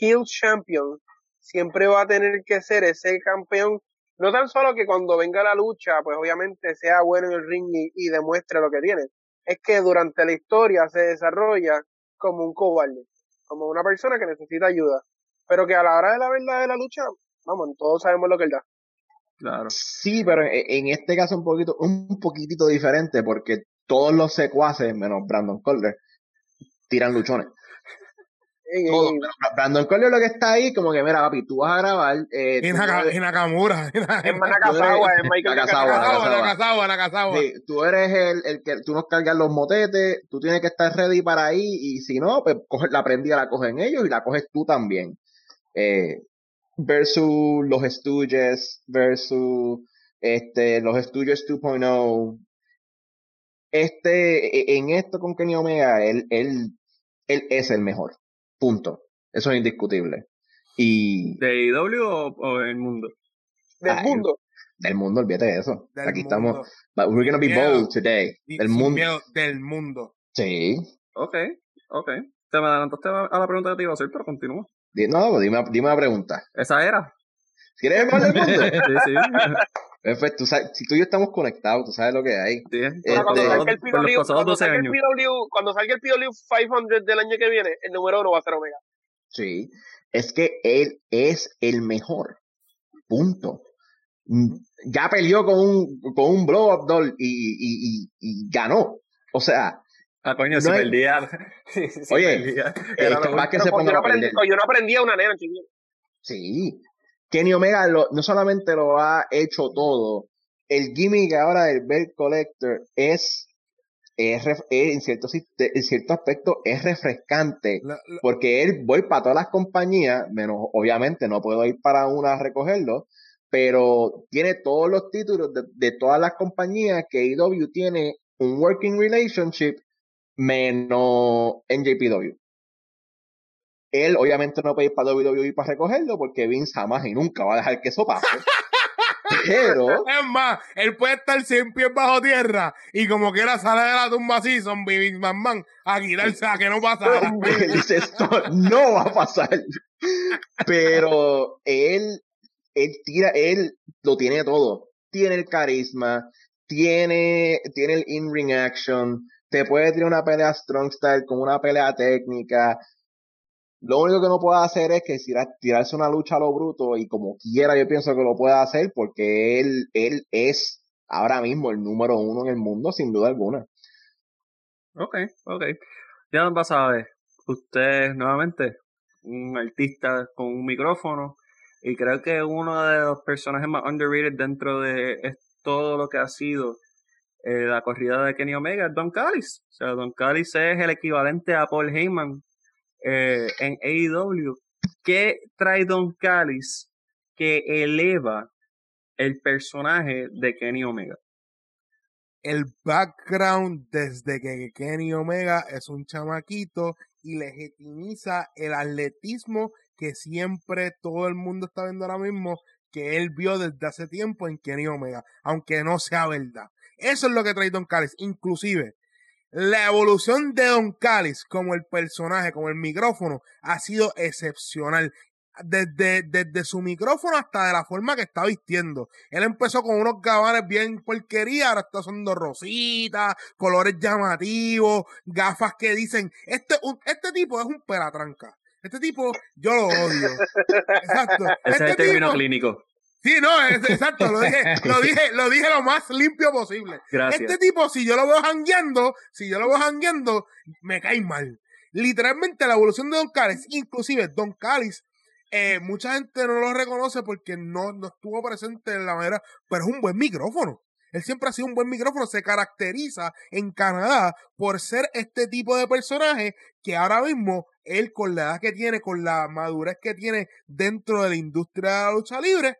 heel champion siempre va a tener que ser ese campeón, no tan solo que cuando venga la lucha, pues obviamente sea bueno en el ring y, y demuestre lo que tiene, es que durante la historia se desarrolla como un cobarde, como una persona que necesita ayuda, pero que a la hora de la verdad de la lucha, vamos, todos sabemos lo que él da. Claro. Sí, pero e- en este caso un poquito, un poquitito diferente porque todos los secuaces, menos Brandon Calder, tiran luchones. Brandon Cole lo que está ahí, como que, mira, papi, tú vas a grabar. Eh, en, Nakamura. En Nakazawa, en Michael Nakazawa. Nakazawa, Sí, tú eres el, el, que tú nos cargas los motetes, tú tienes que estar ready para ahí, y si no, pues coge, la prendida la cogen ellos y la coges tú también. Eh, versus los Stooges, versus este, los Stooges 2.0. Este, e, en esto con Kenny Omega, él, él, él es el mejor. Punto. Eso es indiscutible. Y. ¿De IW o, o el mundo? Del mundo. Del mundo, olvídate de eso. Aquí estamos. But we're gonna be bold today. Del mundo. Del mundo. Sí. Ok, ok. Te me adelantaste a la pregunta que te iba a hacer, pero continúa. No, dime, dime la pregunta. Esa era. ¿Quieres hablar del mundo? sí, sí. Pues, tú sabes, si tú y yo estamos conectados, tú sabes lo que hay. Sí, este, cuando, salga el PW, cuando, salga el PW, cuando salga el PW 500 del año que viene, el número uno va a ser Omega. Sí, es que él es el mejor. Punto. Mm, ya peleó con un, con un blow up doll y, y, y, y ganó. O sea, Ah, coño, si perdía. Oye, perdía. Era que se yo, no aprendí, yo no aprendía una nena, chiquillo. Sí, Kenny Omega no solamente lo ha hecho todo, el gimmick ahora del Belt Collector es, es, en, cierto, en cierto aspecto es refrescante, porque él voy para todas las compañías, menos obviamente no puedo ir para una a recogerlo, pero tiene todos los títulos de, de todas las compañías que IW tiene un working relationship menos NJPW. Él obviamente no puede ir para WWE para recogerlo porque Vince jamás y nunca va a dejar que eso pase. Pero. Es más, él puede estar 100 pies bajo tierra y como quiera sale de la tumba así, zombie Vince McMahon, a a que no pasa esto no va a pasar. Pero él, él tira, él lo tiene todo. Tiene el carisma, tiene, tiene el in-ring action, te puede tirar una pelea strong style con una pelea técnica, lo único que no puede hacer es que tirarse una lucha a lo bruto y como quiera yo pienso que lo puede hacer porque él, él es ahora mismo el número uno en el mundo sin duda alguna. Ok, ok. Ya a ver, usted nuevamente, un artista con un micrófono y creo que uno de los personajes más underrated dentro de todo lo que ha sido eh, la corrida de Kenny Omega es Don Callis. O sea, Don Callis es el equivalente a Paul Heyman eh, en AEW. ¿Qué trae Don Callis que eleva el personaje de Kenny Omega? El background desde que Kenny Omega es un chamaquito y legitimiza el atletismo que siempre todo el mundo está viendo ahora mismo que él vio desde hace tiempo en Kenny Omega, aunque no sea verdad. Eso es lo que trae Don Callis. Inclusive, la evolución de Don Callis como el personaje, como el micrófono, ha sido excepcional. Desde, desde su micrófono hasta de la forma que está vistiendo. Él empezó con unos gabanes bien porquería, ahora está usando rositas, colores llamativos, gafas que dicen, este, este tipo es un pelatranca. Este tipo, yo lo odio. Exacto. Ese es el este término clínico. Sí, no, exacto, lo dije, lo dije, lo dije lo más limpio posible. Gracias. Este tipo, si yo lo veo jangueando, si yo lo veo jangueando, me cae mal. Literalmente la evolución de Don Callis, inclusive Don Callis, eh, mucha gente no lo reconoce porque no, no estuvo presente en la manera, pero es un buen micrófono. Él siempre ha sido un buen micrófono, se caracteriza en Canadá por ser este tipo de personaje que ahora mismo él con la edad que tiene, con la madurez que tiene dentro de la industria de la lucha libre,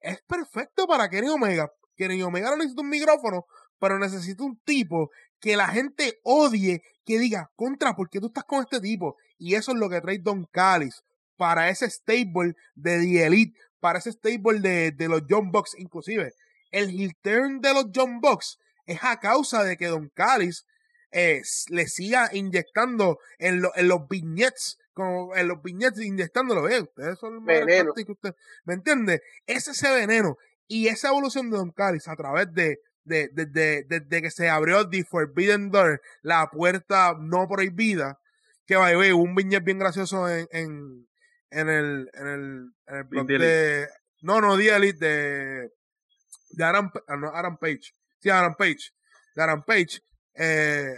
es perfecto para Kenny Omega. Kenny Omega no necesita un micrófono, pero necesita un tipo que la gente odie, que diga, contra, ¿por qué tú estás con este tipo? Y eso es lo que trae Don Callis para ese stable de The Elite, para ese stable de, de los John Bucks, inclusive. El heel turn de los John Bucks es a causa de que Don Callis eh, le siga inyectando en, en los vignettes como en los viñetes inyectándolo. ¿eh? Ustedes son veneno. Que usted, ¿Me entiende? Es ese veneno y esa evolución de Don Callis a través de de, de, de, de, que se abrió The Forbidden Door, la puerta no prohibida, que va a un viñet bien gracioso en, en, en el, en el, en el blog de, no, no, The Elite, de, de Aaron, ah, no, Aaron Page, sí, Aaron Page, de Aaron Page, eh,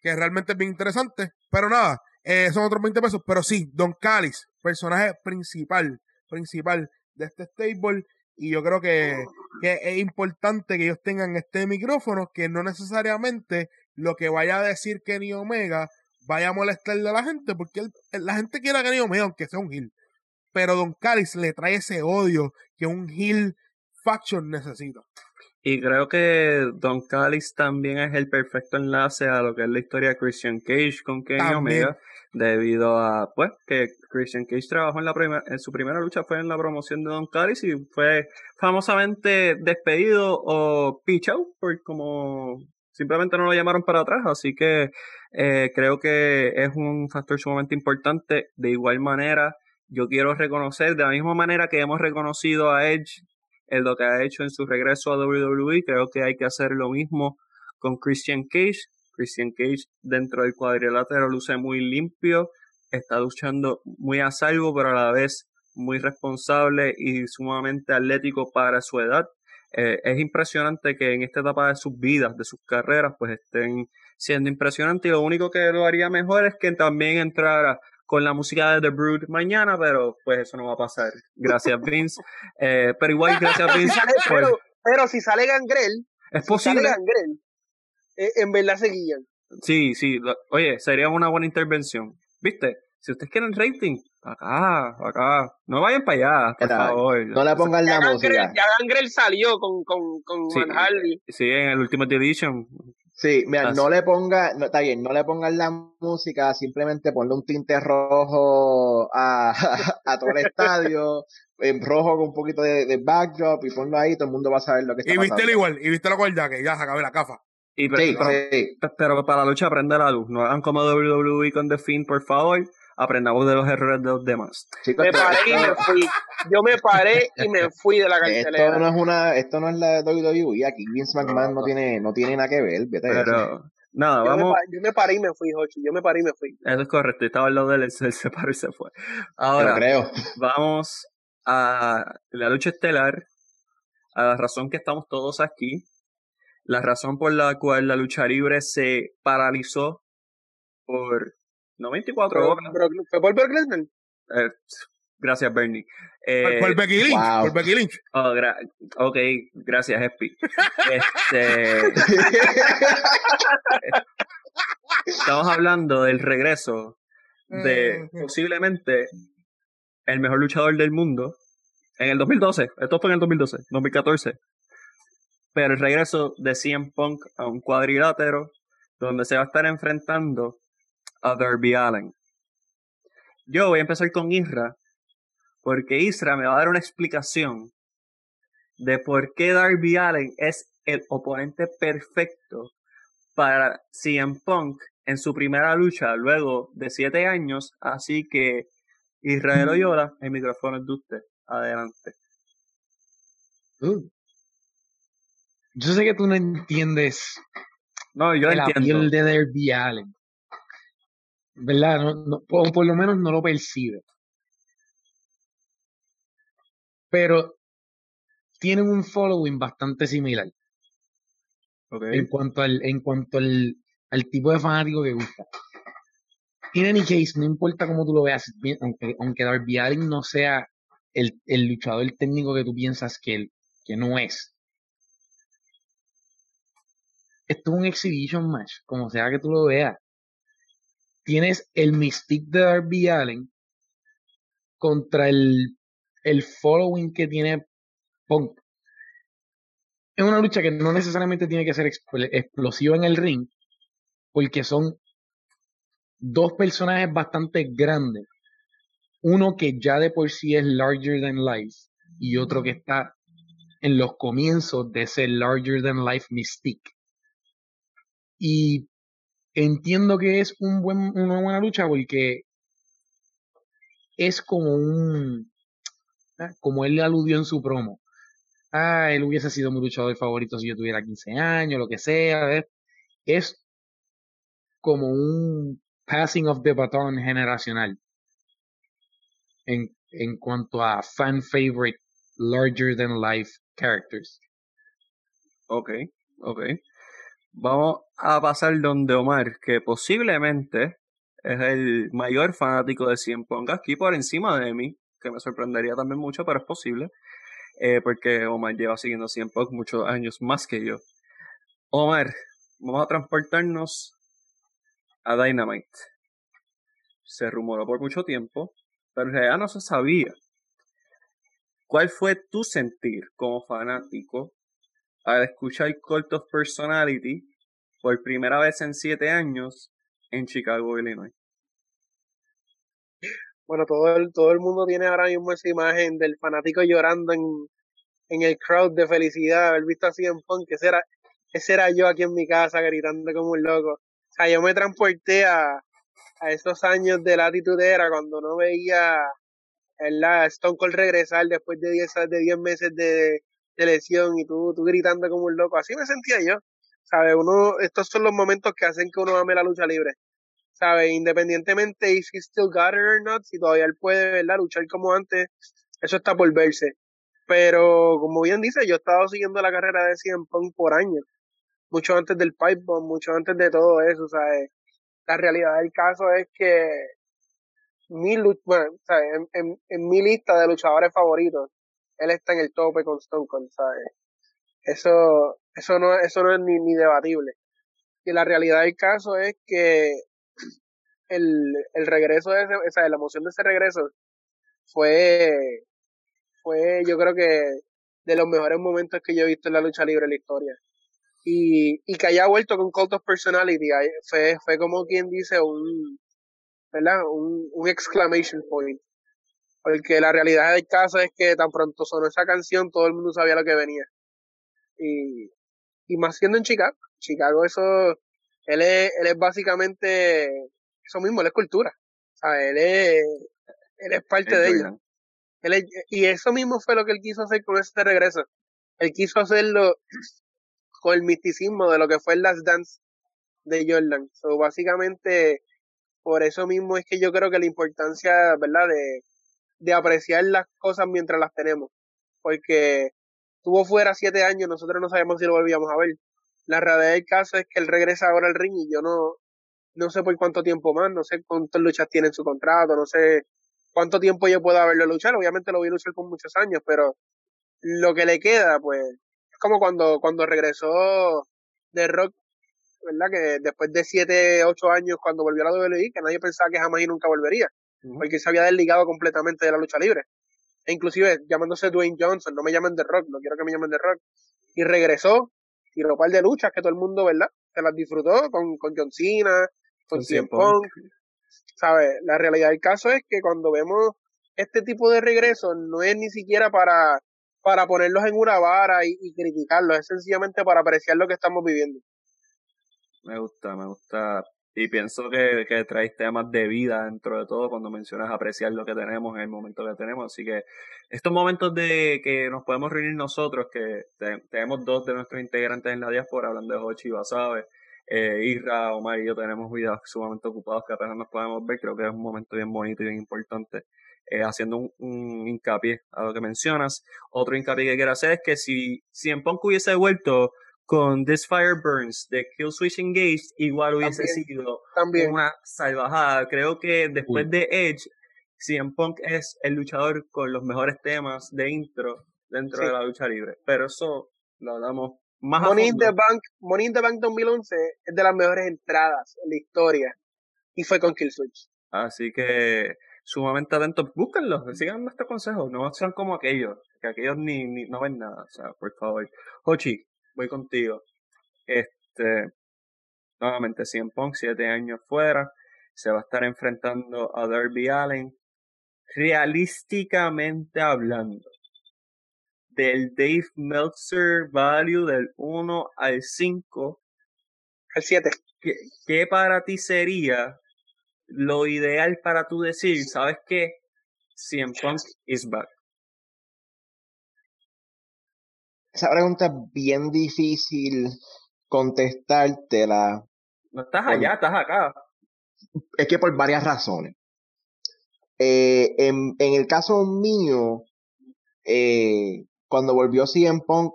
que realmente es bien interesante, pero nada, eh, son otros 20 pesos. Pero sí, Don Callis, personaje principal, principal de este stable. Y yo creo que, que es importante que ellos tengan este micrófono, que no necesariamente lo que vaya a decir Kenny Omega vaya a molestarle a la gente, porque la gente quiere a Kenny Omega, aunque sea un heel. Pero Don Callis le trae ese odio que un heel faction necesita. Y creo que Don Callis también es el perfecto enlace a lo que es la historia de Christian Cage con Kenny Omega, debido a, pues, que Christian Cage trabajó en la primera, en su primera lucha fue en la promoción de Don Callis y fue famosamente despedido o pichado, por como simplemente no lo llamaron para atrás, así que eh, creo que es un factor sumamente importante. De igual manera, yo quiero reconocer, de la misma manera que hemos reconocido a Edge en lo que ha hecho en su regreso a WWE. Creo que hay que hacer lo mismo con Christian Cage. Christian Cage dentro del cuadrilátero luce muy limpio, está luchando muy a salvo, pero a la vez muy responsable y sumamente atlético para su edad. Eh, es impresionante que en esta etapa de sus vidas, de sus carreras, pues estén siendo impresionantes y lo único que lo haría mejor es que también entrara con la música de The Brood mañana, pero pues eso no va a pasar. Gracias, Vince. Eh, pero igual, gracias, Vince. pero, si sale Gangrel, es posible. Gangrel, eh, en verdad se guían. Sí, sí. Oye, sería una buena intervención. ¿Viste? Si ustedes quieren rating, acá, acá. No vayan para allá, por favor. No le pongan la música. ya Gangrel salió con, con, con sí, Harley. Sí, en el Ultimate Edition. Sí, mira, no le ponga, no, está bien, no le pongan la música, simplemente ponle un tinte rojo a, a, todo el estadio, en rojo con un poquito de, backdrop y ponlo ahí, todo el mundo va a saber lo que está y pasando. Y viste igual, y viste la cual ya que ya se acabó la cafa. Y pero, sí, pero, para la lucha prende la luz, no hagan como WWE con The Fiend, por favor aprendamos de los errores de los demás. me paré y me fui. Yo me paré y me fui de la cartelera. Esto no es una, esto no es la WWE, aquí Vince McMahon no, tiene, no tiene nada que ver, Pero, nada, yo vamos. Me, yo me paré y me fui, Jochi. Yo me paré y me fui. Eso es correcto. Estaba al lado de él, se paró y se fue. Ahora, creo. vamos a la lucha estelar. A la razón que estamos todos aquí. La razón por la cual la lucha libre se paralizó por no 24 horas. ¿Fue por Brock Lesnar? Eh, gracias, Bernie. Eh, por, Becky Lynch. Wow. Por Becky Lynch. Oh, gra ok, gracias, Espi. este... Estamos hablando del regreso de mm. posiblemente el mejor luchador del mundo en el 2012. Esto fue en el 2012, 2014. Pero el regreso de CM Punk a un cuadrilátero donde se va a estar enfrentando a Darby Allen. Yo voy a empezar con Isra, porque Isra me va a dar una explicación de por qué Darby Allen es el oponente perfecto para CM Punk en su primera lucha luego de siete años. Así que, Israel Oyola, el micrófono es de usted. Adelante. Uh. Yo sé que tú no entiendes no, yo la entiendo. piel de Darby Allen. ¿Verdad? No, o por lo menos no lo percibe. Pero tienen un following bastante similar. En cuanto al, en cuanto al, al tipo de fanático que gusta. In any case, no importa cómo tú lo veas, aunque, aunque Darby Allin no sea el, el luchador técnico que tú piensas que, que no es. Esto es un exhibition match, como sea que tú lo veas tienes el Mystique de Darby Allen contra el, el following que tiene Punk. Es una lucha que no necesariamente tiene que ser explosiva en el ring, porque son dos personajes bastante grandes. Uno que ya de por sí es larger than life y otro que está en los comienzos de ese larger than life mystique. Y entiendo que es un buen, una buena lucha porque es como un, ah, como él aludió en su promo. Ah, él hubiese sido mi luchador favorito si yo tuviera 15 años, lo que sea. Es como un passing of the baton generacional en, en cuanto a fan favorite, larger than life characters. Ok, ok. Vamos a pasar donde Omar, que posiblemente es el mayor fanático de CM Punk aquí por encima de mí, que me sorprendería también mucho, pero es posible, eh, porque Omar lleva siguiendo CM Punk muchos años más que yo. Omar, vamos a transportarnos a Dynamite. Se rumoró por mucho tiempo, pero en realidad no se sabía. ¿Cuál fue tu sentir como fanático al escuchar Cult of Personality por primera vez en siete años en Chicago, Illinois? Bueno, todo el, todo el mundo tiene ahora mismo esa imagen del fanático llorando en, en el crowd de felicidad, haber visto así en Punk, que ese era, ese era yo aquí en mi casa gritando como un loco. O sea, yo me transporté a, a esos años de latitudera cuando no veía la Stone Cold regresar después de 10 de diez meses de, de, lesión y tú, tú gritando como un loco. Así me sentía yo. ¿Sabes? Uno, estos son los momentos que hacen que uno ame la lucha libre. ¿Sabes? Independientemente if he still got it or not, si todavía él puede. Luchar como antes, eso está por verse. Pero, como bien dice, yo he estado siguiendo la carrera de CM Punk por años. Mucho antes del pipe bomb, mucho antes de todo eso, ¿sabes? La realidad del caso es que mi, bueno, en, en, en, mi lista de luchadores favoritos, él está en el tope con Stone Cold, ¿sabes? Eso, eso no, eso no es ni, ni debatible. Y la realidad del caso es que el, el regreso de ese, o sea, la emoción de ese regreso fue, fue yo creo que de los mejores momentos que yo he visto en la lucha libre en la historia. Y, y que haya vuelto con Cult of Personality, fue, fue como quien dice un, ¿verdad? Un, un exclamation point. Porque la realidad del caso es que tan pronto sonó esa canción, todo el mundo sabía lo que venía. Y, y más siendo en Chicago. Chicago, eso, él es, él es básicamente eso mismo, él es cultura. O sea, él es, él es parte de ella. Él y eso mismo fue lo que él quiso hacer con este regreso. Él quiso hacerlo con el misticismo de lo que fue el Last Dance de Jordan. So, básicamente, por eso mismo es que yo creo que la importancia, ¿verdad?, de, de apreciar las cosas mientras las tenemos. Porque tuvo fuera siete años, nosotros no sabemos si lo volvíamos a ver. La realidad del caso es que él regresa ahora al ring y yo no, no sé por cuánto tiempo más, no sé cuántas luchas tiene en su contrato, no sé cuánto tiempo yo pueda verlo luchar, obviamente lo vi luchar por muchos años, pero lo que le queda, pues, es como cuando, cuando regresó de Rock, ¿verdad? Que después de 7, 8 años, cuando volvió a la WWE, que nadie pensaba que jamás y nunca volvería, porque se había desligado completamente de la lucha libre. E inclusive llamándose Dwayne Johnson, no me llamen de Rock, no quiero que me llamen de Rock. Y regresó, tiró un par de luchas que todo el mundo, ¿verdad? Se las disfrutó con, con John Cena, con CM Punk. ¿Sabes? La realidad del caso es que cuando vemos este tipo de regresos, no es ni siquiera para, para ponerlos en una vara y, y criticarlos, es sencillamente para apreciar lo que estamos viviendo. Me gusta, me gusta. Y pienso que, que traes temas de vida dentro de todo cuando mencionas apreciar lo que tenemos en el momento que tenemos. Así que estos momentos de que nos podemos reunir nosotros, que tenemos dos de nuestros integrantes en la diáspora, hablando de Hochi ¿sabes? eh, Isra, Omar y yo tenemos vidas sumamente ocupados que apenas nos podemos ver, creo que es un momento bien bonito y bien importante. Eh, haciendo un, hincapié a lo que mencionas. Otro hincapié que quiero hacer es que si, si en Punk hubiese vuelto con This Fire Burns de Kill Switch Engaged, igual hubiese sido una salvajada. Creo que después de Edge, CM Punk es el luchador con los mejores temas de intro dentro de la lucha libre. Pero eso lo hablamos Money in, the Bank, Money in the Bank 2011 es de las mejores entradas en la historia y fue con Kill Switch. Así que sumamente atentos, búsquenlos, sigan nuestro consejo, no sean como aquellos, que aquellos ni, ni no ven nada, o sea, por favor. Hochi, voy contigo. Este, nuevamente, 100 Punk, 7 años fuera, se va a estar enfrentando a Derby Allen. Realísticamente hablando, del Dave Meltzer Value del 1 al 5. Al 7. ¿Qué, para ti sería lo ideal para tú decir, ¿sabes qué? CM Punk is back. Esa pregunta es bien difícil contestártela. No estás allá, estás acá. Es que por varias razones. Eh, en, en, el caso mío, eh, cuando volvió CM Punk,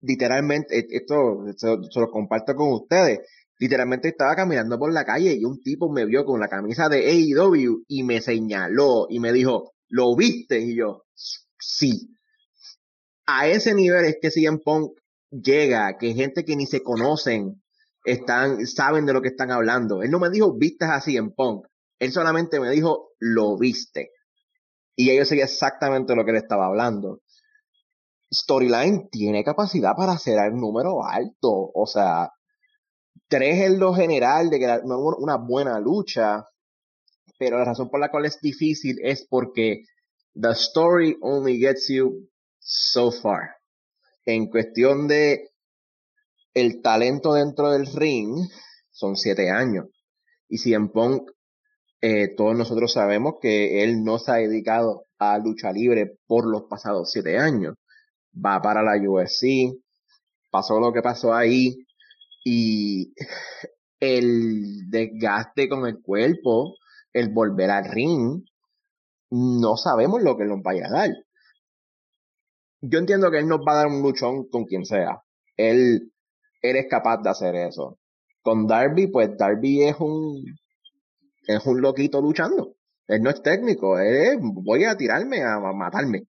literalmente, e, esto se, lo comparto con ustedes, Literalmente estaba caminando por la calle y un tipo me vio con la camisa de AEW y me señaló y me dijo, ¿lo viste? Y yo, sí. A ese nivel es que CM Punk llega, que gente que ni se conocen están, saben de lo que están hablando. Él no me dijo, vistas así en Punk. Él solamente me dijo, lo viste. Y yo sabía exactamente lo que él estaba hablando. Storyline tiene capacidad para hacer un número alto. O sea, tres en lo general de que no una buena lucha. Pero la razón por la cual es difícil es porque the story only gets you so far. En cuestión de el talento dentro del ring, son siete años. Y si en Punk, eh, todos nosotros sabemos que él no se ha dedicado a lucha libre por los pasados siete años. Va para la UFC, pasó lo que pasó ahí, y el desgaste con el cuerpo, el volver al ring, no sabemos lo que nos vaya a dar. Yo entiendo que él nos va a dar un luchón con quien sea. Él, es capaz de hacer eso. Con Darby, pues Darby es un, es un loquito luchando. Él no es técnico, él voy a tirarme, a, matarme.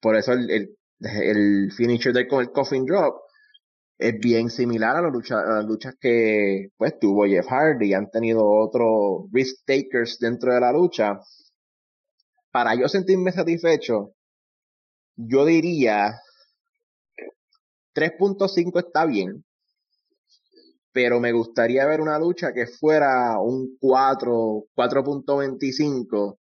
Por eso el, el, el finisher de con el coffin drop es bien similar a, las luchas que pues tuvo Jeff Hardy. Han tenido otros risk takers dentro de la lucha para yo sentirme satisfecho, yo diría 3.5 está bien, pero me gustaría ver una lucha que fuera un 4, 4.25,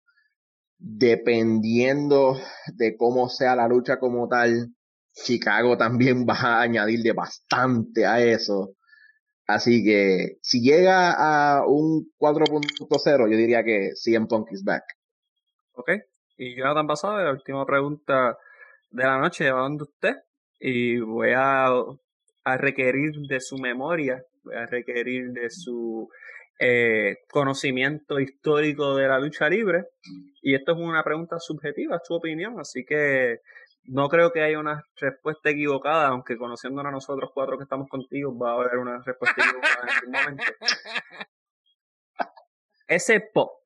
dependiendo de cómo sea la lucha como tal. Chicago también va a añadirle bastante a eso. Así que si llega a un 4.0, yo diría que CM Punk is back. Ok. Y Jonathan Basado, la última pregunta de la noche va donde usted. Y voy a, a, requerir de su memoria, voy a requerir de su eh, conocimiento histórico de la lucha libre. Y esto es una pregunta subjetiva, es tu opinión, así que no creo que haya una respuesta equivocada, aunque conociéndonos a nosotros cuatro que estamos contigo, va a haber una respuesta equivocada en algún momento. Ese pop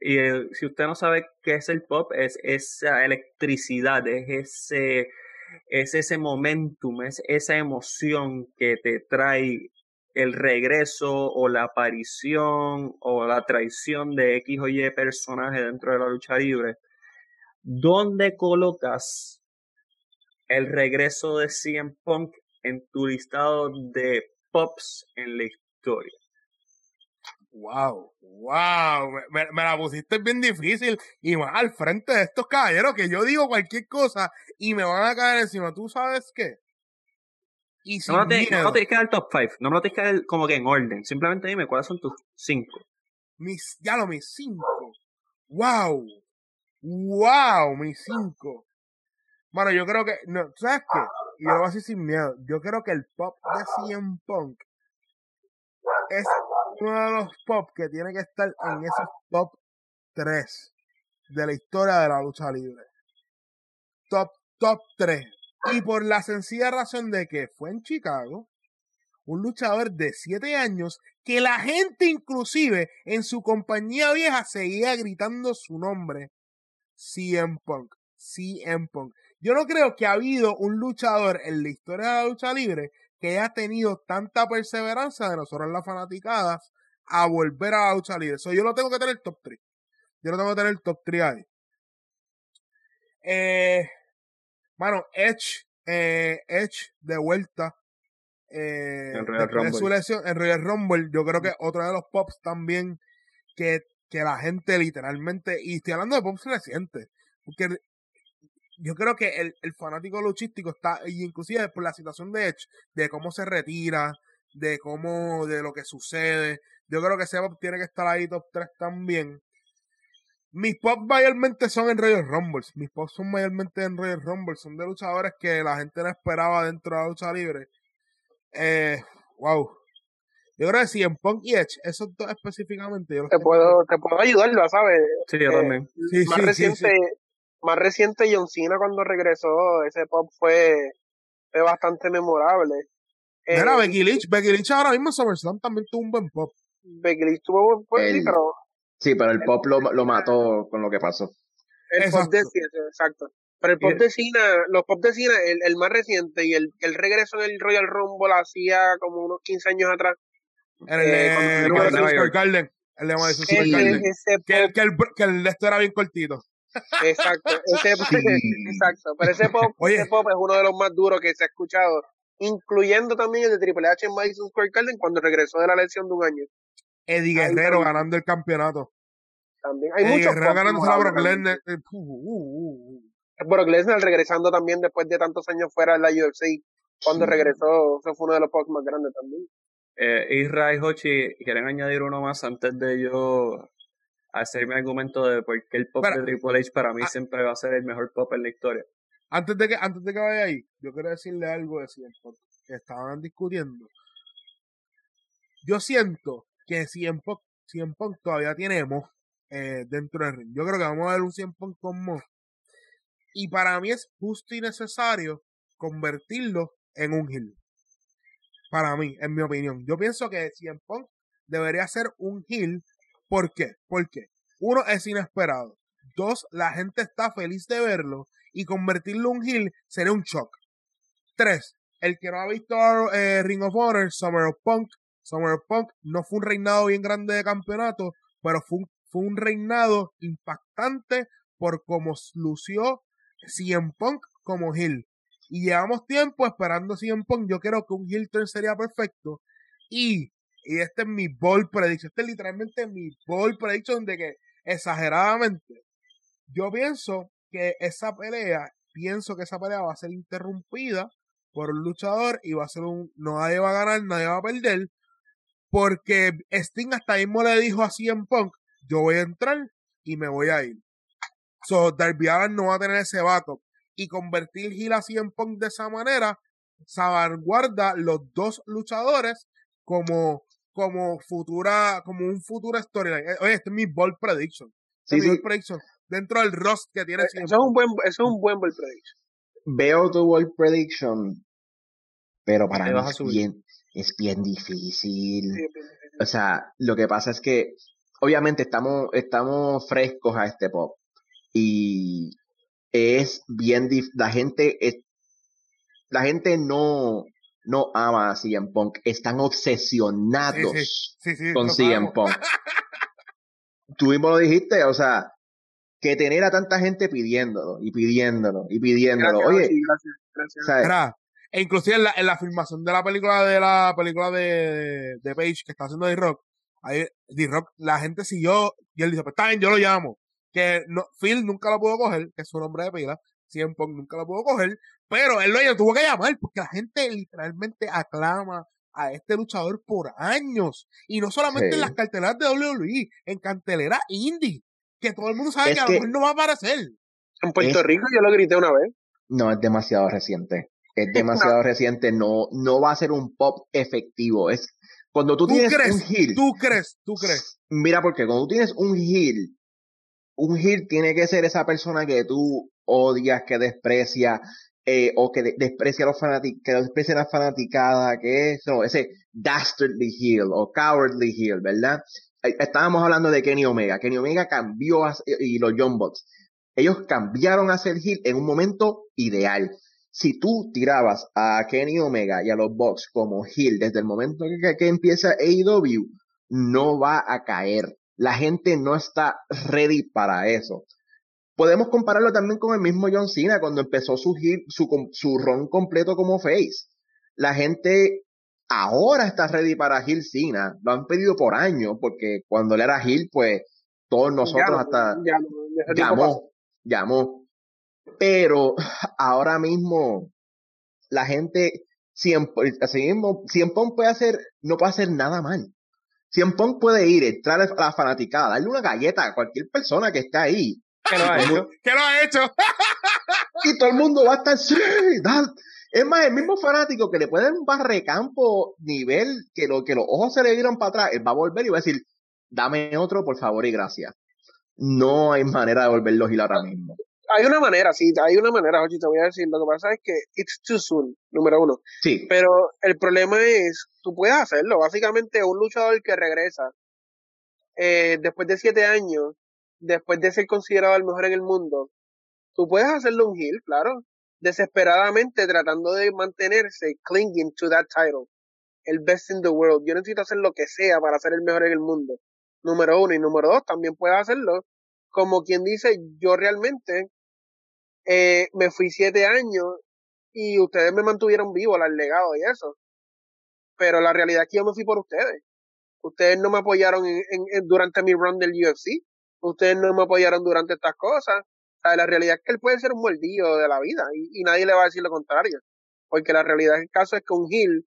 y eh, si usted no sabe qué es el pop, es esa electricidad, es ese, es ese momentum, es esa emoción que te trae el regreso o la aparición o la traición de X o Y personaje dentro de la lucha libre. ¿Dónde colocas el regreso de CM Punk en tu listado de pops en la historia? Wow, wow, me, la pusiste bien difícil y más al frente de estos caballeros que yo digo cualquier cosa y me van a caer encima. ¿Tú sabes qué? Y no, te, no tienes que dar el top 5, no me lo tienes que dar como que en orden. Simplemente dime cuáles son tus 5. Mis, ya lo, mis 5. Wow, wow, mis 5. Bueno, yo creo que, no, ¿sabes qué? Y yo lo voy a decir sin miedo. Yo creo que el pop de CM Punk es uno de los pop que tiene que estar en esos top 3 de la historia de la lucha libre. Top, top 3. Y por la sencilla razón de que fue en Chicago, un luchador de 7 años, que la gente inclusive en su compañía vieja seguía gritando su nombre. CM Punk. CM Punk. Yo no creo que ha habido un luchador en la historia de la lucha libre que haya tenido tanta perseverancia de nosotros las fanaticadas a volver a lucha libre. So, yo lo tengo que tener top 3. Yo lo tengo que tener top 3 ahí. Eh, bueno, Edge, eh, Edge de vuelta. Eh, en Royal Rumble. en Royal Rumble, yo creo que otro de los pops también que, que la gente literalmente, y estoy hablando de pops recientes, porque yo creo que el, el fanático luchístico está, y inclusive por la situación de Edge, de cómo se retira, de cómo, de lo que sucede, yo creo que pop tiene que estar ahí top 3 también. Mis pops mayormente son en Royal Rumbles. Mis pops son mayormente en Royal Rumbles. Son de luchadores que la gente no esperaba dentro de la lucha libre. Eh, wow. Yo creo que si en Punk y Edge, esos dos específicamente. te, puedo, te puedo ayudar, ¿sabes? Sí, yo también. Eh, más reciente, más reciente John Cena cuando regresó, ese pop fue, fue bastante memorable. Mira, Becky Lynch, Becky Lynch ahora mismo en SummerSlam también tuvo un buen pop. Becky Lynch tuvo un buen pop, sí, pero... Sí, pero el pop lo, lo mató con lo que pasó. El pop de exacto. Pero el pop de Cena, los pop de Cena, el, el más reciente y el, el regreso en el Royal Rumble hacía como unos 15 años atrás. En el, eh, el, el, el Garden. El de Madison Square Garden. Que, que, el, que el de esto era bien cortito. Exacto, ese, exacto. Pero ese pop, ese pop es uno de los más duros que se ha escuchado, incluyendo también el de Triple H en Madison Square Garden cuando regresó de la lesión de un año. Eddie Guerrero ganando el campeonato. También hay muchos. Guerrero ganando a Brock Lesnar. Eh, uh, uh, uh, Brock Lesnar regresando también después de tantos años fuera de la UFC. Cuando regresó, eso fue uno de los pops más grandes también. Eh, Isra y Hochi, ¿quieren añadir uno más antes de yo hacer mi argumento de por qué el pop de Triple H para mí ah. siempre va a ser el mejor pop en la historia? Antes de que, antes de que vaya ahí, yo quiero decirle algo de CM que estaban discutiendo. Yo siento que CM Punk, todavía tiene eh, dentro del ring. Yo creo que vamos a ver un CM Punk con Mo. Y para mí es justo y necesario convertirlo en un heel. Para mí, en mi opinión. Yo pienso que CM Punk debería ser un heel. ¿Por qué? Porque uno es inesperado. Dos, la gente está feliz de verlo. Y convertirlo en un heel sería un shock. Tres, el que no ha visto eh, Ring of Honor, Summer of Punk. Summer of Punk no fue un reinado bien grande de campeonato, pero fue un, fue un reinado impactante por cómo lució CM Punk como heel. Y llevamos tiempo esperando CM Punk. Yo creo que un heel turn sería perfecto. Y, y este es mi ball prediction. Este es literalmente mi ball prediction de que exageradamente. Yo pienso que esa pelea, pienso que esa pelea va a ser interrumpida por un luchador y va a ser un. Nadie va a ganar, nadie va a perder. Porque Sting hasta mismo le dijo a CM Punk: Yo voy a entrar y me voy a ir. So, Darby Allin no va a tener ese backup. Y convertir Gil así en Punk de esa manera, salvaguarda los dos luchadores como, como futura, como un futuro storyline. Eh, oye, este es mi bold prediction. Este sí, prediction. Dentro del roster que tiene. Eh, eso es un buen, eso es un buen bold prediction. Veo tu bold prediction, pero para mí es bien, es bien difícil. O sea, lo que pasa es que obviamente estamos, estamos frescos a este pop y es bien la gente es, la gente no no ama a CM Punk, están obsesionados con CM Punk. Tú mismo lo dijiste, o sea, que tener a tanta gente pidiéndolo y pidiéndolo y pidiéndolo. Oye, gracias, gracias. e inclusive en la, en la filmación de la película de la película de, de Page que está haciendo D-Rock, ahí D-Rock, la gente siguió y él dice, pues está bien, yo lo llamo que no, Phil nunca lo pudo coger, que es su nombre de pila, CM Punk nunca lo pudo coger, pero él lo tuvo que llamar porque la gente literalmente aclama a este luchador por años. Y no solamente en las carteleras de WWE, en cartelera indie, que todo el mundo sabe que a lo mejor no va a aparecer. En Puerto Rico yo lo grité una vez. No, es demasiado reciente. Es demasiado reciente, no, no va a ser un pop efectivo. Es cuando tú, tienes un heel. Tú crees, tú crees. Mira, porque cuando tú tienes un heel un heel tiene que ser esa persona que tú odias, que desprecia, eh, o que desprecia a los fanáticos, que desprecia a la fanaticada, que es ese dastardly heel o cowardly heel, ¿verdad? Eh, estábamos hablando de Kenny Omega. Kenny Omega cambió y los John Bots. Ellos cambiaron a ser heel en un momento ideal. Si tú tirabas a Kenny Omega y a los Bucks como heel desde el momento que, que empieza AEW, no va a caer la gente no está ready para eso. Podemos compararlo también con el mismo John Cena cuando empezó su, su, su ron completo como face. La gente ahora está ready para Gil Cena. Lo han pedido por años porque cuando él era Gil, pues todos nosotros hasta llamó, llamó. Pero ahora mismo la gente siempre, así mismo, siempre puede hacer, no puede hacer nada mal. Cien Punk puede ir, entrar a la fanaticada, darle una galleta a cualquier persona que esté ahí. Que lo ha hecho. Que lo ha hecho. y todo el mundo va a estar, sí, Es más, el mismo fanático que le puede dar un barrecampo nivel que, lo, que los ojos se le dieron para atrás, él va a volver y va a decir, dame otro, por favor y gracias. No hay manera de volverlo a ahora mismo. hay una manera, sí, hay una manera, Jochi, te voy a decir. Lo que pasa es que it's too soon, número uno. Sí. Pero el problema es, tú puedes hacerlo. Básicamente, un luchador que regresa eh, después de siete años, después de ser considerado el mejor en el mundo, tú puedes hacerlo un heel, claro. Desesperadamente tratando de mantenerse clinging to that title. El best in the world. Yo necesito hacer lo que sea para ser el mejor en el mundo. Número uno. Y número dos, también puedes hacerlo como quien dice, yo realmente eh, me fui siete años y ustedes me mantuvieron vivo, al legado y eso. Pero la realidad es que yo me fui por ustedes. Ustedes no me apoyaron en, durante mi run del UFC. Ustedes no me apoyaron durante estas cosas. la realidad es que él puede ser un mordido de la vida y, nadie le va a decir lo contrario. Porque la realidad del caso es que un heel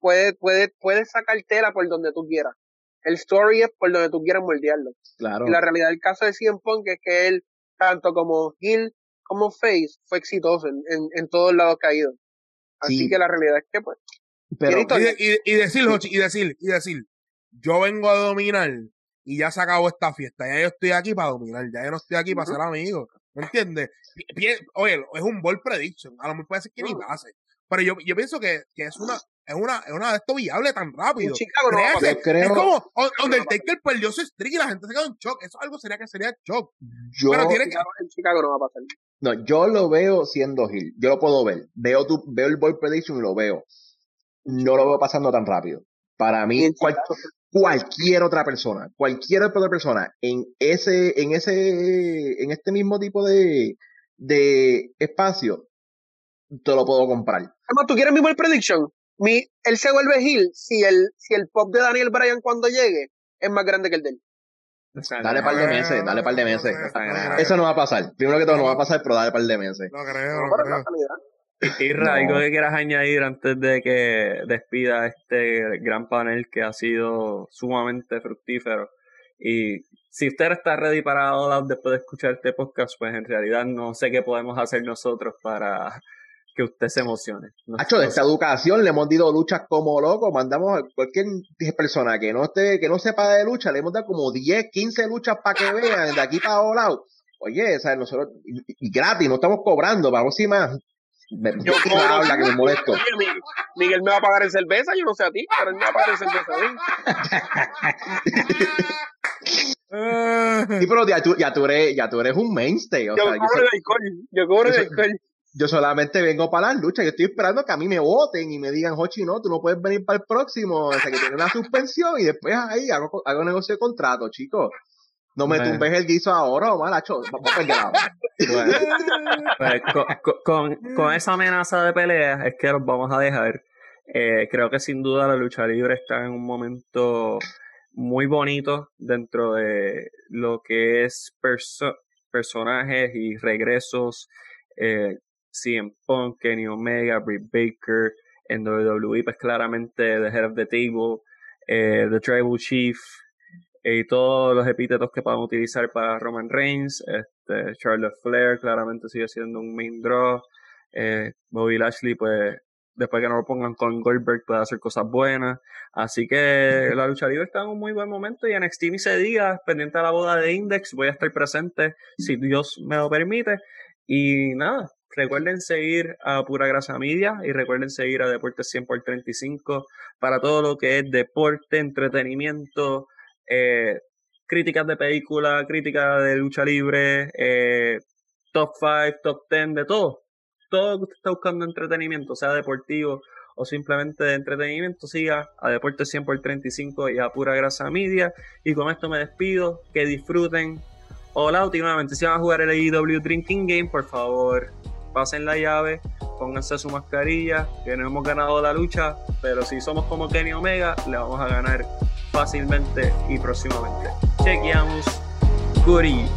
puede, puede, puede sacar tela por donde tú quieras. El story es por donde tú quieras moldearlo. Claro. Y la realidad del caso de CM Punk es que él, tanto como heel como face, fue exitoso en, en, todos lados que ha ido. Así que la realidad es que, pues. Pero, y, y, decir, y decir, y decir, yo vengo a dominar y ya se acabó esta fiesta. Ya yo estoy aquí para dominar, ya yo no estoy aquí para ser amigo. ¿Me entiendes? Oye, es un ball prediction. A lo mejor puede ser que ni pase. Pero yo, yo pienso que, que es una es una, es una de esto viable tan rápido. Chicago no Es como Undertaker perdió su streak y la gente se quedó en shock. Eso algo sería que sería shock. Yo, Pero tiene que... en Chicago no va a pasar. No, yo lo veo siendo Hill. Yo lo puedo ver. Veo, tu, veo el ball prediction y lo veo. No lo veo pasando tan rápido. Para mí, cualquier otra persona, cualquier otra persona en ese, en ese, en este mismo tipo de, de espacio, te lo puedo comprar. Además, ¿tú quieres mi ball prediction? Mi, él se vuelve Hill si el, si el pop de Daniel Bryan cuando llegue es más grande que el de él. Dale par de meses, dale par de meses. Eso no va a pasar. Primero que todo no va a pasar, pero dale par de meses. No creo, no, Y, algo que quieras añadir antes de que despida este gran panel que ha sido sumamente fructífero. Y si usted está ready para después de escuchar este podcast, pues en realidad no sé qué podemos hacer nosotros para que usted se emocione. Hacho, de esta educación le hemos dado luchas como locos, mandamos a cualquier persona que no esté, que no sepa de lucha, le hemos dado como 10, 15 luchas para que vean de aquí para lado. Oye, ¿sabes? nosotros, y, gratis, no estamos cobrando, vamos y más. yo no habla que me molesto. Miguel, me va a pagar en cerveza, yo no sé a ti, pero él me va a pagar en cerveza a mí. sí, pero ya tú, ya tú, eres, ya tú eres un mainstay. O yo, sea, cobro yo, alcohol, yo cobro de alcohol yo solamente vengo para la lucha. Yo estoy esperando que a mí me voten y me digan, Hochi, no, tú no puedes venir para el próximo. O sea, que tiene una suspensión y después ahí hago, hago negocio de contrato, chicos. No me tumbes el guiso ahora o malacho. Vamos a perder pues, con, con, esa amenaza de pelea es que los vamos a dejar. Eh, creo que sin duda la lucha libre está en un momento muy bonito dentro de lo que es personajes y regresos eh, CM Punk, Kenny Omega, Britt Baker, en WWE, pues claramente The Head of the Table, eh, The Tribal Chief, y todos los epítetos que podamos utilizar para Roman Reigns, este, Charlotte Flair claramente sigue siendo un main draw, eh, Bobby Lashley pues después que no lo pongan con Goldberg puede hacer cosas buenas, así que la lucha libre está en un muy buen momento y en Xtreme se diga, pendiente a la boda de Index, voy a estar presente si Dios me lo permite, y nada, Recuerden seguir a Pura Grasa Media y recuerden seguir a Deportes 100 por 35 para todo lo que es deporte, entretenimiento, eh, críticas de película, críticas de lucha libre, eh, top 5, top 10, de todo. Todo lo que usted está buscando entretenimiento, sea deportivo o simplemente de entretenimiento, siga a Deportes 100 por 35 y a Pura Grasa Media. Y con esto me despido. Que disfruten. Hola, últimamente si van a jugar el AEW Drinking Game, por favor, pasen la llave, pónganse su mascarilla, que no hemos ganado la lucha, pero si somos como Kenny Omega, le vamos a ganar fácilmente y próximamente. Chequeamos. Goodie.